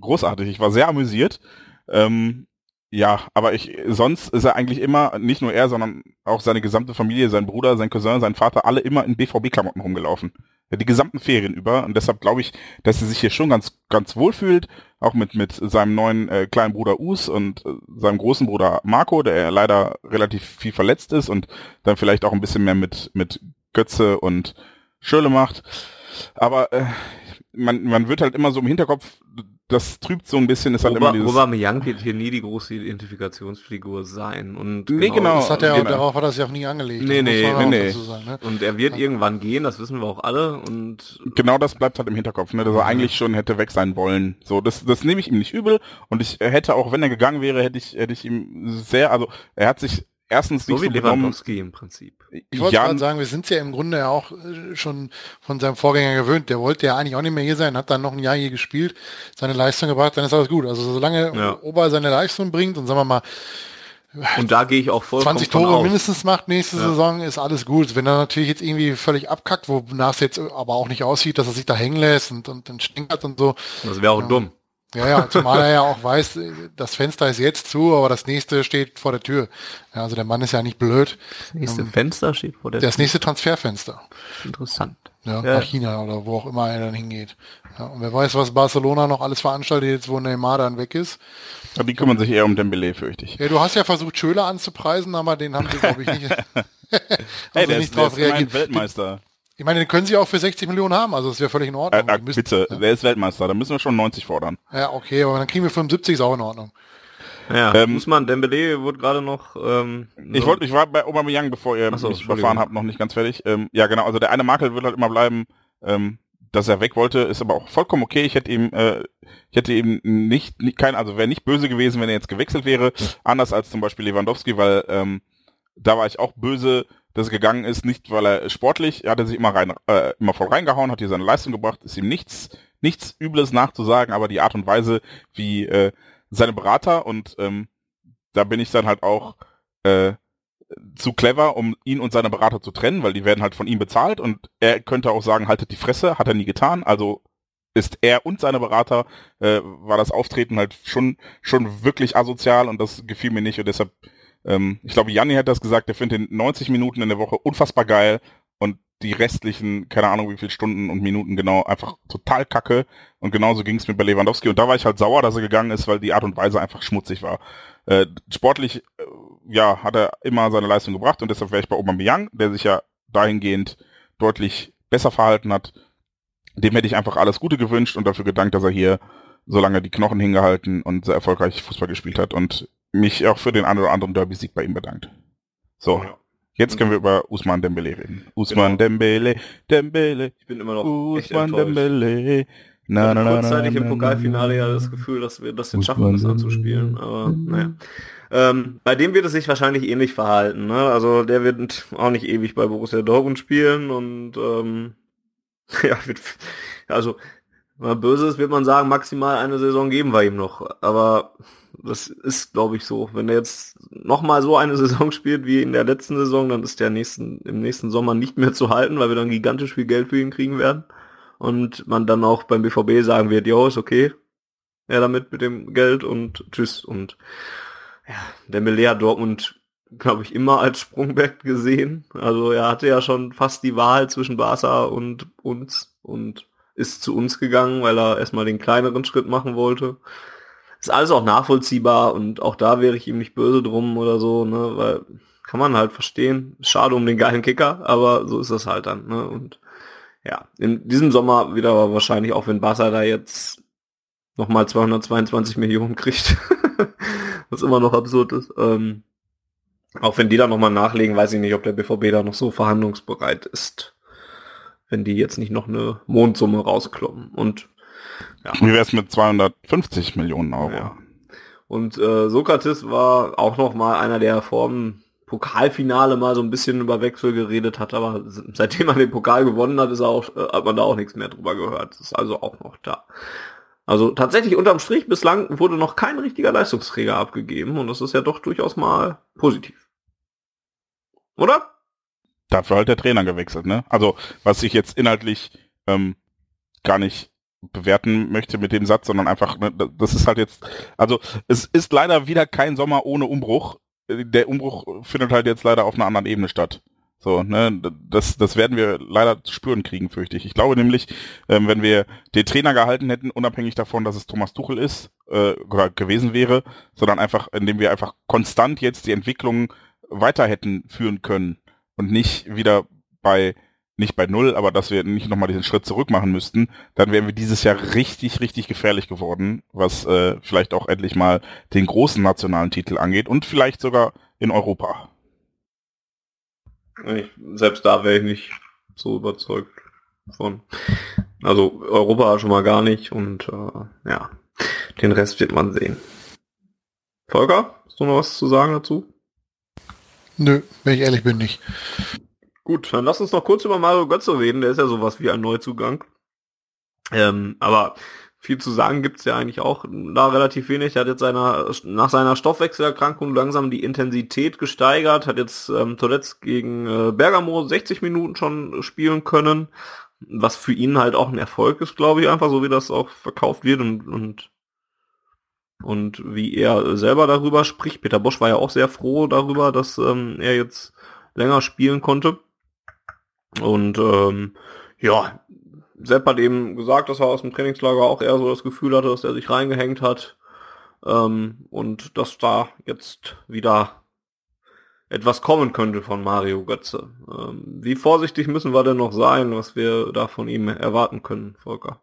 großartig, ich war sehr amüsiert. Ähm, Ja, aber ich sonst ist er eigentlich immer, nicht nur er, sondern auch seine gesamte Familie, sein Bruder, sein Cousin, sein Vater, alle immer in BVB-Klamotten rumgelaufen. Die gesamten Ferien über. Und deshalb glaube ich, dass er sich hier schon ganz, ganz wohl fühlt, auch mit, mit seinem neuen äh, kleinen Bruder Us und äh, seinem großen Bruder Marco, der leider relativ viel verletzt ist und dann vielleicht auch ein bisschen mehr mit, mit Götze und Schöle macht. Aber äh, man, man wird halt immer so im Hinterkopf, das trübt so ein bisschen, ist halt immer dieses... Aubameyang wird hier nie die große Identifikationsfigur sein. Und Nee, genau. Das hat er, genau. darauf hat er sich auch nie angelegt. Nee, nee, nee, nee. sagen, ne? Und er wird irgendwann gehen, das wissen wir auch alle. Und Genau das bleibt halt im Hinterkopf, ne, dass er eigentlich schon hätte weg sein wollen. So, das, das nehme ich ihm nicht übel und ich hätte auch, wenn er gegangen wäre, hätte ich, hätte ich ihm sehr, also er hat sich erstens so nicht wie so benommen. Lewandowski im Prinzip. Ich wollte gerade sagen, wir sind ja im Grunde ja auch äh, schon von seinem Vorgänger gewöhnt. Der wollte ja eigentlich auch nicht mehr hier sein, hat dann noch ein Jahr hier gespielt, seine Leistung gebracht, dann ist alles gut. Also solange Ja. Ober seine Leistung bringt und sagen wir mal Und da gehe ich auch vollkommen 20 von Tore mindestens macht nächste Ja. Saison, ist alles gut. Wenn er natürlich jetzt irgendwie völlig abkackt, wonach es jetzt aber auch nicht aussieht, dass er sich da hängen lässt und, und dann stinkert und so. Das wäre auch dumm. Ja, ja, zumal er ja auch weiß, das Fenster ist jetzt zu, aber das nächste steht vor der Tür. Ja, also der Mann ist ja nicht blöd. Das nächste Fenster steht vor der Das nächste Transferfenster. Interessant. Ja, Ja. nach China oder wo auch immer er dann hingeht. Ja, und wer weiß, was Barcelona noch alles veranstaltet, jetzt wo Neymar dann weg ist. Ja, die kümmern sich eher um Dembele, fürchte ich. Ja, du hast ja versucht, Schöler anzupreisen, aber den haben sie, glaube ich, nicht, haben Hey, sie der nicht ist, der drauf ist immerhin reagiert. Weltmeister. Ich meine, den können sie auch für 60 Millionen haben, also das wäre völlig in Äh, Ordnung. äh, Die müssen- bitte, der ist Weltmeister, da müssen wir schon 90 fordern. Ja, okay, aber dann kriegen wir 75, ist auch in Ordnung. Ja, Ähm, muss man, Dembele wurde gerade noch, ähm, Ich wollte, ich war bei Aubameyang, bevor ihr so, mich überfahren habt, noch nicht ganz fertig. Ähm, ja, genau. Also der eine Makel wird halt immer bleiben, ähm, dass er weg wollte, ist aber auch vollkommen okay. Ich hätte ihm, äh, ich hätte ihm nicht, nicht kein, also wäre nicht böse gewesen, wenn er jetzt gewechselt wäre, anders als zum Beispiel Lewandowski, weil ähm, da war ich auch böse, dass er gegangen ist, nicht weil er sportlich, er hat sich immer rein, äh, immer voll reingehauen, hat hier seine Leistung gebracht, ist ihm nichts, nichts Übles nachzusagen, aber die Art und Weise, wie äh, seine Berater und ähm, da bin ich dann halt auch äh, zu clever, um ihn und seine Berater zu trennen, weil die werden halt von ihm bezahlt und er könnte auch sagen, haltet die Fresse, hat er nie getan, also ist er und seine Berater, äh, war das Auftreten halt schon, schon wirklich asozial und das gefiel mir nicht und deshalb, ähm, ich glaube, Janni hat das gesagt, er findet den 90 Minuten in der Woche unfassbar geil und die restlichen, keine Ahnung wie viele Stunden und Minuten genau, einfach total kacke und genauso ging es mir bei Lewandowski und da war ich halt sauer, dass er gegangen ist, weil die Art und Weise einfach schmutzig war. Äh, sportlich, äh, ja, hat er immer seine Leistung gebracht und deshalb wäre ich bei Aubameyang, der sich ja dahingehend deutlich besser verhalten hat. Dem hätte ich einfach alles Gute gewünscht und dafür gedankt, dass er hier so lange die Knochen hingehalten und sehr erfolgreich Fußball gespielt hat und mich auch für den einen oder anderen Derby-Sieg bei ihm bedankt. So, Ja. jetzt können wir über Usman Dembele reden. Usman Genau. Dembele, Dembele, Ich bin immer noch Usman. Dembele. Na, Na, na, kurzzeitig na, im na, Pokalfinale ja das Gefühl, dass wir das jetzt schaffen, das anzuspielen. Aber naja. Ähm, bei dem wird es sich wahrscheinlich ähnlich verhalten. Ne? Also der wird auch nicht ewig bei Borussia Dortmund spielen und ähm, ja, wird, also wenn man wird man sagen, maximal eine Saison geben wir ihm noch. Aber das ist, glaube ich, so. Wenn er jetzt nochmal so eine Saison spielt wie in der letzten Saison, dann ist der nächsten, im nächsten Sommer nicht mehr zu halten, weil wir dann gigantisch viel Geld für ihn kriegen werden und man dann auch beim BVB sagen wird, jo, ist okay, ja damit mit dem Geld und tschüss und ja, der Dembele hat Dortmund, glaube ich, immer als Sprungbrett gesehen. Also er hatte ja schon fast die Wahl zwischen Barca und uns und ist zu uns gegangen, weil er erstmal den kleineren Schritt machen wollte. Ist alles auch nachvollziehbar und auch da wäre ich ihm nicht böse drum oder so, ne, weil kann man halt verstehen. Schade um den geilen Kicker, aber so ist das halt dann, ne, und ja, in diesem Sommer wieder wahrscheinlich auch, wenn Barca da jetzt nochmal 222 Millionen kriegt, was immer noch absurd ist. Ähm, auch wenn die da nochmal nachlegen, weiß ich nicht, ob der BVB da noch so verhandlungsbereit ist, wenn die jetzt nicht noch eine Mondsumme rauskloppen. Und Wie wär's mit 250 Millionen Euro? ja. Und äh, Sokrates war auch noch mal einer, der vor dem Pokalfinale mal so ein bisschen über Wechsel geredet hat, aber seitdem er den Pokal gewonnen hat, ist auch, äh, hat man da auch nichts mehr drüber gehört. Das ist also auch noch da. Also tatsächlich unterm Strich bislang wurde noch kein richtiger Leistungsträger abgegeben und das ist ja doch durchaus mal positiv. Oder? Dafür halt der Trainer gewechselt, ne? Also, was ich jetzt inhaltlich ähm, gar nicht bewerten möchte mit dem Satz, sondern einfach, ne, das ist halt jetzt, also es ist leider wieder kein Sommer ohne Umbruch. Der Umbruch findet halt jetzt leider auf einer anderen Ebene statt. So, ne, das, das werden wir leider zu spüren kriegen, fürchte ich. Ich glaube nämlich, ähm, wenn wir den Trainer gehalten hätten, unabhängig davon, dass es Thomas Tuchel ist, äh, oder gewesen wäre, sondern einfach, indem wir einfach konstant jetzt die Entwicklung weiter hätten führen können und nicht wieder bei nicht bei Null, aber dass wir nicht nochmal diesen Schritt zurück machen müssten, dann wären wir dieses Jahr richtig, richtig gefährlich geworden, was äh, vielleicht auch endlich mal den großen nationalen Titel angeht und vielleicht sogar in Europa. Ich, selbst da wäre ich nicht so überzeugt von. Also Europa schon mal gar nicht und äh, ja, den Rest wird man sehen. Volker, hast du noch was zu sagen dazu? Nö, wenn ich ehrlich bin, nicht. Gut, dann lass uns noch kurz über Mario Götze reden. Der ist ja sowas wie ein Neuzugang. Ähm, aber viel zu sagen gibt's ja eigentlich auch da relativ wenig. Er hat jetzt seiner, nach seiner Stoffwechselerkrankung langsam die Intensität gesteigert, hat jetzt ähm, zuletzt gegen äh, Bergamo 60 Minuten schon spielen können, was für ihn halt auch ein Erfolg ist, glaube ich, einfach so wie das auch verkauft wird und, und und wie er selber darüber spricht. Peter Bosch war ja auch sehr froh darüber, dass ähm, er jetzt länger spielen konnte. Und ähm, ja, Sepp hat eben gesagt, dass er aus dem Trainingslager auch eher so das Gefühl hatte, dass er sich reingehängt hat ähm, und dass da jetzt wieder etwas kommen könnte von Mario Götze. Ähm, wie vorsichtig müssen wir denn noch sein, was wir da von ihm erwarten können, Volker?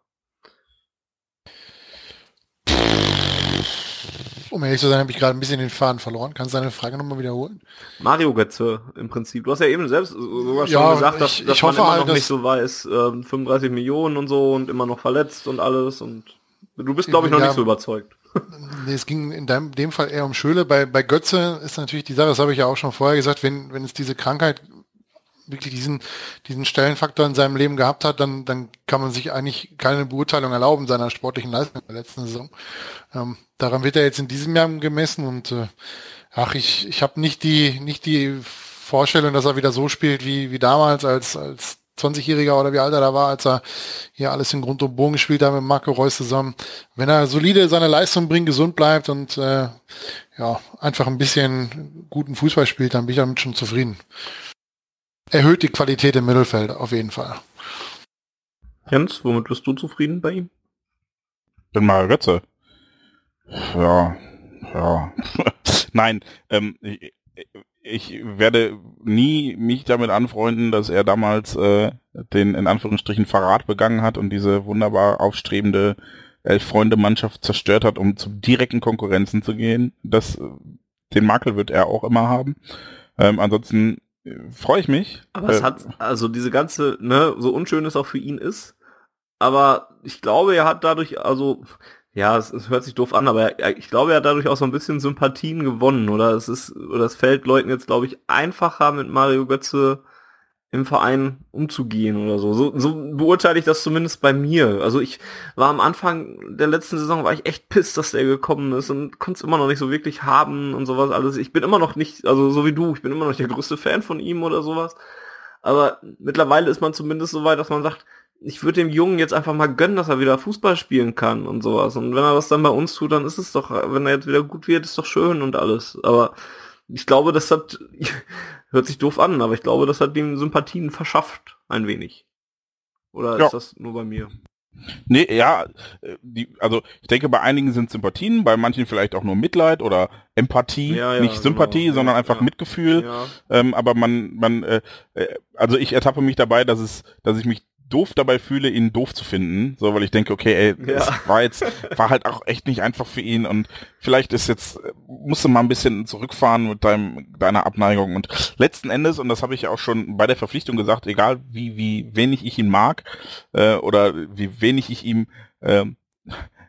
Um ehrlich zu sein, habe ich gerade ein bisschen den Faden verloren. Kannst du deine Frage nochmal wiederholen? Mario Götze im Prinzip. Du hast ja eben selbst sogar schon Ja, gesagt, dass, ich- dass ich man immer halt, noch nicht so weiß, ähm, 35 Millionen und so und immer noch verletzt und alles und du bist glaube ich noch Ja. nicht so überzeugt. Nee, es ging in deinem, dem Fall eher um Schöle. Bei, bei Götze ist natürlich die Sache, das habe ich ja auch schon vorher gesagt, wenn, wenn es diese Krankheit wirklich diesen, diesen Stellenfaktor in seinem Leben gehabt hat, dann, dann kann man sich eigentlich keine Beurteilung erlauben seiner sportlichen Leistung in der letzten Saison. Ähm, daran wird er jetzt in diesem Jahr gemessen und äh, ach, ich, ich habe nicht die, nicht die Vorstellung, dass er wieder so spielt wie, wie damals als, als 20-Jähriger oder wie alt er da war, als er hier alles in Grund und Bogen gespielt hat mit Marco Reus zusammen. Wenn er solide seine Leistung bringt, gesund bleibt und äh, ja, einfach ein bisschen guten Fußball spielt, dann bin ich damit schon zufrieden. Erhöht die Qualität im Mittelfeld auf jeden Fall. Jens, womit bist du zufrieden bei ihm? Bin mal Götze. Ja, ja. Nein, ähm, ich, ich werde nie mich damit anfreunden, dass er damals äh, den in Anführungsstrichen Verrat begangen hat und diese wunderbar aufstrebende Elf-Freunde-Mannschaft zerstört hat, um zu direkten Konkurrenzen zu gehen. Das, äh, den Makel wird er auch immer haben. Ähm, ansonsten freue ich mich. Aber es Äh, hat, also diese ganze, ne, so unschön es auch für ihn ist, aber ich glaube, er hat dadurch, also, ja, es, es hört sich doof an, aber er, ich glaube, er hat dadurch auch so ein bisschen Sympathien gewonnen, oder es ist, oder es fällt Leuten jetzt, glaube ich, einfacher mit Mario Götze im Verein umzugehen oder so. So, so beurteile ich das zumindest bei mir. Also ich war am Anfang der letzten Saison war ich echt piss, dass der gekommen ist und konnte es immer noch nicht so wirklich haben und sowas alles. Ich bin immer noch nicht, also so wie du, ich bin immer noch nicht der größte Fan von ihm oder sowas. Aber mittlerweile ist man zumindest so weit, dass man sagt, ich würde dem Jungen jetzt einfach mal gönnen, dass er wieder Fußball spielen kann und sowas. Und wenn er das dann bei uns tut, dann ist es doch, wenn er jetzt wieder gut wird, ist doch schön und alles. Aber ich glaube, das hat, hört sich doof an, aber ich glaube, das hat ihm Sympathien verschafft, ein wenig. Oder Ja. ist das nur bei mir? Nee, ja, äh, die, also ich denke, bei einigen sind Sympathien, bei manchen vielleicht auch nur Mitleid oder Empathie, Ja, ja, nicht Sympathie, genau, sondern einfach. Mitgefühl. Ähm, aber man, man, äh, äh, also ich ertappe mich dabei, dass es, dass ich mich doof dabei fühle, ihn doof zu finden, so weil ich denke, okay, ey, Ja. es war jetzt, war halt auch echt nicht einfach für ihn und vielleicht ist jetzt, äh, musst du mal ein bisschen zurückfahren mit deinem, deiner Abneigung und letzten Endes, und das habe ich auch schon bei der Verpflichtung gesagt, egal wie, wie wenig ich ihn mag, äh, oder wie wenig ich ihm, ähm,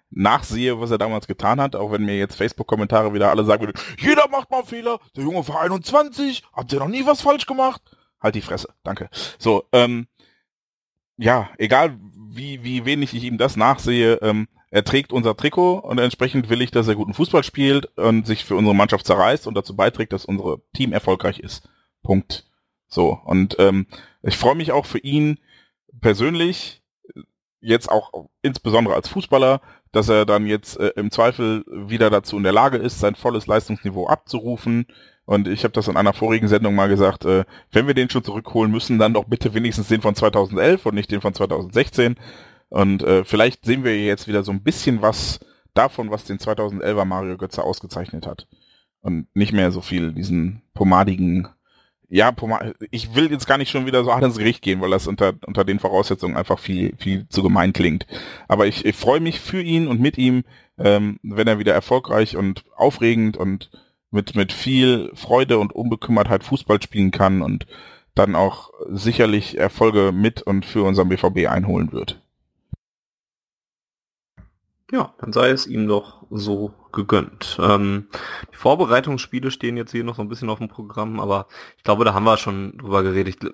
nachsehe, was er damals getan hat, auch wenn mir jetzt Facebook-Kommentare wieder alle sagen würden, jeder macht mal Fehler, der Junge war 21, habt ihr noch nie was falsch gemacht? Halt die Fresse, danke. So, ähm, ja, egal wie, wie wenig ich ihm das nachsehe, ähm, er trägt unser Trikot und entsprechend will ich, dass er guten Fußball spielt und sich für unsere Mannschaft zerreißt und dazu beiträgt, dass unser Team erfolgreich ist. Punkt. So, und ähm, ich freue mich auch für ihn persönlich, jetzt auch insbesondere als Fußballer, dass er dann jetzt äh, im Zweifel wieder dazu in der Lage ist, sein volles Leistungsniveau abzurufen. Und ich habe das in einer vorigen Sendung mal gesagt, äh, wenn wir den schon zurückholen müssen, dann doch bitte wenigstens den von 2011 und nicht den von 2016. Und äh, vielleicht sehen wir jetzt wieder so ein bisschen was davon, was den 2011er Mario Götze ausgezeichnet hat. Und nicht mehr so viel diesen pomadigen ja, ich will jetzt gar nicht schon wieder so hart ins Gericht gehen, weil das unter, unter den Voraussetzungen einfach viel, viel zu gemein klingt. Aber ich, ich freue mich für ihn und mit ihm, ähm, wenn er wieder erfolgreich und aufregend und mit, mit viel Freude und Unbekümmertheit Fußball spielen kann und dann auch sicherlich Erfolge mit und für unseren BVB einholen wird. Ja, dann sei es ihm doch so gegönnt. Ähm, die Vorbereitungsspiele stehen jetzt hier noch so ein bisschen auf dem Programm, aber ich glaube, da haben wir schon drüber geredet. Ich,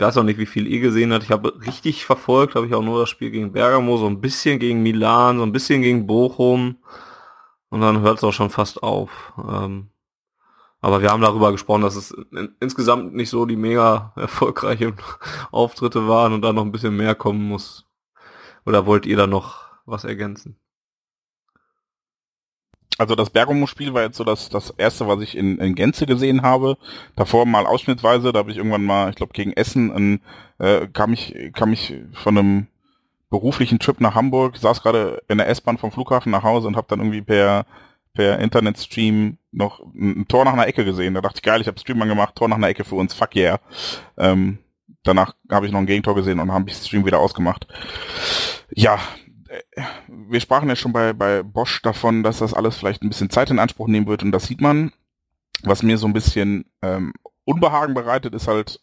weiß auch nicht, wie viel ihr gesehen habt. Ich habe richtig verfolgt, habe ich auch nur das Spiel gegen Bergamo, so ein bisschen gegen Milan, so ein bisschen gegen Bochum und dann hört es auch schon fast auf. Ähm, aber wir haben darüber gesprochen, dass es in, insgesamt nicht so die mega erfolgreichen Auftritte waren und da noch ein bisschen mehr kommen muss. Oder wollt ihr da noch was ergänzen? Also das Bergamo-Spiel war jetzt so das, das erste, was ich in, in Gänze gesehen habe. Davor mal ausschnittweise, da habe ich irgendwann mal, ich glaube gegen Essen, in, äh, kam ich kam ich von einem beruflichen Trip nach Hamburg, saß gerade in der S-Bahn vom Flughafen nach Hause und habe dann irgendwie per per Internetstream noch ein, Tor nach einer Ecke gesehen. Da dachte ich, geil, ich habe Stream gemacht, Tor nach einer Ecke für uns, fuck yeah. Ähm, danach habe ich noch ein Gegentor gesehen und habe ich Stream wieder ausgemacht. Ja, wir sprachen ja schon bei, bei Bosch davon, dass das alles vielleicht ein bisschen Zeit in Anspruch nehmen wird und das sieht man. Was mir so ein bisschen ähm, Unbehagen bereitet, ist halt,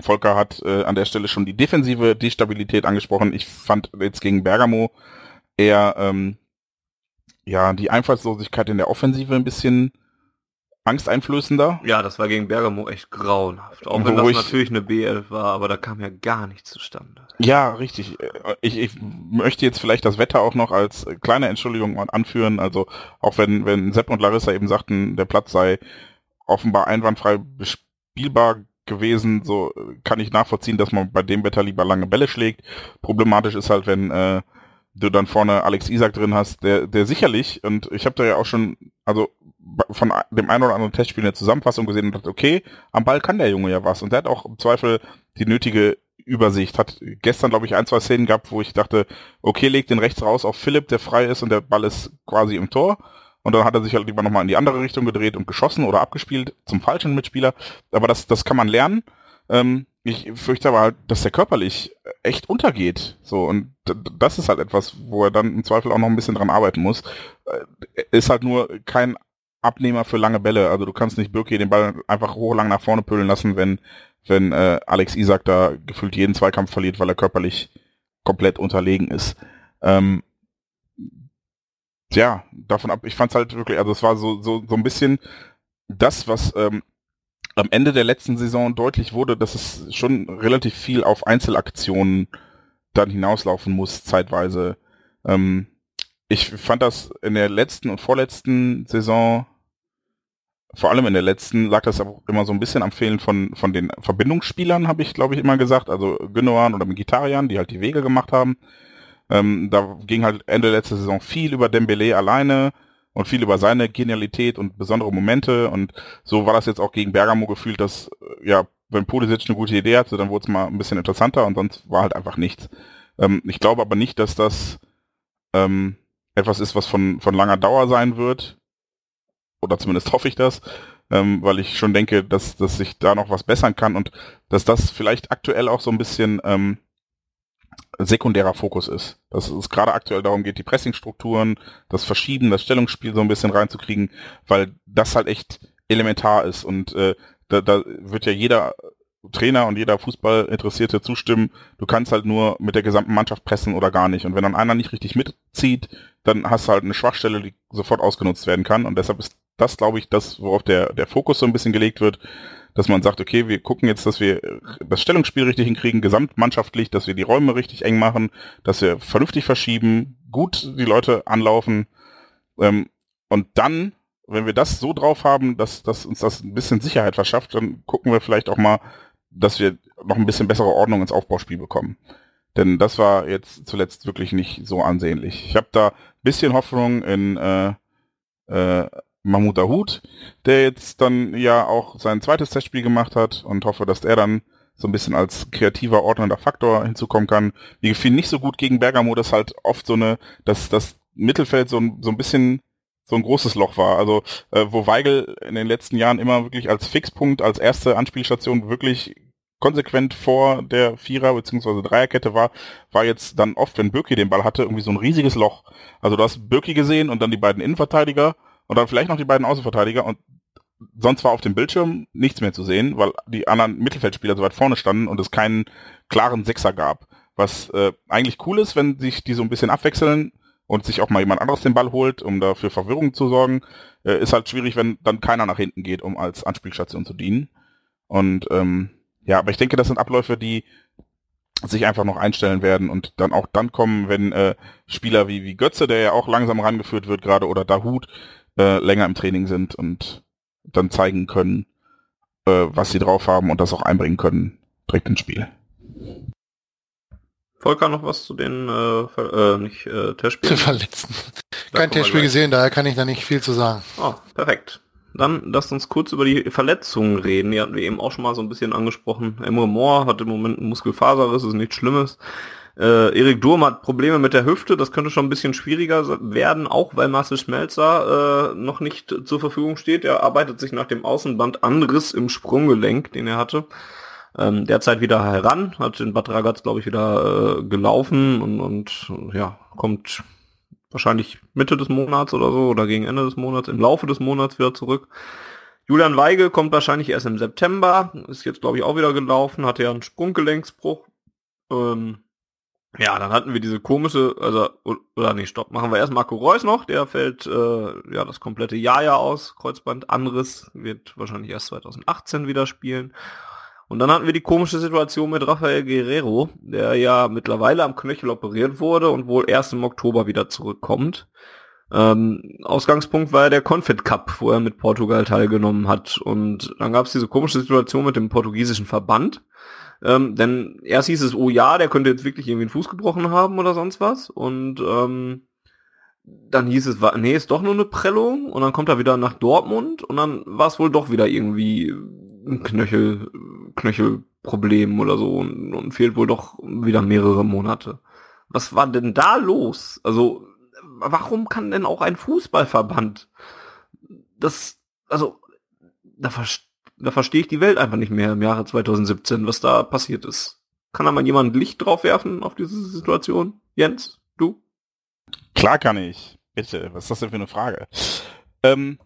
Volker hat äh, an der Stelle schon die defensive Destabilität angesprochen. Ich fand jetzt gegen Bergamo eher ähm, ja die Einfallslosigkeit in der Offensive ein bisschen angsteinflößender. Ja, das war gegen Bergamo echt grauenhaft. Auch wenn das natürlich eine B11 war, aber da kam ja gar nichts zustande. Ja, richtig. Ich, ich möchte jetzt vielleicht das Wetter auch noch als kleine Entschuldigung anführen. Also auch wenn, wenn Sepp und Larissa eben sagten, der Platz sei offenbar einwandfrei bespielbar gewesen, so kann ich nachvollziehen, dass man bei dem Wetter lieber lange Bälle schlägt. Problematisch ist halt, wenn äh, du dann vorne Alex Isak drin hast, der, der sicherlich, und ich habe da ja auch schon, also von dem einen oder anderen Testspiel eine Zusammenfassung gesehen und dachte, okay, am Ball kann der Junge ja was. Und der hat auch im Zweifel die nötige Übersicht. Hat gestern, glaube ich, ein, zwei Szenen gehabt, wo ich dachte, okay, leg den rechts raus auf Philipp, der frei ist und der Ball ist quasi im Tor. Und dann hat er sich halt lieber nochmal in die andere Richtung gedreht und geschossen oder abgespielt zum falschen Mitspieler. Aber das, das kann man lernen. Ähm, ich fürchte aber halt, dass der körperlich echt untergeht. So, und das ist halt etwas, wo er dann im Zweifel auch noch ein bisschen dran arbeiten muss. Äh, ist halt nur kein Abnehmer für lange Bälle. Also du kannst nicht Birki den Ball einfach hochlang nach vorne püllen lassen, wenn, wenn äh, Alex Isak da gefühlt jeden Zweikampf verliert, weil er körperlich komplett unterlegen ist. Ähm, ja, davon ab, ich fand's halt wirklich, also es war so, so, so ein bisschen das, was ähm, am Ende der letzten Saison deutlich wurde, dass es schon relativ viel auf Einzelaktionen dann hinauslaufen muss, zeitweise. Ähm, ich fand das in der letzten und vorletzten Saison, vor allem in der letzten, lag das auch immer so ein bisschen am Fehlen von, von den Verbindungsspielern, habe ich, glaube ich, immer gesagt. Also Gündogan oder Mkhitaryan, die halt die Wege gemacht haben. Ähm, da ging halt Ende letzter Saison viel über Dembele alleine und viel über seine Genialität und besondere Momente. Und so war das jetzt auch gegen Bergamo gefühlt, dass, äh, ja, wenn Pulisic eine gute Idee hatte, dann wurde es mal ein bisschen interessanter und sonst war halt einfach nichts. Ähm, ich glaube aber nicht, dass das ähm, etwas ist, was von, von langer Dauer sein wird. Oder zumindest hoffe ich das, ähm, weil ich schon denke, dass, dass sich da noch was bessern kann und dass das vielleicht aktuell auch so ein bisschen ähm, sekundärer Fokus ist. Dass es gerade aktuell darum geht, die Pressingstrukturen, das Verschieben, das Stellungsspiel so ein bisschen reinzukriegen, weil das halt echt elementar ist und äh, da, da wird ja jeder Trainer und jeder Fußballinteressierte zustimmen, du kannst halt nur mit der gesamten Mannschaft pressen oder gar nicht. Und wenn dann einer nicht richtig mitzieht, dann hast du halt eine Schwachstelle, die sofort ausgenutzt werden kann. Und deshalb ist das, glaube ich, das, worauf der, der Fokus so ein bisschen gelegt wird, dass man sagt, okay, wir gucken jetzt, dass wir das Stellungsspiel richtig hinkriegen, gesamtmannschaftlich, dass wir die Räume richtig eng machen, dass wir vernünftig verschieben, gut die Leute anlaufen. Ähm, und dann, wenn wir das so drauf haben, dass, dass uns das ein bisschen Sicherheit verschafft, dann gucken wir vielleicht auch mal, dass wir noch ein bisschen bessere Ordnung ins Aufbauspiel bekommen. Denn das war jetzt zuletzt wirklich nicht so ansehnlich. Ich habe da bisschen Hoffnung in äh, äh, Mahmoud Dahoud, der jetzt dann ja auch sein zweites Testspiel gemacht hat und hoffe, dass er dann so ein bisschen als kreativer, ordnender Faktor hinzukommen kann. Mir gefiel nicht so gut gegen Bergamo, dass halt oft so eine, dass das Mittelfeld so ein, so ein bisschen so ein großes Loch war. Also äh, wo Weigel in den letzten Jahren immer wirklich als Fixpunkt, als erste Anspielstation wirklich konsequent vor der Vierer- bzw. Dreierkette war, war jetzt dann oft, wenn Birki den Ball hatte, irgendwie so ein riesiges Loch. Also du hast Birki gesehen und dann die beiden Innenverteidiger und dann vielleicht noch die beiden Außenverteidiger und sonst war auf dem Bildschirm nichts mehr zu sehen, weil die anderen Mittelfeldspieler so weit vorne standen und es keinen klaren Sechser gab. Was äh, eigentlich cool ist, wenn sich die so ein bisschen abwechseln und sich auch mal jemand anderes den Ball holt, um dafür Verwirrung zu sorgen, äh, ist halt schwierig, wenn dann keiner nach hinten geht, um als Anspielstation zu dienen. Und ähm, ja, aber ich denke, das sind Abläufe, die sich einfach noch einstellen werden und dann auch dann kommen, wenn äh, Spieler wie, wie Götze, der ja auch langsam rangeführt wird gerade, oder Dahut äh, länger im Training sind und dann zeigen können, äh, was sie drauf haben und das auch einbringen können direkt ins Spiel. Volker noch was zu den äh, Ver äh, nicht äh, Testspielen? Verletzten. Kein Testspiel gesehen, daher kann ich da nicht viel zu sagen. Oh, perfekt. Dann lasst uns kurz über die Verletzungen reden. Die hatten wir eben auch schon mal so ein bisschen angesprochen. Emre Moore hat im Moment einen Muskelfaserriss, ist nichts Schlimmes. Äh, Erik Durm hat Probleme mit der Hüfte, das könnte schon ein bisschen schwieriger werden, auch weil Marcel Schmelzer äh, noch nicht zur Verfügung steht. Er arbeitet sich nach dem Außenbandanriss im Sprunggelenk, den er hatte, ähm, derzeit wieder heran, hat in Bad Ragaz, glaube ich, wieder äh, gelaufen und, und ja, kommt wahrscheinlich Mitte des Monats oder so oder gegen Ende des Monats, im Laufe des Monats wieder zurück. Julian Weigel kommt wahrscheinlich erst im September, ist jetzt glaube ich auch wieder gelaufen, hatte ja einen Sprunggelenksbruch. Ähm, ja, dann hatten wir diese komische, also, oder nee, stopp, machen wir erst Marco Reus noch, der fällt äh, ja das komplette Jahr ja aus, Kreuzband Anriss, wird wahrscheinlich erst 2018 wieder spielen. Und dann hatten wir die komische Situation mit Rafael Guerrero, der ja mittlerweile am Knöchel operiert wurde und wohl erst im Oktober wieder zurückkommt. Ähm, Ausgangspunkt war ja der Confed Cup, wo er mit Portugal teilgenommen hat. Und dann gab es diese komische Situation mit dem portugiesischen Verband. Ähm, denn erst hieß es, oh ja, der könnte jetzt wirklich irgendwie einen Fuß gebrochen haben oder sonst was. Und ähm, dann hieß es, nee, ist doch nur eine Prellung. Und dann kommt er wieder nach Dortmund und dann war es wohl doch wieder irgendwie ein Knöchel, Knöchelproblem oder so und, und fehlt wohl doch wieder mehrere Monate. Was war denn da los? Also, warum kann denn auch ein Fußballverband das, also, da, ver da verstehe ich die Welt einfach nicht mehr im Jahre 2017, was da passiert ist. Kann da mal jemand Licht drauf werfen auf diese Situation? Jens, du? Klar kann ich. Bitte, was ist das denn für eine Frage? Ähm,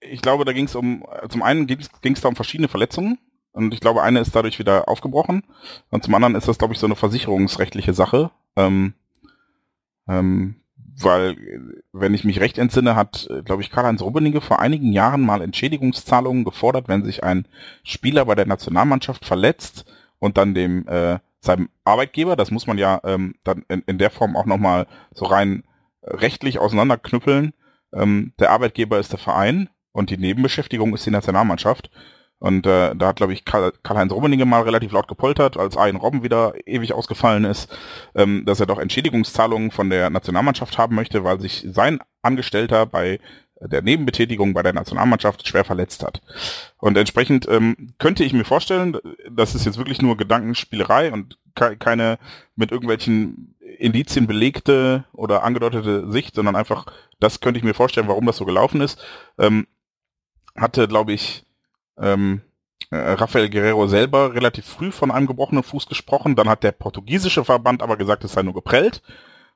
ich glaube, da ging es um, zum einen ging es da um verschiedene Verletzungen und ich glaube, eine ist dadurch wieder aufgebrochen und zum anderen ist das, glaube ich, so eine versicherungsrechtliche Sache, ähm, ähm, weil, wenn ich mich recht entsinne, hat, glaube ich, Karl-Heinz Rummenigge vor einigen Jahren mal Entschädigungszahlungen gefordert, wenn sich ein Spieler bei der Nationalmannschaft verletzt und dann dem äh, seinem Arbeitgeber, das muss man ja ähm, dann in, in der Form auch nochmal so rein rechtlich auseinanderknüppeln, ähm, der Arbeitgeber ist der Verein und die Nebenbeschäftigung ist die Nationalmannschaft. Und äh, da hat, glaube ich, Karl-Heinz Rummenigge mal relativ laut gepoltert, als Arjen Robben wieder ewig ausgefallen ist, ähm, dass er doch Entschädigungszahlungen von der Nationalmannschaft haben möchte, weil sich sein Angestellter bei der Nebenbetätigung bei der Nationalmannschaft schwer verletzt hat. Und entsprechend ähm, könnte ich mir vorstellen, das ist jetzt wirklich nur Gedankenspielerei und ke keine mit irgendwelchen Indizien belegte oder angedeutete Sicht, sondern einfach, das könnte ich mir vorstellen, warum das so gelaufen ist. Ähm, hatte, glaube ich, ähm, äh, Rafael Guerrero selber relativ früh von einem gebrochenen Fuß gesprochen. Dann hat der portugiesische Verband aber gesagt, es sei nur geprellt.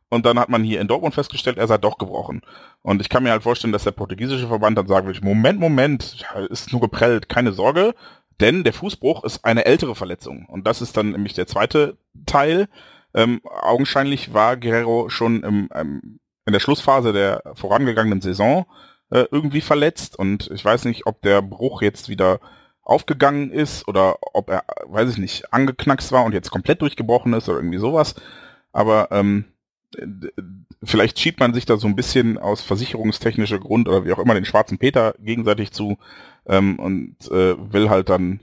Und dann hat man hier in Dortmund festgestellt, er sei doch gebrochen. Und ich kann mir halt vorstellen, dass der portugiesische Verband dann sagen würde, Moment, Moment, ist nur geprellt, keine Sorge. Denn der Fußbruch ist eine ältere Verletzung. Und das ist dann nämlich der zweite Teil. Ähm, augenscheinlich war Guerrero schon im, ähm, in der Schlussphase der vorangegangenen Saison äh, irgendwie verletzt und ich weiß nicht, ob der Bruch jetzt wieder aufgegangen ist oder ob er, weiß ich nicht, angeknackst war und jetzt komplett durchgebrochen ist oder irgendwie sowas. Aber ähm, vielleicht schiebt man sich da so ein bisschen aus versicherungstechnischer Grund oder wie auch immer den schwarzen Peter gegenseitig zu ähm, und äh, will halt dann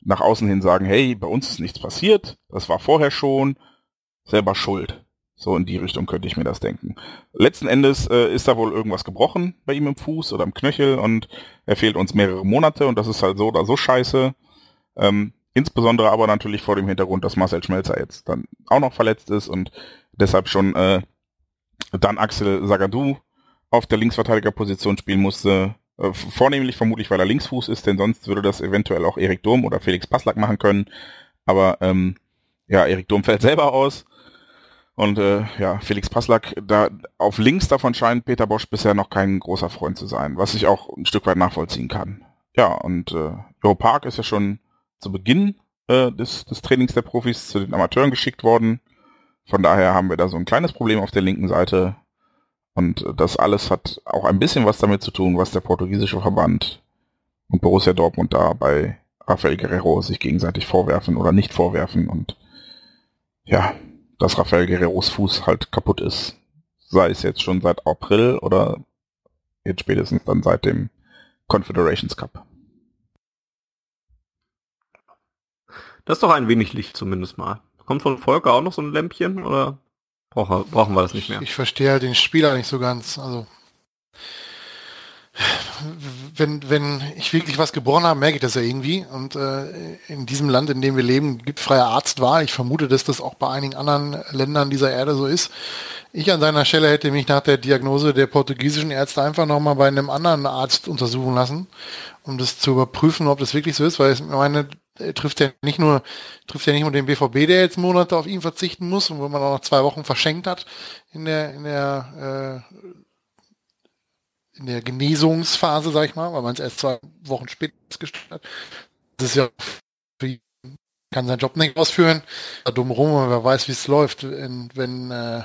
nach außen hin sagen, hey, bei uns ist nichts passiert, das war vorher schon, selber schuld. So in die Richtung könnte ich mir das denken. Letzten Endes äh, ist da wohl irgendwas gebrochen bei ihm im Fuß oder im Knöchel und er fehlt uns mehrere Monate und das ist halt so oder so scheiße. Ähm, insbesondere aber natürlich vor dem Hintergrund, dass Marcel Schmelzer jetzt dann auch noch verletzt ist und deshalb schon äh, dann Axel Sagadou auf der Linksverteidigerposition spielen musste. Äh, vornehmlich vermutlich, weil er Linksfuß ist, denn sonst würde das eventuell auch Erik Durm oder Felix Passlack machen können. Aber ähm, ja, Erik Durm fällt selber aus. Und äh, ja, Felix Passlack, da auf links davon scheint Peter Bosch bisher noch kein großer Freund zu sein, was ich auch ein Stück weit nachvollziehen kann. Ja, und äh, Joe Park ist ja schon zu Beginn äh, des, des Trainings der Profis zu den Amateuren geschickt worden. Von daher haben wir da so ein kleines Problem auf der linken Seite. Und das alles hat auch ein bisschen was damit zu tun, was der portugiesische Verband und Borussia Dortmund da bei Rafael Guerrero sich gegenseitig vorwerfen oder nicht vorwerfen. Und ja, dass Rafael Guerreros Fuß halt kaputt ist. Sei es jetzt schon seit April oder jetzt spätestens dann seit dem Confederations Cup. Das ist doch ein wenig Licht zumindest mal. Kommt von Volker auch noch so ein Lämpchen oder brauchen, brauchen wir das nicht mehr? Ich verstehe halt den Spieler nicht so ganz. Also wenn, wenn ich wirklich was geboren habe, merke ich das ja irgendwie. Und äh, in diesem Land, in dem wir leben, gibt freie Arztwahl. Ich vermute, dass das auch bei einigen anderen Ländern dieser Erde so ist. Ich an seiner Stelle hätte mich nach der Diagnose der portugiesischen Ärzte einfach nochmal bei einem anderen Arzt untersuchen lassen, um das zu überprüfen, ob das wirklich so ist, weil ich meine, trifft ja nicht nur, trifft ja nicht nur den BVB, der jetzt Monate auf ihn verzichten muss und wo man auch noch zwei Wochen verschenkt hat in der, in der äh, in der Genesungsphase, sag ich mal, weil man es erst zwei Wochen später gestellt hat. Das ist ja kann seinen Job nicht ausführen. Da dumm rum, wer weiß, wie es läuft. Wenn, wenn äh,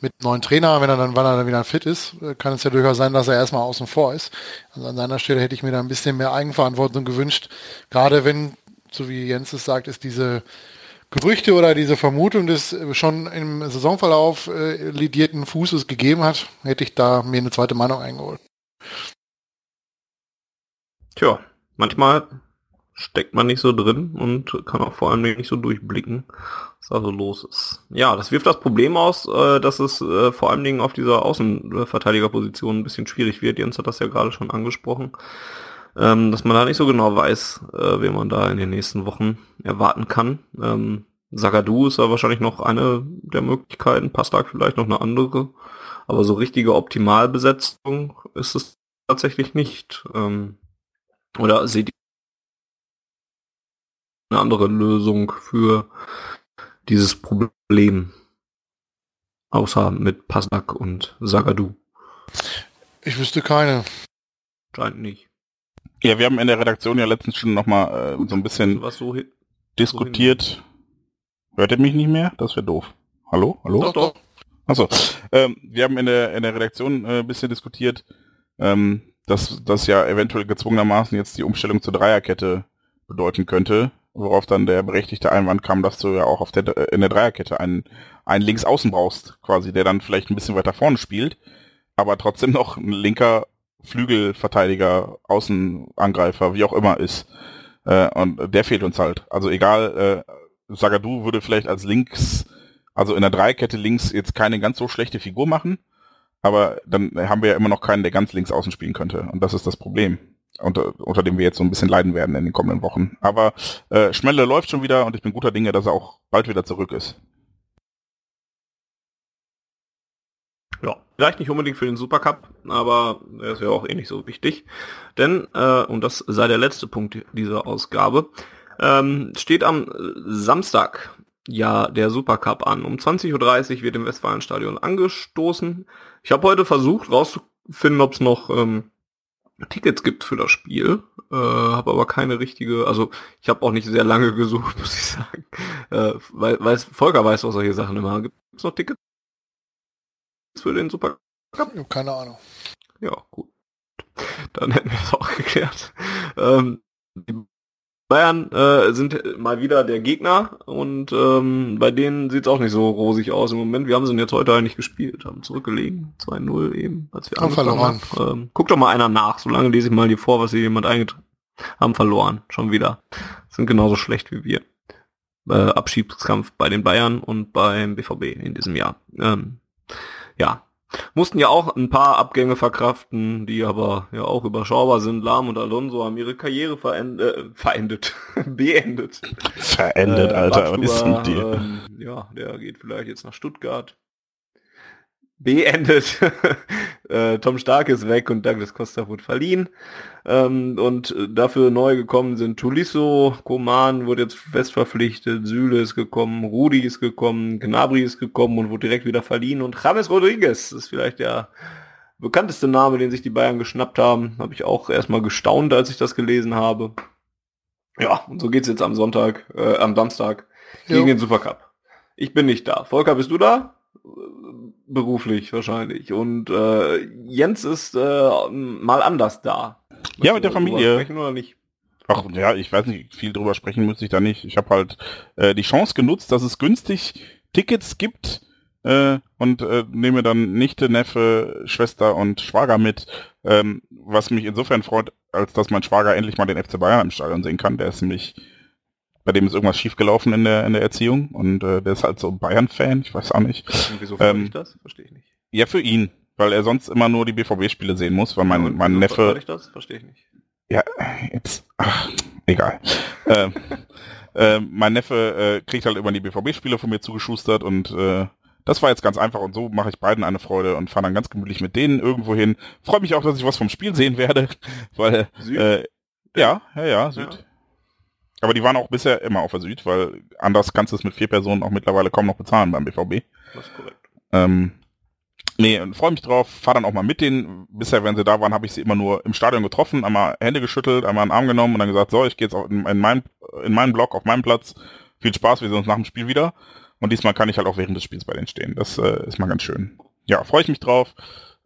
mit neuen Trainer, wenn er dann, wann er dann wieder fit ist, äh, kann es ja durchaus sein, dass er erstmal außen vor ist. Also an seiner Stelle hätte ich mir da ein bisschen mehr Eigenverantwortung gewünscht. Gerade wenn, so wie Jens es sagt, ist diese Gerüchte oder diese Vermutung des schon im Saisonverlauf äh, lidierten Fußes gegeben hat, hätte ich da mir eine zweite Meinung eingeholt. Tja, manchmal steckt man nicht so drin und kann auch vor allem nicht so durchblicken, was da so los ist. Ja, das wirft das Problem aus, äh, dass es äh, vor allen Dingen auf dieser Außenverteidigerposition ein bisschen schwierig wird. Jens hat das ja gerade schon angesprochen ähm, dass man da nicht so genau weiß, äh, wen man da in den nächsten Wochen erwarten kann. Ähm, Sagadu ist ja wahrscheinlich noch eine der Möglichkeiten, Pastak vielleicht noch eine andere, aber so richtige Optimalbesetzung ist es tatsächlich nicht. Ähm, oder seht ihr eine andere Lösung für dieses Problem? Außer mit Pastak und Sagadu. Ich wüsste keine. Scheint nicht. Ja, wir haben in der Redaktion ja letztens schon nochmal äh, so ein bisschen so diskutiert. So Hört ihr mich nicht mehr? Das wäre doof. Hallo? Hallo? Doch, doch. Achso. Ähm, wir haben in der, in der Redaktion äh, ein bisschen diskutiert, ähm, dass das ja eventuell gezwungenermaßen jetzt die Umstellung zur Dreierkette bedeuten könnte, worauf dann der berechtigte Einwand kam, dass du ja auch auf der, in der Dreierkette einen, einen Linksaußen brauchst, quasi, der dann vielleicht ein bisschen weiter vorne spielt, aber trotzdem noch ein linker Flügelverteidiger, Außenangreifer, wie auch immer ist. Äh, und der fehlt uns halt. Also egal, äh, Sagadu würde vielleicht als links, also in der Dreikette links jetzt keine ganz so schlechte Figur machen, aber dann haben wir ja immer noch keinen, der ganz links außen spielen könnte. Und das ist das Problem, unter, unter dem wir jetzt so ein bisschen leiden werden in den kommenden Wochen. Aber äh, Schmelle läuft schon wieder und ich bin guter Dinge, dass er auch bald wieder zurück ist. Ja, vielleicht nicht unbedingt für den Supercup, aber er ist ja auch eh nicht so wichtig. Denn, äh, und das sei der letzte Punkt dieser Ausgabe, ähm, steht am Samstag ja der Supercup an. Um 20.30 Uhr wird im Westfalenstadion angestoßen. Ich habe heute versucht rauszufinden, ob es noch ähm, Tickets gibt für das Spiel, äh, habe aber keine richtige, also ich habe auch nicht sehr lange gesucht, muss ich sagen, äh, weil, weil Volker weiß auch solche Sachen immer. Gibt es noch Tickets für den Supercup? Keine Ahnung. Ja, gut. Dann hätten wir es auch geklärt. Ähm, die Bayern äh, sind mal wieder der Gegner und ähm, bei denen sieht es auch nicht so rosig aus im Moment. Wir haben sie jetzt heute eigentlich gespielt, haben zurückgelegen, 2-0 eben, als wir haben verloren. Haben. Ähm, guckt doch mal einer nach, solange lese ich mal die vor, was sie jemand eingetragen haben verloren, schon wieder. Sind genauso schlecht wie wir. äh, Abschiedskampf bei den Bayern und beim BVB in diesem Jahr. Ähm, ja, mussten ja auch ein paar Abgänge verkraften, die aber ja auch überschaubar sind. Lahm und Alonso haben ihre Karriere verendet, äh, verendet, beendet. Verendet, Äh, Alter, was ist mit dir? ähm, ja, der geht vielleicht jetzt nach Stuttgart. Beendet. äh, Tom Stark ist weg und Douglas Costa wurde verliehen. Ähm, und äh, dafür neu gekommen sind Tulisso, Koman wurde jetzt fest verpflichtet, Süle ist gekommen, Rudi ist gekommen, Gnabry ist gekommen und wurde direkt wieder verliehen. Und James Rodriguez ist vielleicht der bekannteste Name, den sich die Bayern geschnappt haben. Habe ich auch erstmal gestaunt, als ich das gelesen habe. Ja, und so geht's jetzt am Sonntag, äh, am Samstag gegen Jo. den Supercup. Ich bin nicht da. Volker, bist du da? Beruflich wahrscheinlich. Und äh, Jens ist äh, mal anders da. Ja, mit der Möchtest Familie. Sprechen oder nicht? Ach ja, ich weiß nicht, viel drüber sprechen müsste ich da nicht. Ich habe halt äh, die Chance genutzt, dass es günstig Tickets gibt äh, und äh, nehme dann Nichte, Neffe, Schwester und Schwager mit, ähm, was mich insofern freut, als dass mein Schwager endlich mal den FC Bayern im Stadion sehen kann. Der ist nämlich, bei dem ist irgendwas schiefgelaufen in der in der Erziehung und äh, der ist halt so ein Bayern-Fan, ich weiß auch nicht. Und wieso Ähm, dich das? Verstehe ich nicht. Ja, für ihn, weil er sonst immer nur die BVB-Spiele sehen muss, weil mein, Und mein Neffe dich das? Verstehe ich nicht. ja, jetzt, ach, egal. ähm, äh, mein Neffe äh, kriegt halt immer die BVB-Spiele von mir zugeschustert und äh, das war jetzt ganz einfach und so mache ich beiden eine Freude und fahre dann ganz gemütlich mit denen irgendwo hin. Freue mich auch, dass ich was vom Spiel sehen werde, weil Süd? äh, ja, ja, ja, Süd. Ja. Aber die waren auch bisher immer auf der Süd, weil anders kannst du es mit vier Personen auch mittlerweile kaum noch bezahlen beim BVB. Das ist korrekt. Ähm, nee, freue mich drauf, fahr dann auch mal mit denen. Bisher, wenn sie da waren, habe ich sie immer nur im Stadion getroffen, einmal Hände geschüttelt, einmal einen Arm genommen und dann gesagt, so, ich gehe jetzt auch in, in, mein, in meinen Block, auf meinem Platz. Viel Spaß, wir sehen uns nach dem Spiel wieder. Und diesmal kann ich halt auch während des Spiels bei denen stehen. Das äh, ist mal ganz schön. Ja, freue ich mich drauf.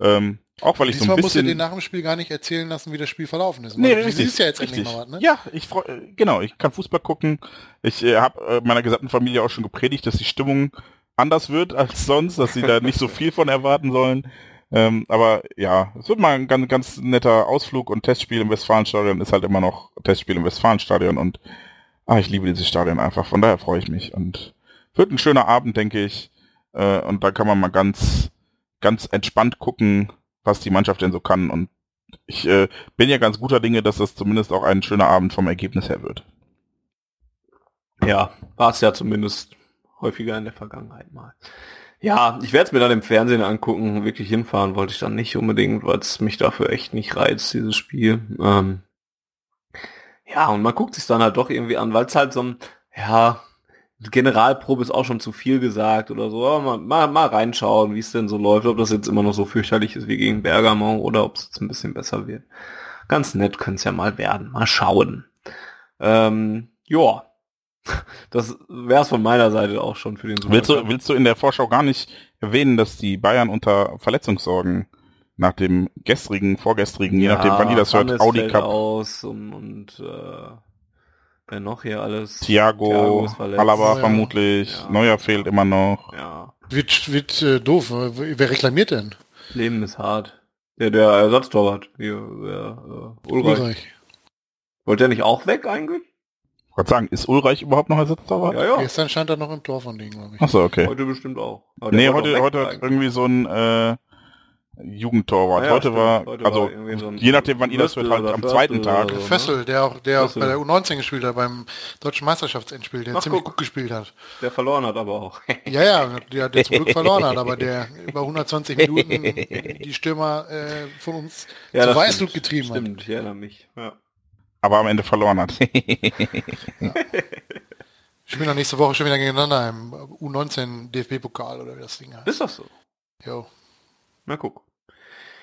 Ähm, auch weil ich so Diesmal ein musst du bisschen... dir nach dem Spiel gar nicht erzählen lassen, wie das Spiel verlaufen ist. Nee, richtig. Du siehst ja jetzt richtig. endlich mal was, ne? Ja, ich freu, äh, genau, ich kann Fußball gucken. Ich äh, habe äh, meiner gesamten Familie auch schon gepredigt, dass die Stimmung anders wird als sonst, dass sie da nicht so viel von erwarten sollen. Ähm, aber ja, es wird mal ein ganz, ganz netter Ausflug und Testspiel im Westfalenstadion ist halt immer noch Testspiel im Westfalenstadion und ah, ich liebe dieses Stadion einfach. Von daher freue ich mich und wird ein schöner Abend, denke ich. Äh, und da kann man mal ganz, ganz entspannt gucken, was die Mannschaft denn so kann und ich äh, bin ja ganz guter Dinge, dass das zumindest auch ein schöner Abend vom Ergebnis her wird. Ja, war es ja zumindest häufiger in der Vergangenheit mal. Ja, ich werde es mir dann im Fernsehen angucken. Wirklich hinfahren wollte ich dann nicht unbedingt, weil es mich dafür echt nicht reizt, dieses Spiel. Ähm, ja, und man guckt sich dann halt doch irgendwie an, weil es halt so ein, ja, Generalprobe ist auch schon zu viel gesagt oder so, aber mal, mal, mal reinschauen, wie es denn so läuft, ob das jetzt immer noch so fürchterlich ist wie gegen Bergamo oder ob es jetzt ein bisschen besser wird. Ganz nett könnte es ja mal werden. Mal schauen. Ähm, ja, das wäre es von meiner Seite auch schon für den Willst du, willst du in der Vorschau gar nicht erwähnen, dass die Bayern unter Verletzungssorgen nach dem gestrigen, vorgestrigen, je nachdem wann die das hört, Audi Cup, aus und, und äh, wer noch hier alles? Thiago, ist verletzt. Alaba Ja. vermutlich, Ja. Neuer fehlt immer noch. Ja, Wird, wird äh, doof. Wer reklamiert denn? Leben ist hart. Der, der Ersatztorwart, hier, der, äh, Ulreich. Ulreich. Wollte der nicht auch weg eigentlich? Ich wollte sagen, ist Ulreich überhaupt noch Ersatztorwart? Ja, ja. Gestern stand er noch im Tor von denen, glaube ich. Achso, okay. Heute bestimmt auch. Aber Nee, heute, heute hat irgendwie so ein äh, Jugendtorwart. Ja, ja, heute stimmt. war, Heute also war so ein je nachdem wann ihr das hört, halt am zweiten Tag. so, ne? Fessel, der auch, der auch bei der U19 gespielt hat, beim deutschen Meisterschaftsendspiel, der Ach, ziemlich guck. gut gespielt hat. Der verloren hat aber auch. Ja, ja, der, der zum Glück verloren hat, aber der über 120 Minuten die Stürmer äh, von uns Ja, zu Weißblut stimmt. getrieben hat. Stimmt, ich erinnere mich. Ja. aber am Ende verloren hat. Spielen dann nächste Woche schon wieder gegeneinander im U19 DFB-Pokal oder wie das Ding heißt. Ist das so? Jo. Na guck.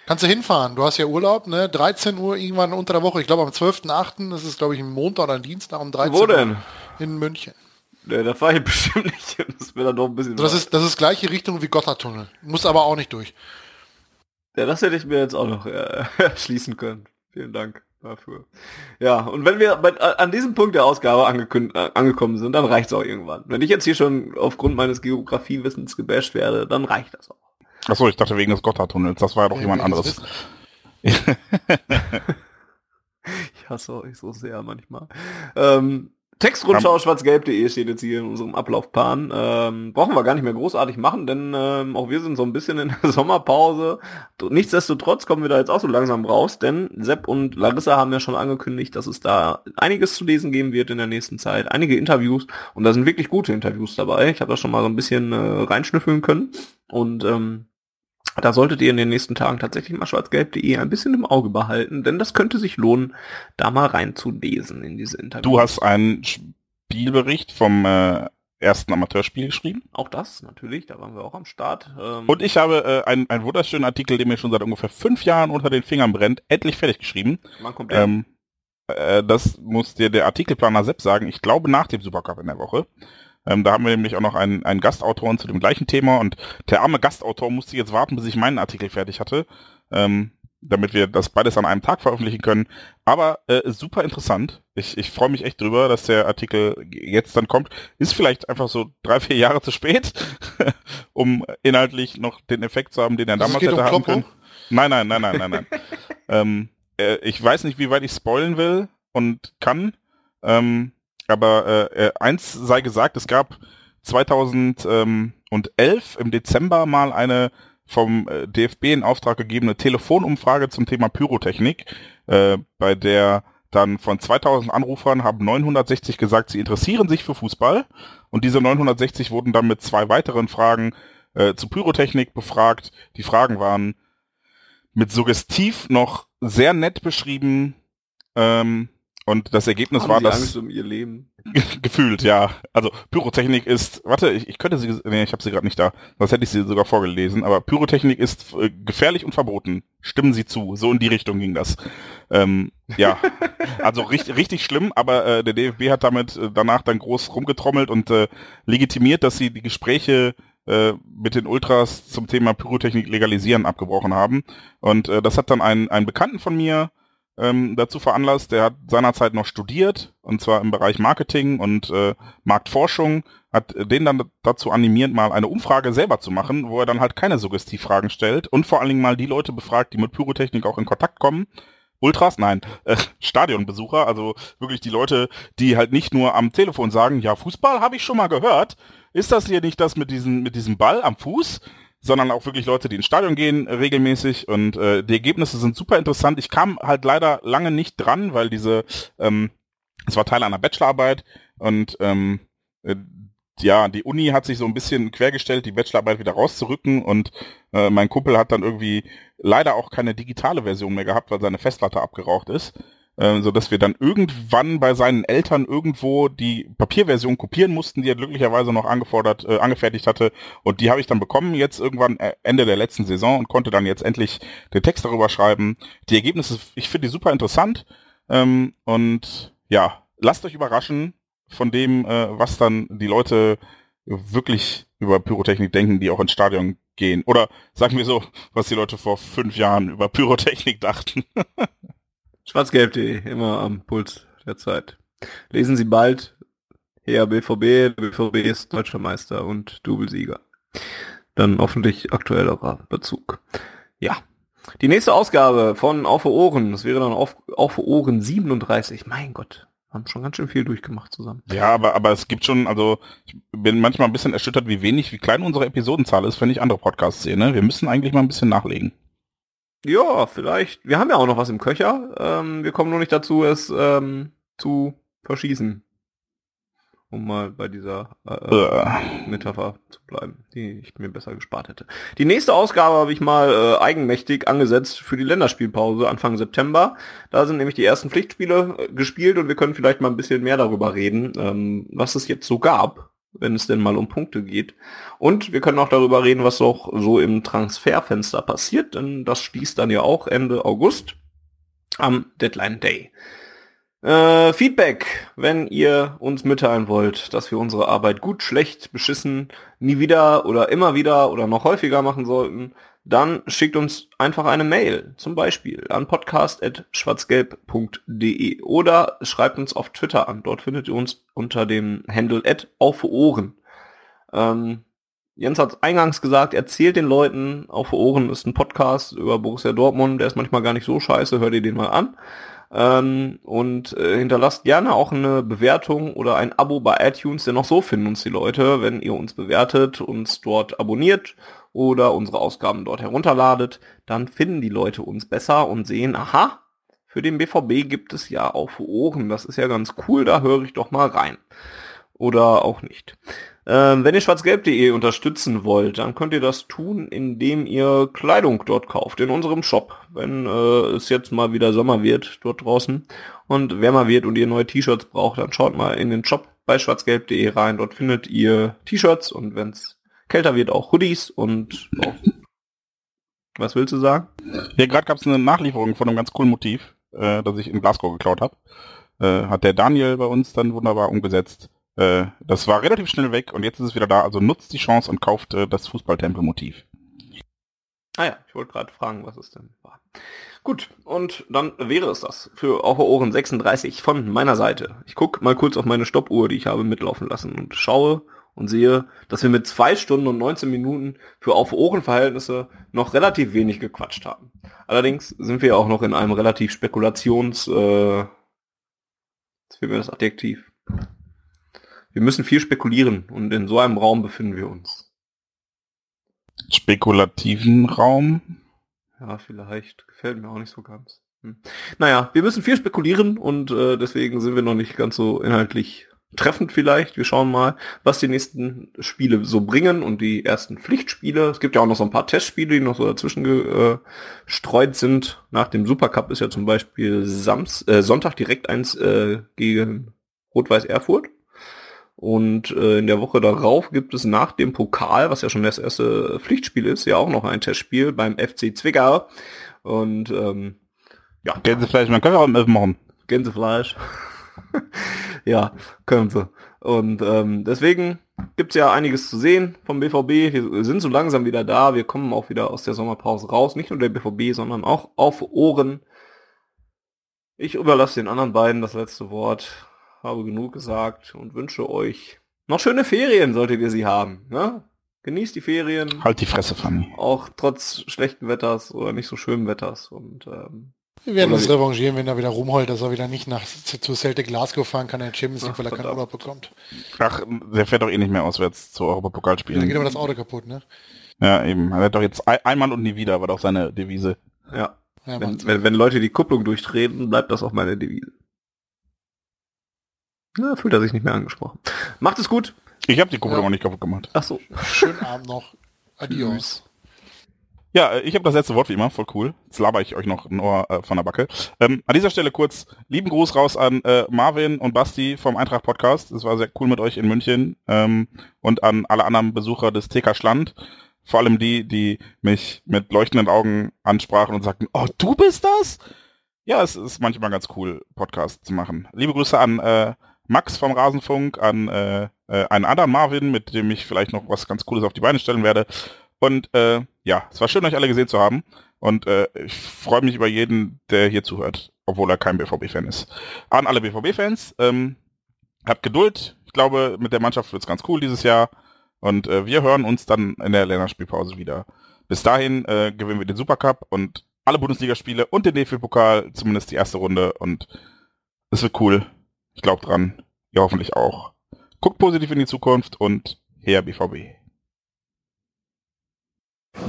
Kannst du hinfahren, du hast ja Urlaub, ne? 13 Uhr irgendwann unter der Woche, ich glaube am 12.8., das ist glaube ich ein Montag oder ein Dienstag um 13 Wo Uhr denn? in München. Nee, da fahre ich bestimmt nicht. Das wäre dann doch ein bisschen... Das weit. ist das ist gleiche Richtung wie Gotthardtunnel. Muss aber auch nicht durch. Ja, das hätte ich mir jetzt auch noch äh, schließen können. Vielen Dank dafür. Ja, und wenn wir bei, äh, an diesem Punkt der Ausgabe äh, angekommen sind, dann reicht's auch irgendwann. Wenn ich jetzt hier schon aufgrund meines Geografiewissens gebasht werde, dann reicht das auch. Achso, ich dachte wegen des Gotthardtunnels, das war ja doch Ja, jemand anderes. Ich hasse euch so sehr manchmal. Ähm, Textrundschau schwarzgelb.de steht jetzt hier in unserem Ablaufplan. Ähm, brauchen wir gar nicht mehr großartig machen, denn ähm, auch wir sind so ein bisschen in der Sommerpause. Nichtsdestotrotz kommen wir da jetzt auch so langsam raus, denn Sepp und Larissa haben ja schon angekündigt, dass es da einiges zu lesen geben wird in der nächsten Zeit. Einige Interviews und da sind wirklich gute Interviews dabei. Ich habe da schon mal so ein bisschen äh, reinschnüffeln können und ähm, da solltet ihr in den nächsten Tagen tatsächlich mal schwarzgelb.de ein bisschen im Auge behalten, denn das könnte sich lohnen, da mal reinzulesen in diese Interviews. Du hast einen Spielbericht vom äh, ersten Amateurspiel geschrieben. Auch das, natürlich, da waren wir auch am Start. Ähm und ich habe äh, einen, einen wunderschönen Artikel, der mir schon seit ungefähr fünf Jahren unter den Fingern brennt, endlich fertig geschrieben. Wann kommt der? Ähm, äh, das muss dir der Artikelplaner selbst sagen. Ich glaube nach dem Supercup in der Woche. Ähm, da haben wir nämlich auch noch einen, einen Gastautoren zu dem gleichen Thema und der arme Gastautor musste jetzt warten, bis ich meinen Artikel fertig hatte, ähm, damit wir das beides an einem Tag veröffentlichen können. Aber äh, super interessant. Ich, ich freue mich echt drüber, dass der Artikel jetzt dann kommt. Ist vielleicht einfach so drei, vier Jahre zu spät, um inhaltlich noch den Effekt zu haben, den er Also es damals hätte um haben können. Nein, nein, nein, nein, nein, nein. ähm, äh, ich weiß nicht, wie weit ich spoilen will und kann. Ähm, aber äh, äh, eins sei gesagt, es gab 2011 im Dezember mal eine vom äh, DFB in Auftrag gegebene Telefonumfrage zum Thema Pyrotechnik, äh, bei der dann von 2000 Anrufern haben 960 gesagt, sie interessieren sich für Fußball und diese 960 wurden dann mit zwei weiteren Fragen äh, zu Pyrotechnik befragt. Die Fragen waren mit suggestiv noch sehr nett beschrieben ähm, und das Ergebnis Haben war, dass Angst um ihr Leben. gefühlt, ja. Also Pyrotechnik ist, warte, ich, ich könnte sie, nee, ich habe sie gerade nicht da, sonst hätte ich sie sogar vorgelesen, aber Pyrotechnik ist äh, gefährlich und verboten. Stimmen Sie zu, so in die Richtung ging das. Ähm, ja, also richtig, richtig schlimm, aber äh, der DFB hat damit äh, danach dann groß rumgetrommelt und äh, legitimiert, dass sie die Gespräche äh, mit den Ultras zum Thema Pyrotechnik legalisieren abgebrochen haben. Und äh, das hat dann ein, ein Bekannten von mir ähm, dazu veranlasst. Der hat seinerzeit noch studiert, und zwar im Bereich Marketing und äh, Marktforschung, hat den dann dazu animiert, mal eine Umfrage selber zu machen, wo er dann halt keine Suggestivfragen stellt und vor allen Dingen mal die Leute befragt, die mit Pyrotechnik auch in Kontakt kommen. Ultras, nein, äh, Stadionbesucher, also wirklich die Leute, die halt nicht nur am Telefon sagen, ja, Fußball habe ich schon mal gehört, ist das hier nicht das mit diesem, mit diesem Ball am Fuß? Sondern auch wirklich Leute, die ins Stadion gehen äh, regelmäßig. Und äh, die Ergebnisse sind super interessant. Ich kam halt leider lange nicht dran, weil diese, ähm, es war Teil einer Bachelorarbeit. Und ähm, äh, ja, die Uni hat sich so ein bisschen quergestellt, die Bachelorarbeit wieder rauszurücken. Und äh, mein Kumpel hat dann irgendwie leider auch keine digitale Version mehr gehabt, weil seine Festplatte abgeraucht ist äh, so dass wir dann irgendwann bei seinen Eltern irgendwo die Papierversion kopieren mussten, die er glücklicherweise noch angefordert, äh, angefertigt hatte. Und die habe ich dann bekommen jetzt irgendwann äh, Ende der letzten Saison und konnte dann jetzt endlich den Text darüber schreiben. Die Ergebnisse, ich finde die super interessant. Ähm, und ja, lasst euch überraschen von dem, äh, was dann die Leute wirklich über Pyrotechnik denken, die auch ins Stadion gehen. Oder sagen wir so, was die Leute vor fünf Jahren über Pyrotechnik dachten. Schwarzgelb.de, immer am Puls der Zeit. Lesen Sie bald Her BVB, BVB ist Deutscher Meister und Doublesieger. Dann hoffentlich aktuellerer Bezug. Ja. Die nächste Ausgabe von Auf Ohren, das wäre dann auf, auf Ohren 37. Mein Gott, haben schon ganz schön viel durchgemacht zusammen. Ja, aber, aber es gibt schon, also ich bin manchmal ein bisschen erschüttert, wie wenig, wie klein unsere Episodenzahl ist, wenn ich andere Podcasts sehe. Ne? Wir müssen eigentlich mal ein bisschen nachlegen. Ja, vielleicht. Wir haben ja auch noch was im Köcher. Ähm, wir kommen nur nicht dazu, es ähm, zu verschießen. Um mal bei dieser äh, Äh. Metapher zu bleiben, die ich mir besser gespart hätte. Die nächste Ausgabe habe ich mal äh, eigenmächtig angesetzt für die Länderspielpause Anfang September. Da sind nämlich die ersten Pflichtspiele äh, gespielt und wir können vielleicht mal ein bisschen mehr darüber reden, ähm, was es jetzt so gab, wenn es denn mal um Punkte geht. Und wir können auch darüber reden, was auch so im Transferfenster passiert, denn das schließt dann ja auch Ende August am Deadline Day. Äh, Feedback, wenn ihr uns mitteilen wollt, dass wir unsere Arbeit gut, schlecht, beschissen, nie wieder oder immer wieder oder noch häufiger machen sollten, dann schickt uns einfach eine Mail, zum Beispiel an podcast.schwarzgelb.de oder schreibt uns auf Twitter an. Dort findet ihr uns unter dem Handle auf Ohren. Ähm, Jens hat eingangs gesagt, erzählt den Leuten, auf Ohren ist ein Podcast über Borussia Dortmund, der ist manchmal gar nicht so scheiße, hört ihr den mal an. Ähm, und äh, hinterlasst gerne auch eine Bewertung oder ein Abo bei iTunes, denn auch so finden uns die Leute, wenn ihr uns bewertet, uns dort abonniert oder unsere Ausgaben dort herunterladet, dann finden die Leute uns besser und sehen, aha, für den BVB gibt es ja auf Ohren, das ist ja ganz cool, da höre ich doch mal rein. Oder auch nicht. Ähm, wenn ihr schwarzgelb.de unterstützen wollt, dann könnt ihr das tun, indem ihr Kleidung dort kauft, in unserem Shop, wenn äh, es jetzt mal wieder Sommer wird dort draußen und wärmer wird und ihr neue T-Shirts braucht, dann schaut mal in den Shop bei schwarzgelb.de rein. Dort findet ihr T-Shirts und wenn es kälter wird, auch Hoodies und auch was willst du sagen? Ja, gerade gab es eine Nachlieferung von einem ganz coolen Motiv, äh, das ich in Glasgow geklaut habe. Äh, hat der Daniel bei uns dann wunderbar umgesetzt. Äh, das war relativ schnell weg und jetzt ist es wieder da. Also nutzt die Chance und kauft äh, das Fußballtempel-Motiv. Ah ja, ich wollte gerade fragen, was es denn war. Gut, und dann wäre es das für Auge Ohren 36 von meiner Seite. Ich gucke mal kurz auf meine Stoppuhr, die ich habe mitlaufen lassen und schaue und sehe, dass wir mit zwei Stunden und 19 Minuten für Auf Ohrenverhältnisse noch relativ wenig gequatscht haben. Allerdings sind wir auch noch in einem relativ Spekulations... Äh, jetzt fehlt mir das Adjektiv. Wir müssen viel spekulieren und in so einem Raum befinden wir uns. Spekulativen Raum? Ja, vielleicht. Gefällt mir auch nicht so ganz. Hm. Naja, wir müssen viel spekulieren und äh, deswegen sind wir noch nicht ganz so inhaltlich treffend vielleicht. Wir schauen mal, was die nächsten Spiele so bringen und die ersten Pflichtspiele. Es gibt ja auch noch so ein paar Testspiele, die noch so dazwischen gestreut sind. Nach dem Supercup ist ja zum Beispiel Sams äh, Sonntag direkt eins äh, gegen Rot-Weiß Erfurt. Und äh, in der Woche darauf gibt es nach dem Pokal, was ja schon das erste Pflichtspiel ist, ja auch noch ein Testspiel beim FC Zwickau. Und ähm, ja. Gänsefleisch, man kann auch machen. Gänsefleisch. ja, können sie. Und ähm, deswegen gibt's ja einiges zu sehen vom BVB. Wir sind so langsam wieder da. Wir kommen auch wieder aus der Sommerpause raus. Nicht nur der BVB, sondern auch auf Ohren. Ich überlasse den anderen beiden das letzte Wort habe genug gesagt und wünsche euch noch schöne Ferien, solltet ihr sie haben. Ne? Genießt die Ferien. Halt die Fresse, Fanny. Auch trotz schlechten Wetters oder nicht so schönen Wetters. Und ähm, wir werden uns revanchieren, wenn er wieder rumholt, dass er wieder nicht nach zu Celtic Glasgow fahren kann, in Champions League, weil er keinen Urlaub bekommt. Ach, der fährt doch eh nicht mehr auswärts zu Europapokalspielen. Dann geht aber das Auto kaputt, ne? Ja, eben. Er wird doch jetzt ein, einmal und nie wieder, war doch seine Devise. Ja. ja wenn, wenn, wenn Leute die Kupplung durchtreten, bleibt das auch meine Devise. Na, fühlt er sich nicht mehr angesprochen. Macht es gut. Ich habe die Kupplung ja. nicht kaputt gemacht. Ach so. Schönen Abend noch. Adios. Ja, äh, ich habe das letzte Wort wie immer, voll cool. Jetzt laber ich euch noch ein Ohr äh, von der Backe. Ähm, an dieser Stelle kurz lieben Gruß raus an äh, Marvin und Basti vom Eintracht Podcast. Es war sehr cool mit euch in München ähm, und an alle anderen Besucher des TK Schland. Vor allem die, die mich mit leuchtenden Augen ansprachen und sagten, oh, du bist das? Ja, es ist manchmal ganz cool, Podcast zu machen. Liebe Grüße an äh, Max vom Rasenfunk, an äh, äh, einen anderen Marvin, mit dem ich vielleicht noch was ganz Cooles auf die Beine stellen werde. Und äh, ja, es war schön, euch alle gesehen zu haben. Und äh, ich freue mich über jeden, der hier zuhört, obwohl er kein BVB-Fan ist. An alle BVB-Fans, ähm, habt Geduld. Ich glaube, mit der Mannschaft wird es ganz cool dieses Jahr. Und äh, wir hören uns dann in der Länderspielpause wieder. Bis dahin äh, gewinnen wir den Supercup und alle Bundesligaspiele und den DFB-Pokal, zumindest die erste Runde. Und es wird cool. Ich glaube dran. Ihr hoffentlich auch. Guckt positiv in die Zukunft und her BVB.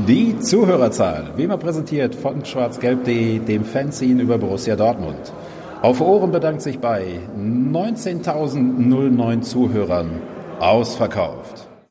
Die Zuhörerzahl, wie immer präsentiert von schwarzgelb.de, dem Fanzine über Borussia Dortmund. Auf Ohren bedankt sich bei 19.009 Zuhörern ausverkauft.